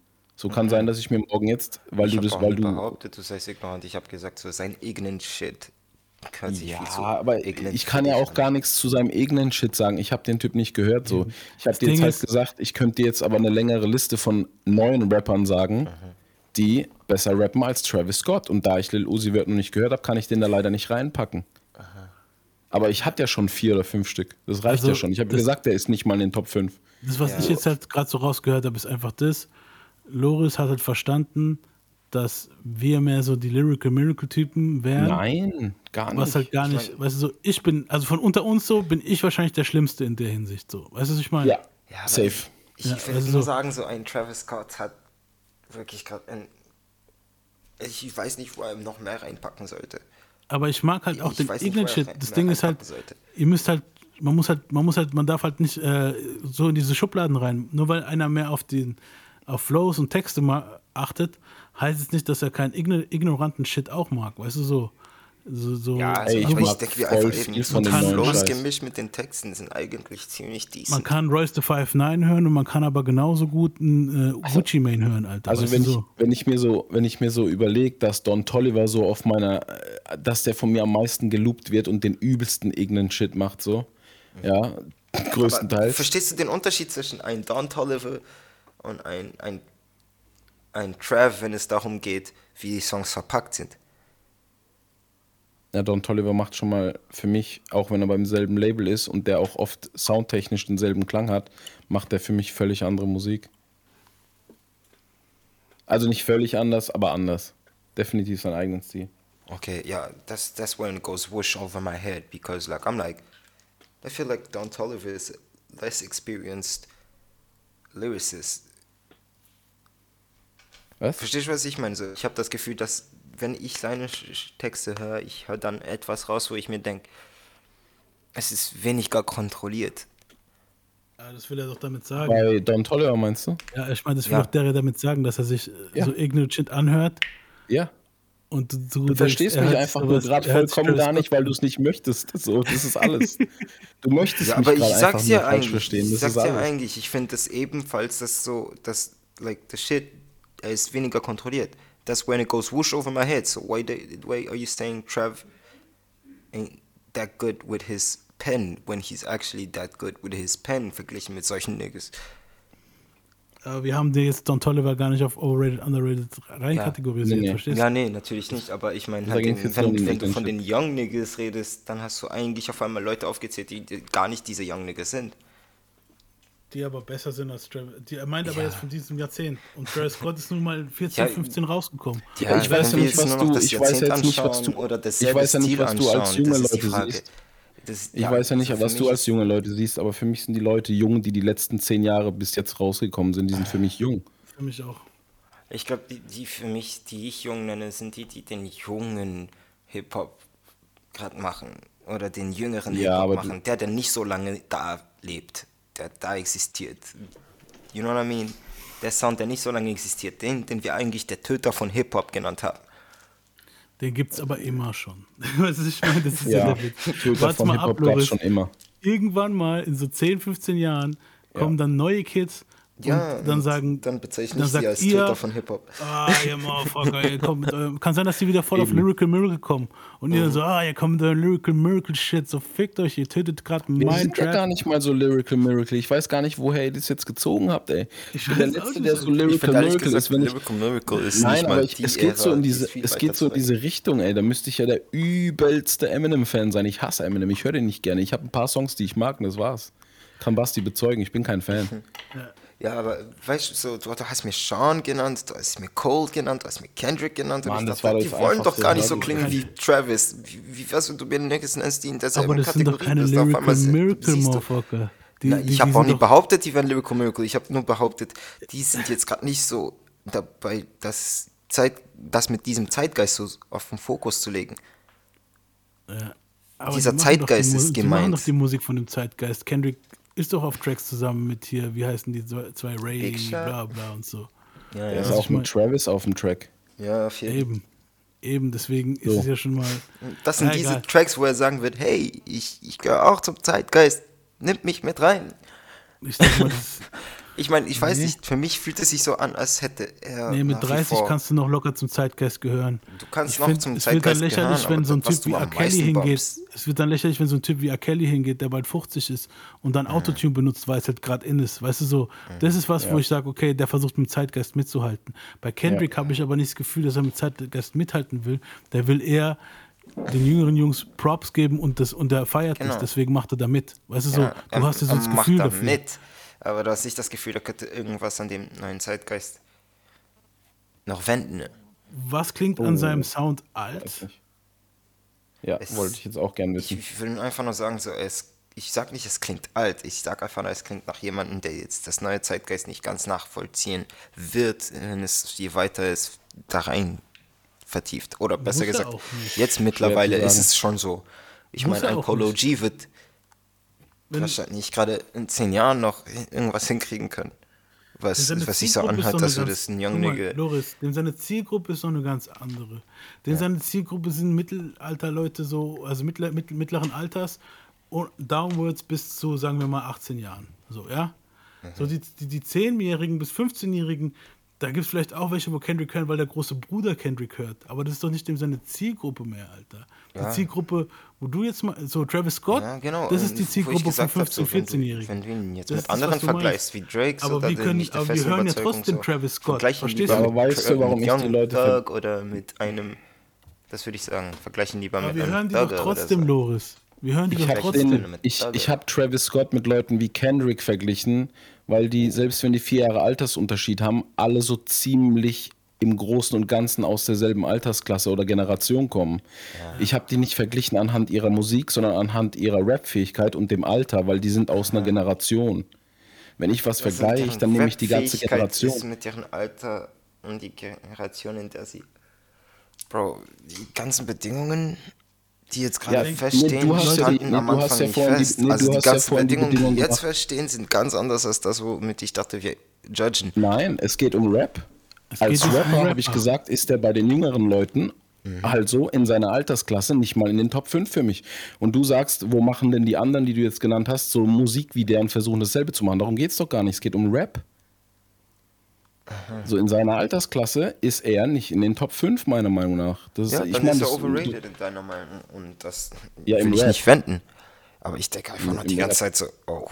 So kann sein, dass ich mir morgen jetzt, weil ich du das, weil du. behauptet, du seist ignorant. Ich habe gesagt, so sein ignorant Shit hört sich viel zu Ja, aber ich kann ja auch an. gar nichts zu seinem eigenen Shit sagen. Ich habe den Typ nicht gehört. So. Ich habe dir jetzt halt gesagt, ich könnte dir jetzt aber eine längere Liste von neuen Rappern sagen, die besser rappen als Travis Scott. Und da ich Lil Uzi Vert noch nicht gehört habe, kann ich den da leider nicht reinpacken. Aber ich hatte ja schon vier oder fünf Stück. Das reicht Also, ja schon. Ich habe gesagt, der ist nicht mal in den Top 5. Das, was Ja. ich jetzt halt gerade so rausgehört habe, ist einfach das. Loris hat halt verstanden, dass wir mehr so die Lyrical Miracle-Typen wären. Nein, gar nicht. Was halt gar Ich nicht, weißt du, so, ich bin, also von unter uns so, bin ich wahrscheinlich der Schlimmste in der Hinsicht, so. Weißt du, was ich meine? ja, Ja, safe. Ich, ich Ja, will also nur so- sagen, so ein Travis Scott hat wirklich gerade ein. Ich weiß nicht, wo er noch mehr reinpacken sollte. Aber ich mag halt auch Ich den nicht, ignorant Shit. rein- Das Ding ist halt, sollte. ihr müsst halt, man muss halt, man muss halt, man darf halt nicht äh, so in diese Schubladen rein. Nur weil einer mehr auf den, auf Flows und Texte mal achtet, heißt es nicht, dass er keinen igno- ignoranten Shit auch mag. Weißt du, so. So, so Ja, also Ey, aber ich ich denke, wir einfach eben von neuen Flows gemischt mit den Texten sind eigentlich ziemlich decent. man kann Royce the Five Nine hören und man kann aber genauso gut einen äh, Gucci Mane hören, Alter. Also wenn ich, so. wenn ich mir so, wenn ich mir so überlege, dass Don Tolliver so auf meiner, äh, dass der von mir am meisten geloopt wird und den übelsten ignorant Shit macht, so, ja, Aber größtenteils. Verstehst du den Unterschied zwischen einem Don Toliver und ein, ein, ein Trav, wenn es darum geht, wie die Songs verpackt sind? Ja, Don Tolliver macht schon mal für mich, auch wenn er beim selben Label ist und der auch oft soundtechnisch denselben Klang hat, macht der für mich völlig andere Musik. Also nicht völlig anders, aber anders. Definitiv sein eigenen Stil. Okay, yeah, that's that's when it goes whoosh over my head because like I'm like, I feel like Don Toliver is less experienced lyricist. Was? Verstehst du, was ich meine? So, ich habe das Gefühl, dass wenn ich seine Texte höre, ich höre dann etwas raus, wo ich mir denke, es ist weniger kontrolliert. Ja, das will er doch damit sagen. Bei Don Tolliver meinst du? Ja, ich meine, das will Ja. doch der damit sagen, dass er sich äh, Ja. so ignorant Shit anhört Ja. Und du, Du denkst, verstehst er mich einfach nur gerade er vollkommen gar nicht, weil du es nicht möchtest. So, das ist alles. Du möchtest Ja, mich aber ich gerade sag's einfach ja eigentlich. verstehen. Ich Das sag's ist ja eigentlich. Ich finde das ebenfalls, dass so, dass, like, the shit, er ist weniger kontrolliert. That's when it goes whoosh over my head. So why, the, why are you saying Trev ain't that good with his pen when he's actually that good with his pen verglichen mit solchen Niggas? Aber wir haben den jetzt Don Tolliver gar nicht auf overrated, underrated reinkategorisiert, Nee, nee. verstehst du? Ja, nee, natürlich nicht, aber ich meine, halt, wenn, den wenn du von den. Young Niggas redest, dann hast du eigentlich auf einmal Leute aufgezählt, die, die gar nicht diese Young Niggas sind. Die aber besser sind als Travis. Die, er meint aber Ja. jetzt von diesem Jahrzehnt. Und Travis Scott ist nun mal 14, Ja, 15 rausgekommen. Ja, ich weiß ja nicht, was du- ich weiß jetzt nicht, was du- oder ich weiß ja nicht, was du als junge Leute siehst. Das, Ich ja, weiß ja nicht, was du als junge Leute siehst, aber für mich sind die Leute jung, die die letzten zehn Jahre bis jetzt rausgekommen sind. Die sind für mich jung. Für mich auch. Ich glaube, die, die für mich, die ich jung nenne, sind die, die den jungen Hip-Hop gerade machen. Oder den jüngeren Ja, aber Hip-Hop machen. Der, der nicht so lange da lebt. Der da existiert. You know what I mean? Der Sound, der nicht so lange existiert. Den, den wir eigentlich der Töter von Hip-Hop genannt haben. Den gibt es aber immer schon. Weißt du, ich meine, das ist ja, Ja, der Witz. Töter Warte von mal Hip-Hop ab, Loris. schon immer. Irgendwann mal in so 10, 15 Jahren kommen dann neue Kids und Ja, dann und sagen, Dann bezeichne dann ich sie als ihr, Töter von Hip-Hop. Ah, ihr Motherfucker, ihr kommt mit eurem, kann sein, dass die wieder voll auf Lyrical Miracle kommen. Und ihr dann Mhm. so, ah, ihr kommt mit eurem Lyrical Miracle Shit, so fickt euch, ihr tötet gerade Wir meinen sind ja gar nicht mal so Lyrical Miracle. Ich weiß gar nicht, woher ihr das jetzt gezogen habt, ey. Ich bin der Letzte, nicht. der so Ich Lyrical Miracle gesagt, ist. Wenn ich, Lyrical Miracle ist Nein, nicht aber ich, die es geht so Ära, in die diese, es geht so in diese Richtung, ey. Da müsste ich ja der übelste Eminem-Fan sein. Ich hasse Eminem. Ich höre den nicht gerne. Ich habe ein paar Songs, die ich mag und das war's. Kann Basti bezeugen. Ich bin kein Fan. Ja, aber weißt du, so, du, du hast mir Sean genannt, du hast mir Cole genannt, du hast mir Kendrick genannt. Mann, und ich dachte, die wollen doch gar nicht so klingen wie Travis. Wie, wie was, du mir nirgends nennst, die in derselben Aber das sind doch Kategorie keine bist. Lyrical Miracle, du- Motherfucker. Die, Na, die- ich die habe auch nicht behauptet, die wären Lyrical Miracle. Ich habe nur behauptet, die sind jetzt gerade nicht so dabei, das, Zeit, das mit diesem Zeitgeist so auf den Fokus zu legen. Aber dieser die die Zeitgeist Mu- ist Die machen gemeint. doch die Musik von dem Zeitgeist. Kendrick ist doch auf Tracks zusammen mit hier, wie heißen die zwei, zwei Ray, bla bla und so. Ja, Er ja. ist Was auch mit Travis auf dem Track. ja auf jeden Fall. Eben. Eben, deswegen ist So. es ja schon mal. Das sind diese egal. Tracks, wo er sagen wird, hey, ich, ich gehöre auch zum Zeitgeist, nimmt mich mit rein. Ich sag mal, das, Ich meine, ich weiß Nee. nicht, für mich fühlt es sich so an, als hätte er. nee, mit nach wie 30 vor, kannst du noch locker zum Zeitgeist gehören. Du kannst ich noch find, zum es wird dann Zeitgeist lächerlich, gehören, wenn so ein Typ du wie meisten hingeht. bombst- Es wird dann lächerlich, wenn so ein Typ wie R. Kelly hingeht, der bald 50 ist und dann Autotune benutzt, weil es halt gerade in ist. Weißt du so, das ist was, wo ich sage, okay, der versucht mit dem Zeitgeist mitzuhalten. Bei Kendrick habe ich aber nicht das Gefühl, dass er mit Zeitgeist mithalten will. Der will eher den jüngeren Jungs Props geben und das und der feiert Genau. das, deswegen macht er da mit. Weißt du so, Ja, du er- hast ja so das Gefühl da dafür. mit. Aber du hast nicht das Gefühl, da könnte irgendwas an dem neuen Zeitgeist noch wenden. Was klingt Oh. an seinem Sound alt? Ja, Es- wollte ich jetzt auch gerne Ich, wissen. ich will einfach nur sagen, so, es, ich sag nicht, es klingt alt. Ich sag einfach nur, es klingt nach jemandem, der jetzt das neue Zeitgeist nicht ganz nachvollziehen wird, wenn es je weiter es da rein vertieft. Oder besser Muss gesagt, jetzt mittlerweile ist es schon so. Ich meine. G wird wahrscheinlich gerade in zehn Jahren noch irgendwas hinkriegen können. Was, was sich so anhört, dass du das ein Young Nigga. Loris, denn seine Zielgruppe ist noch eine ganz andere. Denn seine Zielgruppe sind Mittelalterleute so, also mittler, mitt- mittleren Alters und downwards bis zu, sagen wir mal, 18 Jahren. So, ja? Mhm. So die, die, die 10-Jährigen bis 15-Jährigen, da gibt es vielleicht auch welche, wo Kendrick hören, weil der große Bruder Kendrick hört. Aber das ist doch nicht dem seine Zielgruppe mehr, Alter. Ja. Die Zielgruppe, wo du jetzt mal, so Travis Scott, Ja, genau. das ist die Zielgruppe von gesagt hab, 15-, so, wenn du- 14-Jährigen. Wenn du ihn jetzt Das mit anderen vergleichst, wie Drake, so, Aber da wir können- nicht aber wir hören ja trotzdem so, Travis Scott, vergleichen verstehst du? Aber weißt du, warum ich die Leute oder mit einem, das würde ich sagen, vergleichen lieber Aber mit wir einem hören die doch Thugger trotzdem, so. Loris. Wir hören die Ich doch habe trotzdem. den- ich, ich hab Travis Scott mit Leuten wie Kendrick verglichen, weil die, selbst wenn die vier Jahre Altersunterschied haben, alle so ziemlich im Großen und Ganzen aus derselben Altersklasse oder Generation kommen. Ich habe die nicht verglichen anhand ihrer Musik, sondern anhand ihrer Rap-Fähigkeit und dem Alter, weil die sind aus einer Generation. Wenn ich was Also vergleiche, dann nehme ich die ganze Generation. Ist mit deren Alter und die Generation, in der sie. Bro, die ganzen Bedingungen, die jetzt gerade Ja, nee, feststehen, du hast ja die- standen nee, am du hast Anfang ja nicht vorhin die- fest. nee, also die hast ja ganzen vorhin die Bedingungen, die Bedingungen jetzt gemacht. feststehen, sind ganz anders als das, womit ich dachte, wir judgen. Nein, es geht um Rap. Es Als um Rapper, Rap, habe ich gesagt, ist er bei den jüngeren Leuten Also in seiner Altersklasse nicht mal in den Top 5 für mich. Und du sagst, wo machen denn die anderen, die du jetzt genannt hast, so Musik wie der und versuchen dasselbe zu machen? Darum geht es doch gar nicht. Es geht um Rap. So in seiner Altersklasse ist er nicht in den Top 5, meiner Meinung nach. Das Ja, ist, dann ich mein, ist er overrated in deiner Meinung. Und das Ja, will ich Rap. nicht wenden. Aber ich denke einfach noch im die ganze Rap. Zeit so, oh.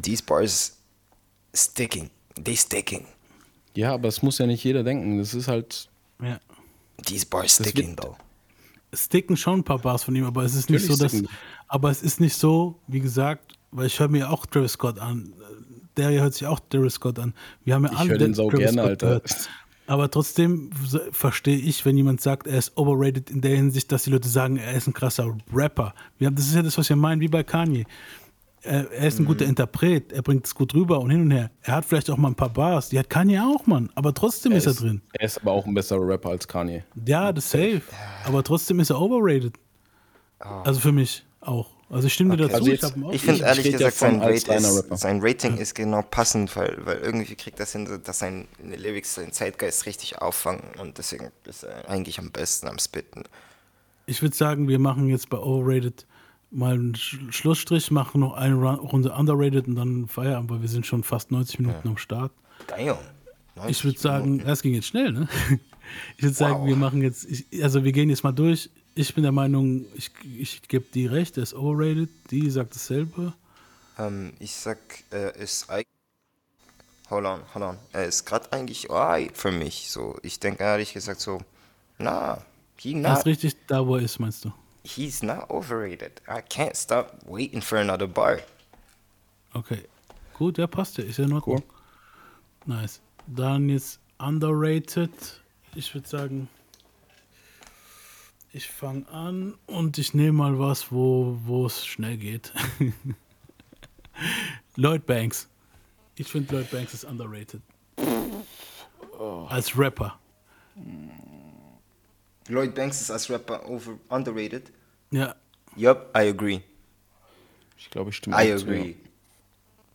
These bars sticking. They sticking. Ja, aber es muss ja nicht jeder denken. Das ist halt. Ja. These bars sticking, wird- though. Sticken schon ein paar Bars von ihm, aber es ist nicht so, Natürlich dass. sticken Aber es ist nicht so, wie gesagt, weil ich höre mir auch Travis Scott an. Der hier hört sich auch Travis Scott an. Wir haben ja Ich alle höre den sau Travis gerne, Scott Alter. gehört. Aber trotzdem verstehe ich, wenn jemand sagt, er ist overrated in der Hinsicht, dass die Leute sagen, er ist ein krasser Rapper. Wir haben, das ist ja das, was wir meinen, wie bei Kanye. Er, er ist ein guter Interpret, er bringt es gut rüber und hin und her. Er hat vielleicht auch mal ein paar Bars, die hat Kanye auch, Mann. Aber trotzdem ist er drin. Er ist aber auch ein besserer Rapper als Kanye. Ja, das safe. Aber trotzdem ist er overrated. Also für mich auch. Also ich stimme dir dazu. Also jetzt- ich Ich finde Ich ehrlich ja gesagt, sein, Rate ist, sein Rating ist genau passend, weil, weil irgendwie kriegt das hin, dass seine Lyrics seinen Zeitgeist richtig auffangen und deswegen ist er eigentlich am besten am Spitten. Ich würde sagen, wir machen jetzt bei Overrated mal einen Sch Schlussstrich, machen noch eine Ru- Runde Underrated und dann Feierabend, weil wir sind schon fast 90 Minuten am Start. Damn. Ich würde sagen, das ging jetzt schnell, ne? Ich würde sagen, Wow. wir machen jetzt, ich, also wir gehen jetzt mal durch. Ich bin der Meinung, ich, ich gebe die recht, er ist overrated. Die sagt dasselbe. Ähm, ich sag, er ist eigentlich. Hold on, hold on. Er ist gerade eigentlich alright für mich. So, ich denke ehrlich gesagt so, na, he Er not, ist richtig da, wo er ist, meinst du? he's not overrated. I can't stop waiting for another bar. Okay. Gut, ja, passt ja. Ist ja in Ordnung. Nice. Dann jetzt underrated. Ich würde sagen, ich fange an und ich nehme mal was, wo wo es schnell geht. Lloyd Banks. Ich finde Lloyd Banks ist underrated. Als Rapper. Lloyd Banks ist als Rapper over underrated. Ja, Yup, I agree. Ich glaube, ich stimme I agree.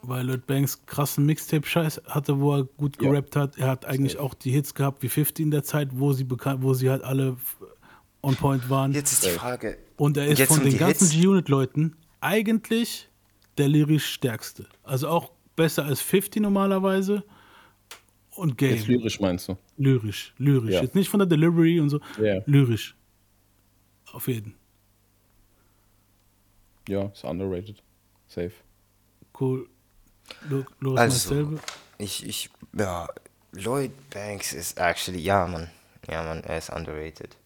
weil Lloyd Banks krassen Mixtape-Scheiß hatte, wo er gut Ja. gerappt hat. Er hat eigentlich auch die Hits gehabt wie 50 in der Zeit, wo sie bekannt, wo sie halt alle on point waren. Jetzt ist die Frage. Und er ist jetzt von den ganzen. G-Unit-Leuten eigentlich der lyrisch stärkste. Also auch besser als 50 normalerweise. Und Game. Jetzt lyrisch meinst du? lyrisch, lyrisch. Ja. Jetzt nicht von der Delivery und so. Ja. Lyrisch. Auf jeden. Ja, ist underrated. Safe. Cool. Lo- Los Also, dasselbe. ich, ich, ja, Lloyd Banks ist actually, ja, Mann. Ja, Mann, er ist underrated.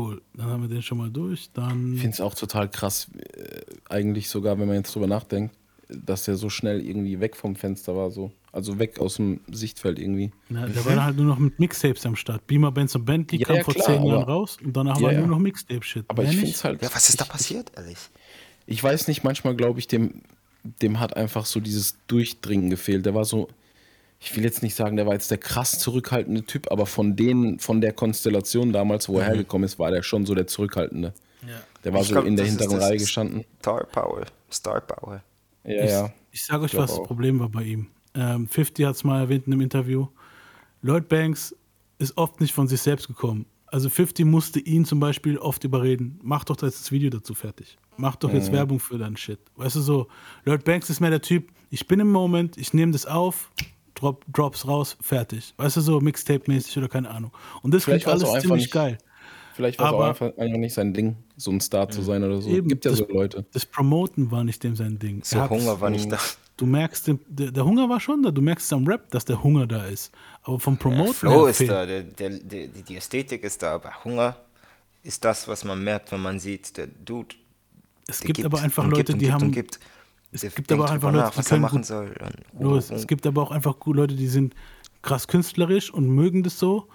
Cool. Dann haben wir den schon mal durch. Dann. Ich finde es auch total krass, äh, eigentlich sogar, wenn man jetzt drüber nachdenkt, dass der so schnell irgendwie weg vom Fenster war, so. Also weg aus dem Sichtfeld irgendwie. Na, der war dann halt nur noch mit Mixtapes am Start. Beamer, Benz und Bentley Ja, kam ja, vor klar, zehn Jahren raus und danach Ja, war ja. nur noch Mixtape-Shit. Aber ich finde es halt. Ja, was ist da passiert, ehrlich? Ich weiß nicht, manchmal glaube ich, dem, dem hat einfach so dieses Durchdringen gefehlt. Der war so, ich will jetzt nicht sagen, der war jetzt der krass zurückhaltende Typ, aber von denen, von der Konstellation damals, wo er hergekommen ist, war der schon so der Zurückhaltende. Ja. Der war Ich so glaub, in der hinteren Reihe gestanden. Star Power. Star Power. Ja, ich, ja. ich sage euch, glaub was das. Problem war bei ihm. Ähm, 50 hat es mal erwähnt in einem Interview. Lloyd Banks ist oft nicht von sich selbst gekommen. Also 50 musste ihn zum Beispiel oft überreden, mach doch jetzt das Video dazu fertig. Mach doch Mhm. jetzt Werbung für deinen Shit. Weißt du so, Lloyd Banks ist mehr der Typ, ich bin im Moment, ich nehme das auf, drop, drops raus, fertig. Weißt du so, Mixtape-mäßig oder keine Ahnung. Und das klingt alles ziemlich nicht- geil. Vielleicht war es auch Aber- einfach, einfach nicht sein Ding, so ein Star zu sein oder so. Eben, Gibt ja das- so Leute. Das Promoten war nicht dem sein Ding. So Er Hunger war nicht da. Du merkst, den- der, der Hunger war schon da. Du merkst am Rap, dass der Hunger da ist. Aber vom Promoten Flow her ist fehlt- da, der, der, der, die Ästhetik ist da, aber Hunger ist das, was man merkt, wenn man sieht, der Dude. Es der gibt aber einfach und Leute, gibt und die gibt haben. Und gibt. Es Der gibt aber einfach Leute, die was er können machen gut- soll. Und, Los, es gibt aber auch einfach Leute, die sind krass künstlerisch und mögen das so.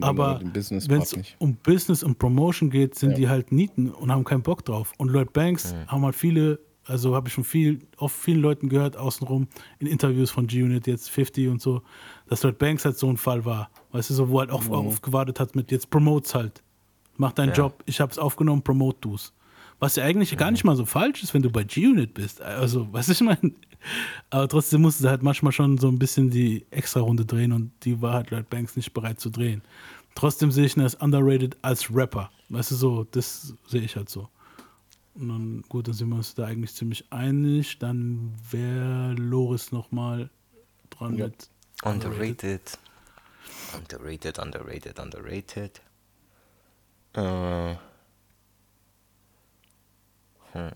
Aber Business wenn es um Business und Promotion geht, sind Ja. die halt Nieten und haben keinen Bock drauf. Und Lloyd Banks haben halt viele, also habe ich schon viel, oft vielen Leuten gehört, außenrum, in Interviews von G-Unit, jetzt 50 und so, dass Lloyd Banks halt so ein Fall war. Weißt du, so, wo halt auch Mhm. aufgewartet hat mit, jetzt promotes halt. Mach deinen Ja. Job, ich hab's aufgenommen, promote du's. Was ja eigentlich gar nicht mal so falsch ist, wenn du bei G-Unit bist. Also, du, ich meine. Aber trotzdem musste sie halt manchmal schon so ein bisschen die Extra-Runde drehen und die war halt Lloyd Banks nicht bereit zu drehen. Trotzdem sehe ich ihn als underrated als Rapper. Weißt du, so, das sehe ich halt so. Und dann, gut, dann sind wir uns da eigentlich ziemlich einig. Dann wäre Loris nochmal dran Ja. mit Underrated. Underrated, underrated, underrated. Äh. Hm.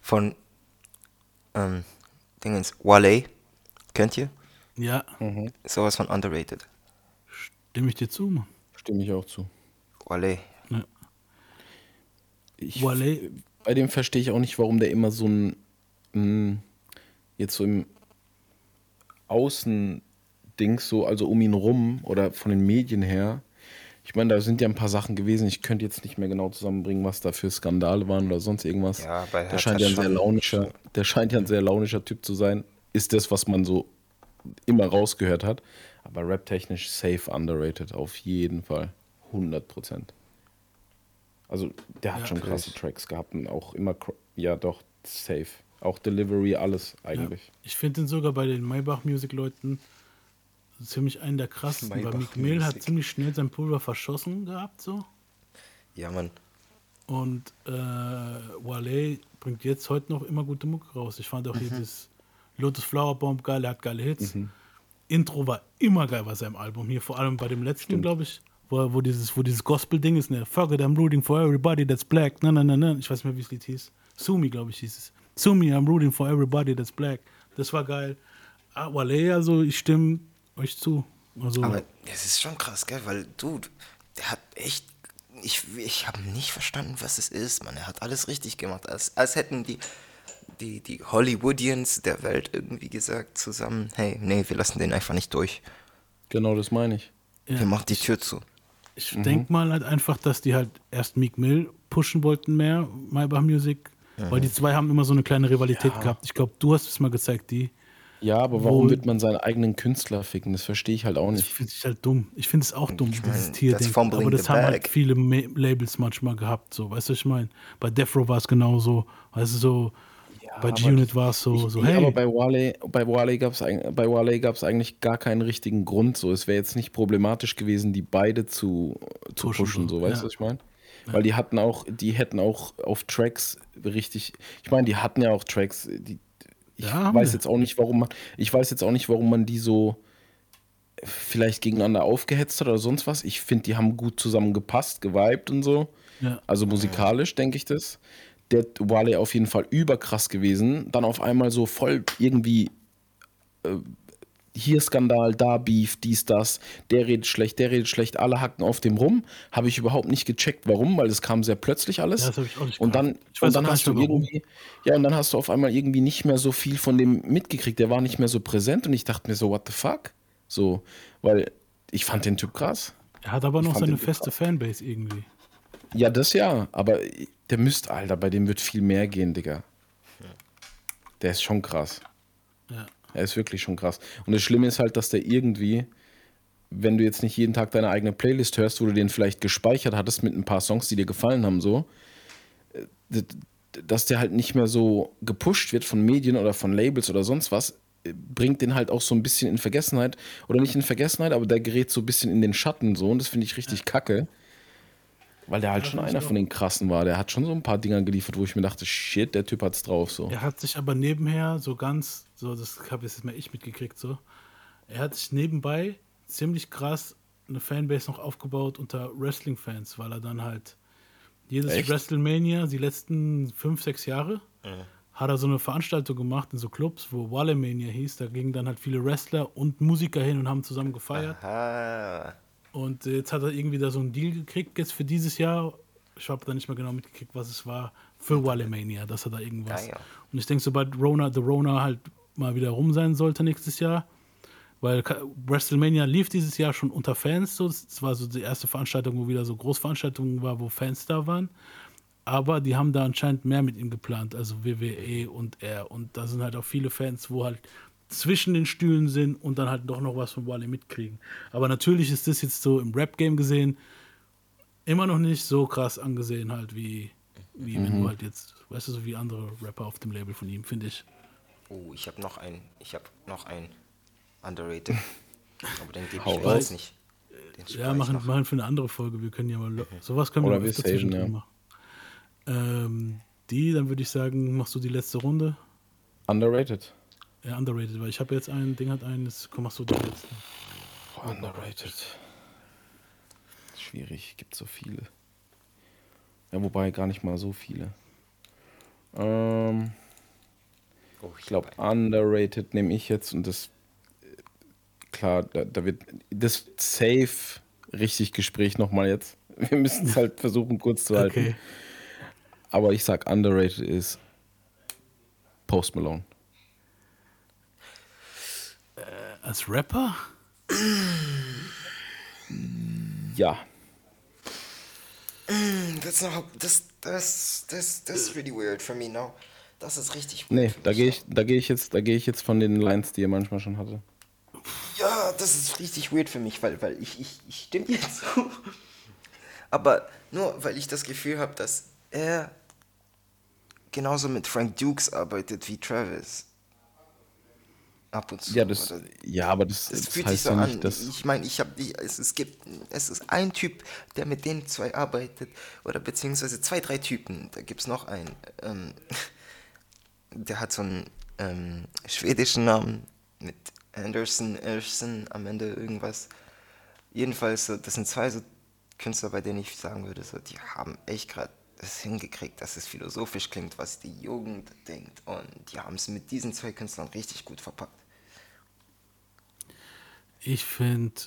Von ähm, Dingens, Wale. Kennt ihr? Ja, Sowas von underrated. stimme ich dir zu, Mann. Stimme ich auch zu. Wale. Ich, Wale. Bei dem verstehe ich auch nicht, warum der immer so ein, ein jetzt so im Außending so, also um ihn rum oder von den Medien her. Ich meine, da sind ja ein paar Sachen gewesen. Ich könnte jetzt nicht mehr genau zusammenbringen, was da für Skandale waren oder sonst irgendwas. Ja, er der scheint das ja ein sehr launischer, der scheint ja ein sehr launischer Typ zu sein. Ist das, was man so immer rausgehört hat. Aber rap-technisch safe underrated, auf jeden Fall. 100 Prozent. Also, der hat Ja, schon krasse Tracks gehabt und auch immer, ja doch, safe. Auch Delivery, alles eigentlich. Ich finde ihn sogar bei den Maybach Music Leuten ziemlich einen der krassesten, weil Meek Mill hat ziemlich schnell sein Pulver verschossen gehabt so Ja, Mann. und äh, Wale bringt jetzt heute noch immer gute Mucke raus. Ich fand auch dieses Lotus Flower Bomb geil, er hat geile Hits. Intro war immer geil bei seinem Album hier, vor allem bei dem letzten, glaube ich, wo, wo dieses, wo dieses Gospel-Ding ist, ne, Fuck it, I'm rooting for everybody that's black. Na, na, na, na. Ich weiß nicht mehr, wie das Lied hieß. Sumi, glaube ich, hieß es. Sumi, I'm rooting for everybody that's black. Das war geil. Ah, Wale, also ich stimme euch zu. Also, Aber es ist schon krass, gell? Weil, Dude, der hat echt. Ich, ich habe nicht verstanden, was es ist, Mann. Er hat alles richtig gemacht. Als, als hätten die, die, die Hollywoodians der Welt irgendwie gesagt zusammen: Hey, nee, wir lassen den einfach nicht durch. Genau, das meine ich. ja. Wir machen die Tür zu. Ich Mhm. denke mal halt einfach, dass die halt erst Meek Mill pushen wollten mehr, Maybach Music, weil die zwei haben immer so eine kleine Rivalität gehabt. Ich glaube, du hast es mal gezeigt, die. Ja, aber warum wird man seinen eigenen Künstler ficken? Das verstehe ich halt auch Das nicht. finde ich halt dumm. Ich finde es auch dumm, Ich dieses mein, Tier. that's fumbling Aber das haben halt viele Ma Labels manchmal gehabt, so, weißt du, was ich meine? Bei Death Row war es genauso. Weißt du, so, bei G-Unit war es so, so, Ja, hey, aber bei Wale, bei Wale gab es bei Wale gab's eigentlich gar keinen richtigen Grund. So, es wäre jetzt nicht problematisch gewesen, die beide zu, zu Pushen, pushen, so, so, weißt ja. du, was ich meine? Weil die hatten auch, die hätten auch auf Tracks richtig, ich meine, die hatten ja auch Tracks, die, ich Ja, weiß wir. jetzt auch nicht, warum man, ich weiß jetzt auch nicht, warum man die so vielleicht gegeneinander aufgehetzt hat oder sonst was. Ich finde, die haben gut zusammen gepasst, geweibt und so. Ja. Also musikalisch denke ich das. Der Wale auf jeden Fall überkrass gewesen. Dann auf einmal so voll irgendwie äh, hier Skandal, da Beef, dies, das. Der redet schlecht, der redet schlecht. Alle hacken auf dem rum. Habe ich überhaupt nicht gecheckt, warum, weil das kam sehr plötzlich alles. Ja, das ich auch nicht und dann. Ich weiß und dann hast du irgendwie, ja, und dann hast du auf einmal irgendwie nicht mehr so viel von dem mitgekriegt. Der war nicht mehr so präsent und ich dachte mir so, what the fuck? So, weil ich fand den Typ krass. er hat aber noch seine feste Fanbase irgendwie. Ja, das ja, aber der müsste, Alter, bei dem wird viel mehr gehen, Digga. Der ist schon krass. Ja. Er ist wirklich schon krass. Und das Schlimme ist halt, dass der irgendwie, wenn du jetzt nicht jeden Tag deine eigene Playlist hörst, wo du den vielleicht gespeichert hattest mit ein paar Songs, die dir gefallen haben, so, dass der halt nicht mehr so gepusht wird von Medien oder von Labels oder sonst was, äh, bringt den halt auch so ein bisschen in Vergessenheit. Oder nicht in Vergessenheit, aber der gerät so ein bisschen in den Schatten so und das finde ich richtig kacke. Weil der halt schon einer von den krassen war. Der hat schon so ein paar Dinger geliefert, wo ich mir dachte, shit, der Typ hat's drauf so. Er hat sich aber nebenher so ganz, so das habe jetzt mal ich mitgekriegt, so. Er hat sich nebenbei ziemlich krass eine Fanbase noch aufgebaut unter Wrestling-Fans, weil er dann halt jedes Echt? WrestleMania, die letzten fünf, sechs Jahre, hat er so eine Veranstaltung gemacht in so Clubs, wo Wallemania hieß. Da gingen dann halt viele Wrestler und Musiker hin und haben zusammen gefeiert. Ah. Und jetzt hat er irgendwie da so einen Deal gekriegt, jetzt für dieses Jahr. Ich habe da nicht mehr genau mitgekriegt, was es war, für Wallemania, dass er da irgendwas. Ja, ja. Und ich denke, sobald Rona, The Rona halt mal wieder rum sein sollte nächstes Jahr, weil WrestleMania lief dieses Jahr schon unter Fans, so. Das war so die erste Veranstaltung, wo wieder so Großveranstaltungen war, wo Fans da waren. Aber die haben da anscheinend mehr mit ihm geplant, also WWE und er. Und da sind halt auch viele Fans, wo halt zwischen den Stühlen sind und dann halt doch noch was von Wale mitkriegen. Aber natürlich ist das jetzt so im Rap-Game gesehen immer noch nicht so krass angesehen halt wie, wie wenn du halt jetzt, weißt du, so wie andere Rapper auf dem Label von ihm, finde ich. Oh, ich habe noch ein, ich habe noch ein underrated. Aber den gebe ich jetzt nicht. Ja, ich machen, machen für eine andere Folge. Wir können ja mal. Sowas können wir Oder wir zwischendrin ja. machen. Ähm, die, dann würde ich sagen, machst du die letzte Runde. Underrated. Ja, underrated, weil ich habe jetzt ein Ding hat einen, das komm, machst du die letzte. Underrated. Schwierig, gibt so viele. Ja, wobei gar nicht mal so viele. Ähm, Oh, ich glaube, underrated nehme ich jetzt und das, äh, klar, da, da wird, das safe richtig Gespräch nochmal jetzt. Wir müssen es halt versuchen kurz zu halten. Okay. Aber ich sag underrated ist Post Malone. Als Rapper? Ja. That's not, das, das, das, das ist really weird for me now. Das ist richtig weird. Nee, da gehe ich, da gehe ich jetzt, da gehe ich jetzt von den Lines, die er manchmal schon hatte. Ja, das ist richtig weird für mich, weil, weil ich, ich, ich stimme dir zu. Aber nur weil ich das Gefühl habe, dass er genauso mit Frank Dukes arbeitet wie Travis. Ab und zu. Ja, das, oder- ja, aber das, Es das fühlt sich so ja an. nicht, dass. ich meine, ich habe es, es gibt es ist ein Typ, der mit den zwei arbeitet oder beziehungsweise zwei, drei Typen. Da gibt es noch einen. Ähm, der hat so einen ähm, schwedischen Namen mit Anderson, Anderson am Ende irgendwas. Jedenfalls, so, das sind zwei so Künstler, bei denen ich sagen würde, so, die haben echt gerade es hingekriegt, dass es philosophisch klingt, was die Jugend denkt. Und die haben es mit diesen zwei Künstlern richtig gut verpackt. Ich finde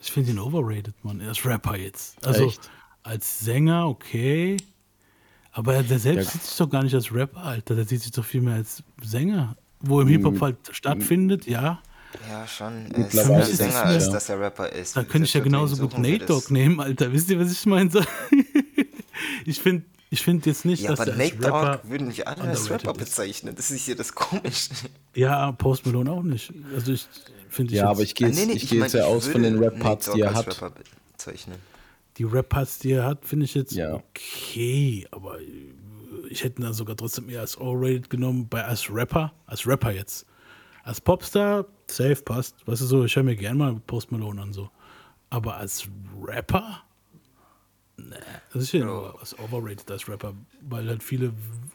ich find ihn overrated, Mann. Er ist Rapper jetzt. Also Echt? als Sänger, okay. Aber der selbst Ja. sieht sich doch gar nicht als Rapper, Alter. Der sieht sich doch viel mehr als Sänger. Wo im Hip-Hop halt stattfindet, ja. Ja, schon. Es ist mehr ist Sänger, als dass er Rapper ist. Da könnte ich ja genauso gut Nate. Dogg nehmen, Alter. Wisst ihr, was ich meine? Ich finde ich find jetzt nicht, Ja, dass aber er Nate Rapper. Dogg würden wir alle als Rapper bezeichnen. Das ist hier das Komische. Ja, Post Malone auch nicht. Also ich finde Ja, aber ich gehe Ah, jetzt, nee, nee, ich gehe mein, jetzt ja ich aus von den Rap-Parts, die er als hat. Rapper bezeichnen. Die Rap-Parts, die er hat, finde ich jetzt Ja. okay. Aber ich hätte ihn da sogar trotzdem eher als overrated genommen, bei als Rapper, als Rapper jetzt. Als Popstar, safe passt. Weißt du so, ich höre mir gerne mal Post Malone an so. Aber als Rapper? Nee, das ist ja nur als overrated als Rapper, weil halt viele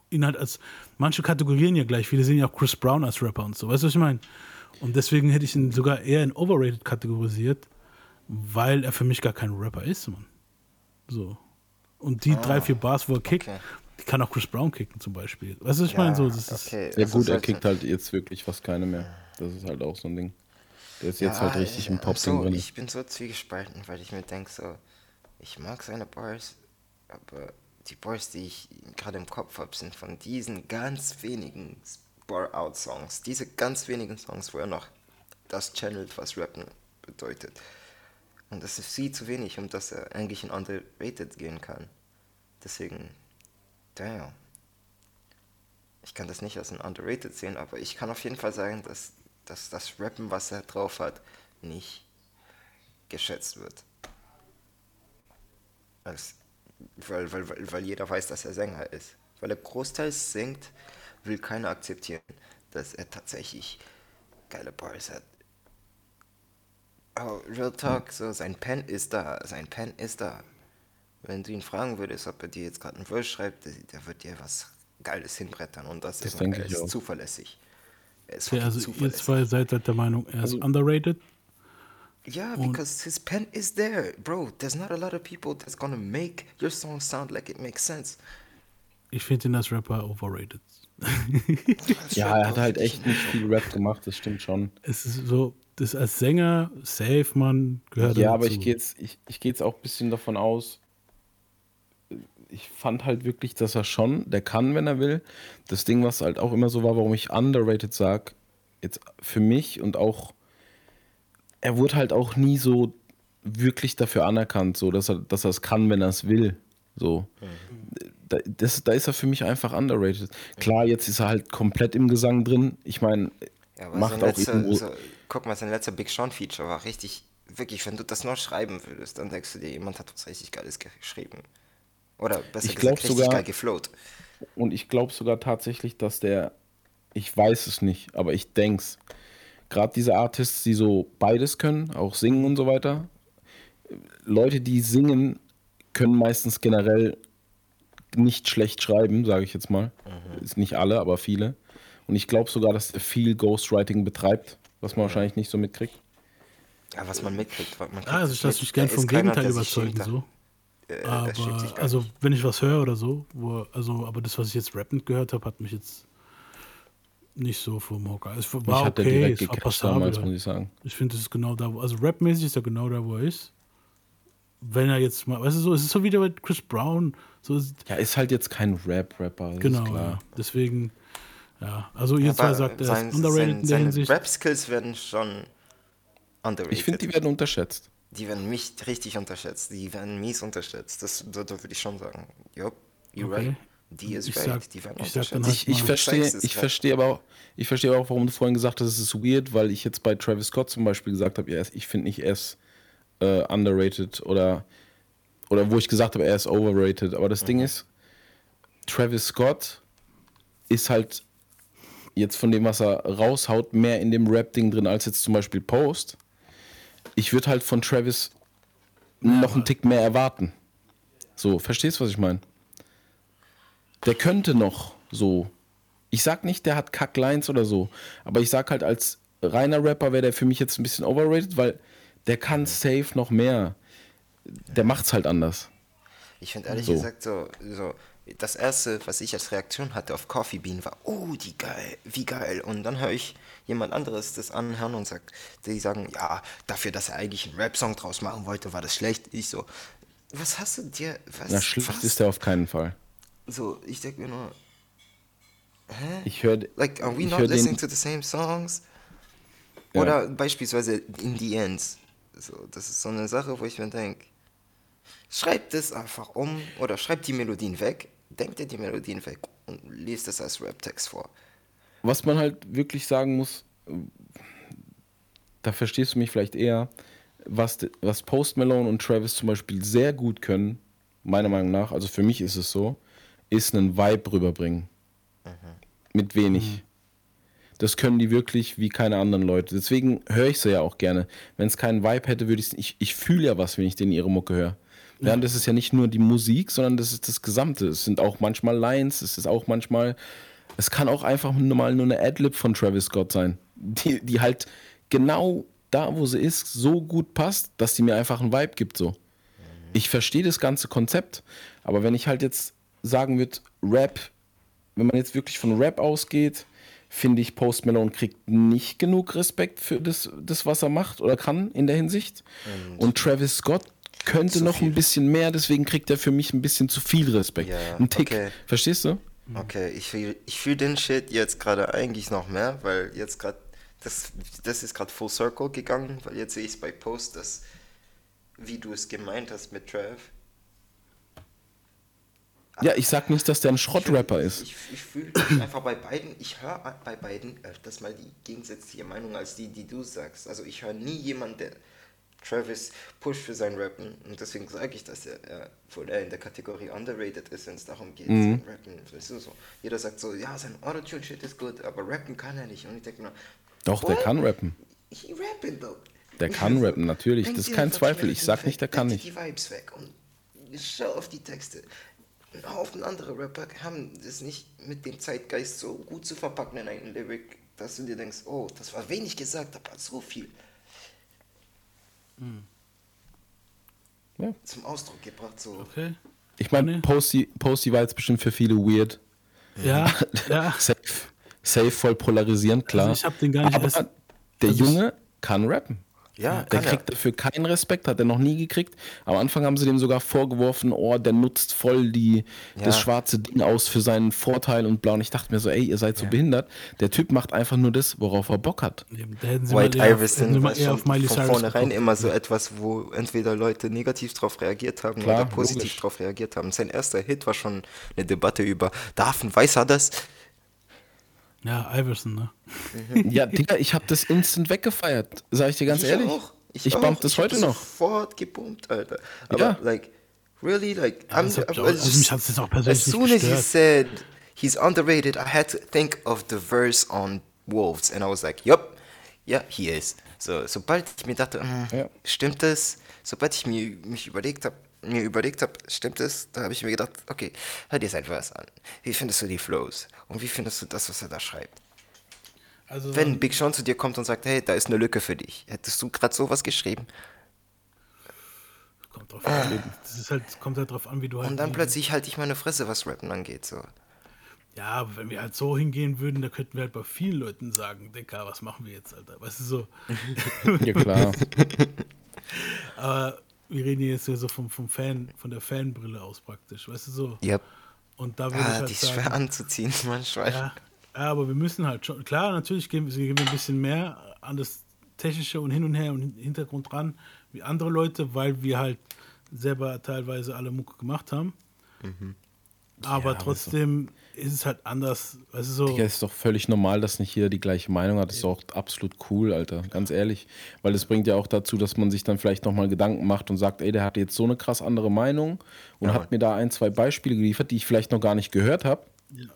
ihn halt als, manche kategorieren ja gleich, viele sehen ja auch Chris Brown als Rapper und so, weißt du, was ich meine? Und deswegen hätte ich ihn sogar eher in overrated kategorisiert, weil er für mich gar kein Rapper ist, Mann. So. Und die drei, vier Bars, wo er kickt, okay. die kann auch Chris Brown kicken zum Beispiel. Weißt du, ich meine? So, das ist, okay. Ja also gut, er sollte- kickt halt jetzt wirklich fast keine mehr. Das ist halt auch so ein Ding. Der ist jetzt Ja, halt richtig im ja, Pop-Ding so, drin. Ich bin so zwiegespalten, weil ich mir denke, so, ich mag seine Bars, aber die Bars, die ich gerade im Kopf habe, sind von diesen ganz wenigen Bar-Out-Songs. Diese ganz wenigen Songs, wo er noch das channelt, was Rappen bedeutet. Und das ist viel zu wenig, um dass er eigentlich in underrated gehen kann. Deswegen, damn. Ich kann das nicht als ein underrated sehen, aber ich kann auf jeden Fall sagen, dass, dass das Rappen, was er drauf hat, nicht geschätzt wird. Als, weil, weil, weil, weil jeder weiß, dass er Sänger ist. Weil er großteils singt, will keiner akzeptieren, dass er tatsächlich geile Bars hat. Oh, Real Talk, so sein Pen ist da, sein Pen ist da. Wenn du ihn fragen würdest, ob er dir jetzt gerade einen Verse schreibt, der, der wird dir was Geiles hinbrettern und das, Das ist, denke er ich ist auch. zuverlässig. Er ist fucking also ihr zuverlässig. zwei seid halt der Meinung, er ist Also- underrated. Yeah, because his pen is there, bro. There's not a lot of people that's gonna make your song sound like it makes sense. Ich finde ihn als Rapper overrated. Ja, er hat halt echt nicht viel Rap gemacht, das stimmt schon. Es ist so, das als Sänger, safe, man, gehört Ja, dazu. aber ich gehe jetzt, ich, ich gehe jetzt auch ein bisschen davon aus, ich fand halt wirklich, dass er schon, der kann, wenn er will. Das Ding, was halt auch immer so war, warum ich underrated sag, jetzt für mich und auch, er wurde halt auch nie so wirklich dafür anerkannt, so dass er, dass er es kann, wenn er es will. So. Da, das, da ist er für mich einfach underrated. Klar, jetzt ist er halt komplett im Gesang drin. Ich meine, Ja, macht auch letzter, irgendwo. so, guck mal, sein letzter Big Sean Feature war richtig, wirklich, wenn du das noch schreiben würdest, dann denkst du dir, jemand hat was richtig Geiles geschrieben. Oder besser Ich gesagt, richtig sogar- geil geflowt. Und ich glaube sogar tatsächlich, dass der, ich weiß es nicht, aber ich denk's, gerade diese Artists, die so beides können, auch singen und so weiter. Leute, die singen, können meistens generell nicht schlecht schreiben, sage ich jetzt mal. Mhm. Ist nicht alle, aber viele. Und ich glaube sogar, dass er viel Ghostwriting betreibt, was man wahrscheinlich nicht so mitkriegt. Ja, was man mitkriegt. Man kriegt Ah, also ich lasse mich gern Da vom keiner, Gegenteil überzeugen, so. äh, Aber, also, wenn ich was höre oder so, wo, also, aber das, was ich jetzt rappend gehört habe, hat mich jetzt nicht so vom Hocker. Es war Mich hat okay, direkt es war gecatcht damals, passabel. muss ich sagen. Ich finde, es ist genau da, wo, also rapmäßig ist er genau da, wo er ist. Wenn er jetzt mal, weißt du, so, es ist so wieder mit Chris Brown, so ist, Ja, ist halt jetzt kein Rap-Rapper, genau, ist klar. ja. deswegen, ja, also ihr zwei sagt, er ist underrated sein- in der seine Hinsicht. Rap-Skills werden schon underrated. Ich finde, die werden unterschätzt. Die werden mich richtig unterschätzt. Die werden mies unterschätzt. Das, da, da würde ich schon sagen. Yup, you're Okay. right. Die ist Ich right. sag- die werden ich unterschätzt. halt Ich, ich verstehe, ich verstehe aber auch, ich verstehe auch, warum du vorhin gesagt hast, es ist weird, weil ich jetzt bei Travis Scott zum Beispiel gesagt habe, er ist, ich finde nicht, er ist äh, underrated oder, oder wo ich gesagt habe, er ist overrated. Aber das Mhm. Ding ist, Travis Scott ist halt jetzt von dem, was er raushaut, mehr in dem Rap-Ding drin als jetzt zum Beispiel Post. Ich würde halt von Travis noch einen Tick mehr erwarten. So, verstehst du, was ich meine? Der könnte noch so. Ich sag nicht, der hat Kacklines oder so, aber ich sag halt, als reiner Rapper wäre der für mich jetzt ein bisschen overrated, weil der kann safe noch mehr. Der macht's halt anders. Ich finde ehrlich So. gesagt so, so, das erste, was ich als Reaktion hatte auf Coffee Bean war, oh, die geil, wie geil. Und dann höre ich jemand anderes das anhören und sagt, die sagen, ja, dafür, dass er eigentlich einen Rap-Song draus machen wollte, war das schlecht. Ich so, was hast du dir, was, Na, schlecht was? ist der auf keinen Fall. So, ich denke mir nur, Ich höre like, are we not listening den, to the same songs? Ja. Oder beispielsweise In the Ends. So, das ist so eine Sache, wo ich mir denke, schreibt es einfach um oder schreibt die Melodien weg, denkt dir die Melodien weg und liest es als Rap-Text vor. was man halt wirklich sagen muss, da verstehst du mich vielleicht eher, was, was Post Malone und Travis zum Beispiel sehr gut können, meiner Meinung nach, also für mich ist es so, ist einen Vibe rüberbringen. Mit wenig. Das können die wirklich wie keine anderen Leute. Deswegen höre ich sie ja auch gerne. Wenn es keinen Vibe hätte, würde ich's- ich, ich fühle ja was, wenn ich denen ihre Mucke höre. Ja, und das ist ja nicht nur die Musik, sondern das ist das Gesamte. Es sind auch manchmal Lines, es ist auch manchmal, es kann auch einfach mal nur eine Adlib von Travis Scott sein, die, die halt genau da, wo sie ist, so gut passt, dass die mir einfach einen Vibe gibt. So. Ich verstehe das ganze Konzept, aber wenn ich halt jetzt sagen würde, Rap, wenn man jetzt wirklich von Rap ausgeht, finde ich, Post Malone kriegt nicht genug Respekt für das, das, was er macht oder kann in der Hinsicht. Und Travis Scott könnte noch viel. ein bisschen mehr, deswegen kriegt er für mich ein bisschen zu viel Respekt. Ja, ein Tick. okay. Verstehst du? Okay, ich fühle ich fühl den Shit jetzt gerade eigentlich noch mehr, weil jetzt gerade, das, das ist gerade full circle gegangen, weil jetzt sehe ich es bei Post, dass, wie du es gemeint hast mit Trav. Ja, ich sag nicht, dass der ein Schrottrapper ist. Ich, ich fühle einfach bei beiden, ich höre bei beiden öfters mal die gegensätzliche Meinung als die, die du sagst. Also ich höre nie jemanden, der Travis pusht für sein Rappen und deswegen sage ich, dass er, er wohl er in der Kategorie underrated ist, wenn es darum geht, Mhm. Rappen. Weißt du, so. Jeder sagt so, ja, sein Autotune-Shit ist gut, aber rappen kann er nicht. Und ich denke mir, Doch, der what? kann rappen. He rapping though. Der kann rappen, natürlich. Das ist kein Zweifel. Ich sag nicht, der kann nicht. die Vibes weg und schau auf die Texte. Ein Haufen andere Rapper haben das nicht mit dem Zeitgeist so gut zu verpacken in einen Lyric, dass du dir denkst, oh, das war wenig gesagt, aber so viel Ja. zum Ausdruck gebracht. So. Okay. Ich meine. Posty, Posty war jetzt bestimmt für viele weird. Ja, ja. Safe, safe voll polarisierend, klar. Also ich hab den gar nicht Aber erst- der also ich- Junge kann rappen. Ja, Der kann er. kriegt dafür keinen Respekt, hat er noch nie gekriegt. Am Anfang haben sie dem sogar vorgeworfen, oh, der nutzt voll die, das Ja. schwarze Ding aus für seinen Vorteil und blau. Und ich dachte mir so, ey, ihr seid so behindert. Der Typ macht einfach nur das, worauf er Bock hat. White Iverson war schon Miley von vornherein immer so etwas, wo entweder Leute negativ drauf reagiert haben Klar, oder positiv logisch. drauf reagiert haben. Sein erster Hit war schon eine Debatte über, darf ein Weißer das? Ja, Iverson, ne? Ja, Digga, ich habe das instant weggefeiert, sag ich dir ganz Ich ehrlich. auch. Ich, auch. bump das hab heute noch. sofort gepumpt, Alter. Aber, Ja. like, really, like, Ja, das hat mich auch- also mich hat's jetzt auch persönlich As soon as he said he's underrated, I had to think of the verse on Wolves. And I was like, yup, ja, hier ist. So, sobald ich mir dachte, hm, Ja. stimmt das? Sobald ich mir, mich überlegt habe, mir überlegt habe, stimmt es, da habe ich mir gedacht, okay, hör dir sein Vers an. Wie findest du die Flows? Und wie findest du das, was er da schreibt? Also, Wenn Big Sean zu dir kommt und sagt, hey, da ist eine Lücke für dich, hättest du gerade sowas geschrieben? kommt drauf an. Das ist halt, kommt halt drauf an, wie du halt. Und dann plötzlich halte ich meine Fresse, was Rappen angeht. So. Ja, aber wenn wir halt so hingehen würden, da könnten wir halt bei vielen Leuten sagen, Dicker, was machen wir jetzt, Alter? Weißt du so? Ja, klar. Aber wir reden hier jetzt ja so vom, vom Fan, von der Fanbrille aus praktisch, weißt du so? Ja, Und da würde ich ah, halt die ist schwer sagen, anzuziehen manchmal. ja, ja, aber wir müssen halt schon, klar, natürlich gehen, wir- gehen wir ein bisschen mehr an das Technische und hin und her und Hintergrund ran, wie andere Leute, weil wir halt selber teilweise alle Mucke gemacht haben. Aber aber trotzdem ist es halt anders, weißt so. Ja, ist doch völlig normal, dass nicht jeder die gleiche Meinung hat. Das ist doch absolut cool, Alter. Ganz ehrlich. Weil es bringt ja auch dazu, dass man sich dann vielleicht nochmal Gedanken macht und sagt, ey, der hat jetzt so eine krass andere Meinung und hat mir da ein, zwei Beispiele geliefert, die ich vielleicht noch gar nicht gehört habe.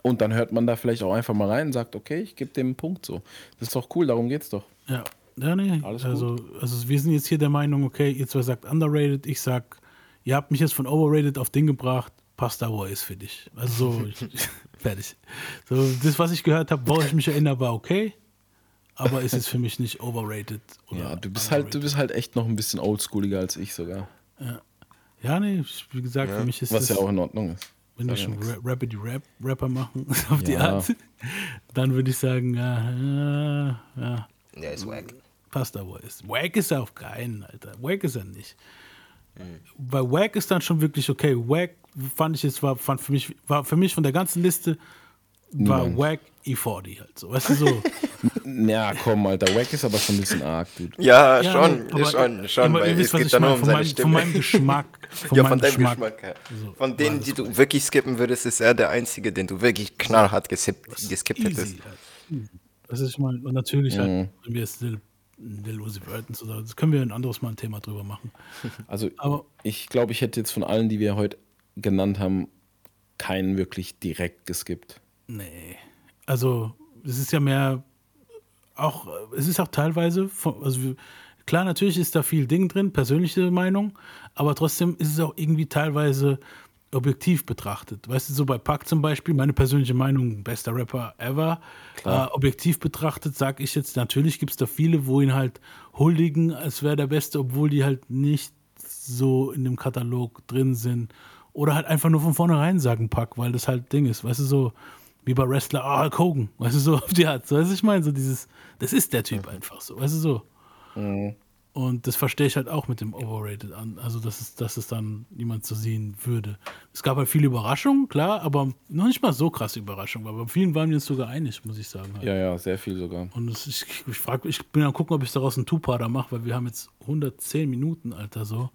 Und dann hört man da vielleicht auch einfach mal rein und sagt, okay, ich gebe dem einen Punkt so. Das ist doch cool, darum geht's doch. Ja, ja nee. Alles also, also wir sind jetzt hier der Meinung, okay, ihr zwei sagt underrated, ich sag, ihr habt mich jetzt von overrated auf Ding gebracht, passt da, wo er ist für dich. Also so, fertig. So, das, was ich gehört habe, woran ich mich erinnere, war okay, aber ist jetzt für mich nicht overrated. Oder Ja, du bist halt, du bist halt echt noch ein bisschen oldschooliger als ich sogar. Ja, nee, ich- wie gesagt, für mich ist Was das, ja auch in Ordnung ist. wenn wir ja schon. Ra Rap Rapper machen, auf die Ja. Art, dann würde ich sagen, ja, ja, ja, Der ist wack. passt da, wo er ist. Wack ist er auf keinen, Alter. Wack ist er nicht. Bei Wack ist dann schon wirklich okay. Wack fand ich jetzt, war, fand für mich, war für mich von der ganzen Liste, war Niemand. Wack E40 halt so. Weißt du so? Ja, komm, Alter. Wack ist aber schon ein bisschen arg, dude. Ja, Ja, schon, aber- schon, schon, aber weil es was geht ich dann nur meine, um von seine meinem- Stimme. von meinem Geschmack, von ja, von deinem Geschmack. Geschmack. ja. So, von denen, die du wirklich skippen würdest, ist er der Einzige, den du wirklich knallhart geskippt, geskippt hättest. Easy. Halt. Easy. Das ist mal, und natürlich Mhm. halt, wenn wir jetzt Lil Uzi Vertens oder das können wir ein anderes Mal ein Thema drüber machen. Also, Aber- ich glaube, ich hätte jetzt von allen, die wir heute genannt haben, keinen wirklich direkt geskippt. Nee. Also, es ist ja mehr auch, es ist auch teilweise, von, also klar, natürlich ist da viel Ding drin, persönliche Meinung, aber trotzdem ist es auch irgendwie teilweise objektiv betrachtet. Weißt du, so bei Pac zum Beispiel, meine persönliche Meinung, bester Rapper ever, äh, objektiv betrachtet, sage ich jetzt, natürlich gibt es da viele, wo ihn halt huldigen, als wäre der Beste, obwohl die halt nicht so in dem Katalog drin sind. Oder halt einfach nur von vornherein sagen Pack, weil das halt Ding ist. Weißt du, so wie bei Wrestler, ah, Hulk Hogan. Weißt du, so auf die Art. So, weißt du, ich meine, so dieses, das ist der Typ einfach so. Weißt du, so. Und das verstehe ich halt auch mit dem Overrated an. Also, dass es, dass es dann niemand so sehen würde. Es gab halt viele Überraschungen, klar, aber noch nicht mal so krasse Überraschungen. Aber bei vielen waren wir uns sogar einig, muss ich sagen. Halt. Ja, ja, sehr viel sogar. Und es, ich, ich, frag, ich bin am gucken, ob ich daraus einen Two-Parter mache, weil wir haben jetzt 110 Minuten, Alter, so.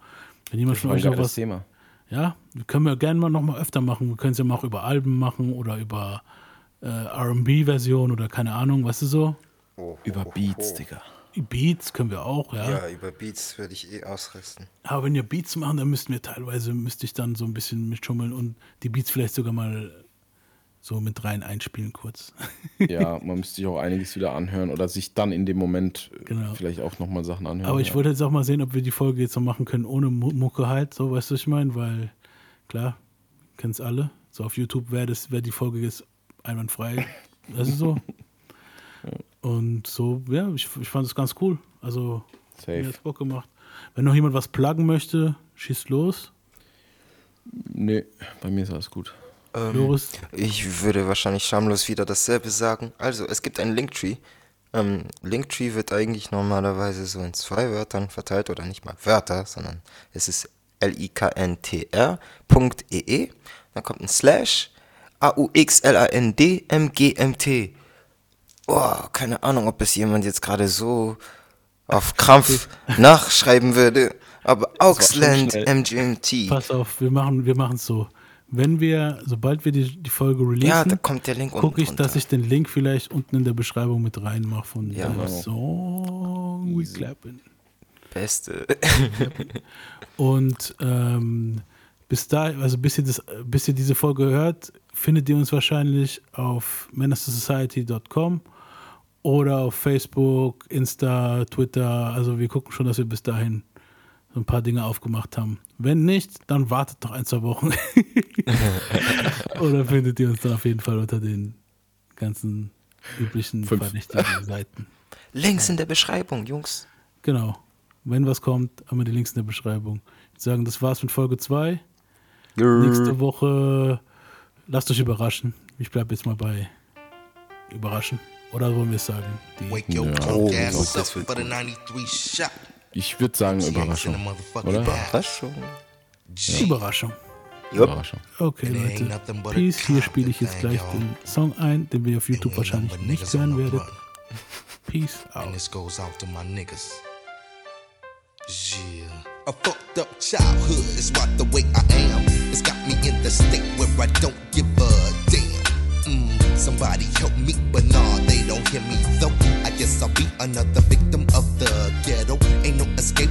Wenn jemand von euch noch was. Thema. Ja, können wir gerne mal noch mal öfter machen. Wir können es ja mal auch über Alben machen oder über äh, RB-Version oder keine Ahnung, weißt du so. Oh, Über oh, Beats, oh. Digga. Beats können wir auch, ja. Ja, über Beats würde ich eh ausrüsten. Aber wenn wir Beats machen, dann müssten wir teilweise, müsste ich dann so ein bisschen mitschummeln und die Beats vielleicht sogar mal so mit rein einspielen kurz. Ja, man müsste sich auch einiges wieder anhören oder sich dann in dem Moment äh, Genau. vielleicht auch nochmal Sachen anhören. Aber ich ja. wollte jetzt auch mal sehen, ob wir die Folge jetzt noch machen können ohne Mu- Mucke halt, so weißt du, was ich meine, weil klar, kennen es alle. So auf YouTube wäre das, wäre die Folge jetzt einwandfrei. Das ist so. Und so, ja, ich, ich fand es ganz cool. Also mir Safe. hat's Bock gemacht. Wenn noch jemand was pluggen möchte, schießt los. Nee, bei mir ist alles gut. Ähm, Loris. Ich würde wahrscheinlich schamlos wieder dasselbe sagen. Also, es gibt einen Linktree. Ähm, Linktree wird eigentlich normalerweise so in zwei Wörtern verteilt oder nicht mal Wörter, sondern es ist L-I-K-N-T-R.ee. Dann kommt ein Slash A-U-X-L-A-N-D-M-G-M-T. Oh, keine Ahnung, ob es jemand jetzt gerade so auf Krampf nachschreiben würde. Aber Auxland. MGMT. Pass auf, wir machen wir es so. Wenn wir, sobald wir die, die Folge Ja, da releasen, kommt der Link unten gucke ich, dass ich den Link vielleicht unten in der Beschreibung mit reinmache von Ja, dem genau. Song We Clappin'. Beste. Und ähm, bis da, also bis ihr, das, bis ihr diese Folge hört, findet ihr uns wahrscheinlich auf menacersociety.com Oder auf Facebook, Insta, Twitter. Also wir gucken schon, dass wir bis dahin so ein paar Dinge aufgemacht haben. Wenn nicht, dann wartet noch ein, zwei Wochen. Oder findet ihr uns dann auf jeden Fall unter den ganzen üblichen Fünf. verdächtigen Seiten. Links in der Beschreibung, Jungs. Genau. Wenn was kommt, haben wir die Links in der Beschreibung. Ich würde sagen, das war's mit Folge 2. Nächste Woche lasst euch überraschen. Ich bleibe jetzt mal bei überraschen. Oder wollen wir es sagen? Die Wake your Ja. Oh, up das wird for the 93 shot. Ich würde sagen Überraschung. Oder? Überraschung. G. Überraschung. Überraschung. Okay, Leute. Peace. Hier spiele ich jetzt gleich den Song ein, den wir auf YouTube wahrscheinlich nicht hören werdet. Peace And out. this goes out to my niggas. Yeah. A fucked up childhood is right the way I am. It's got me in the state where I don't give a damn. Mm, Somebody help me, but nah, they don't hear me though. I guess I'll be another victim of the ghetto. Ain't no escape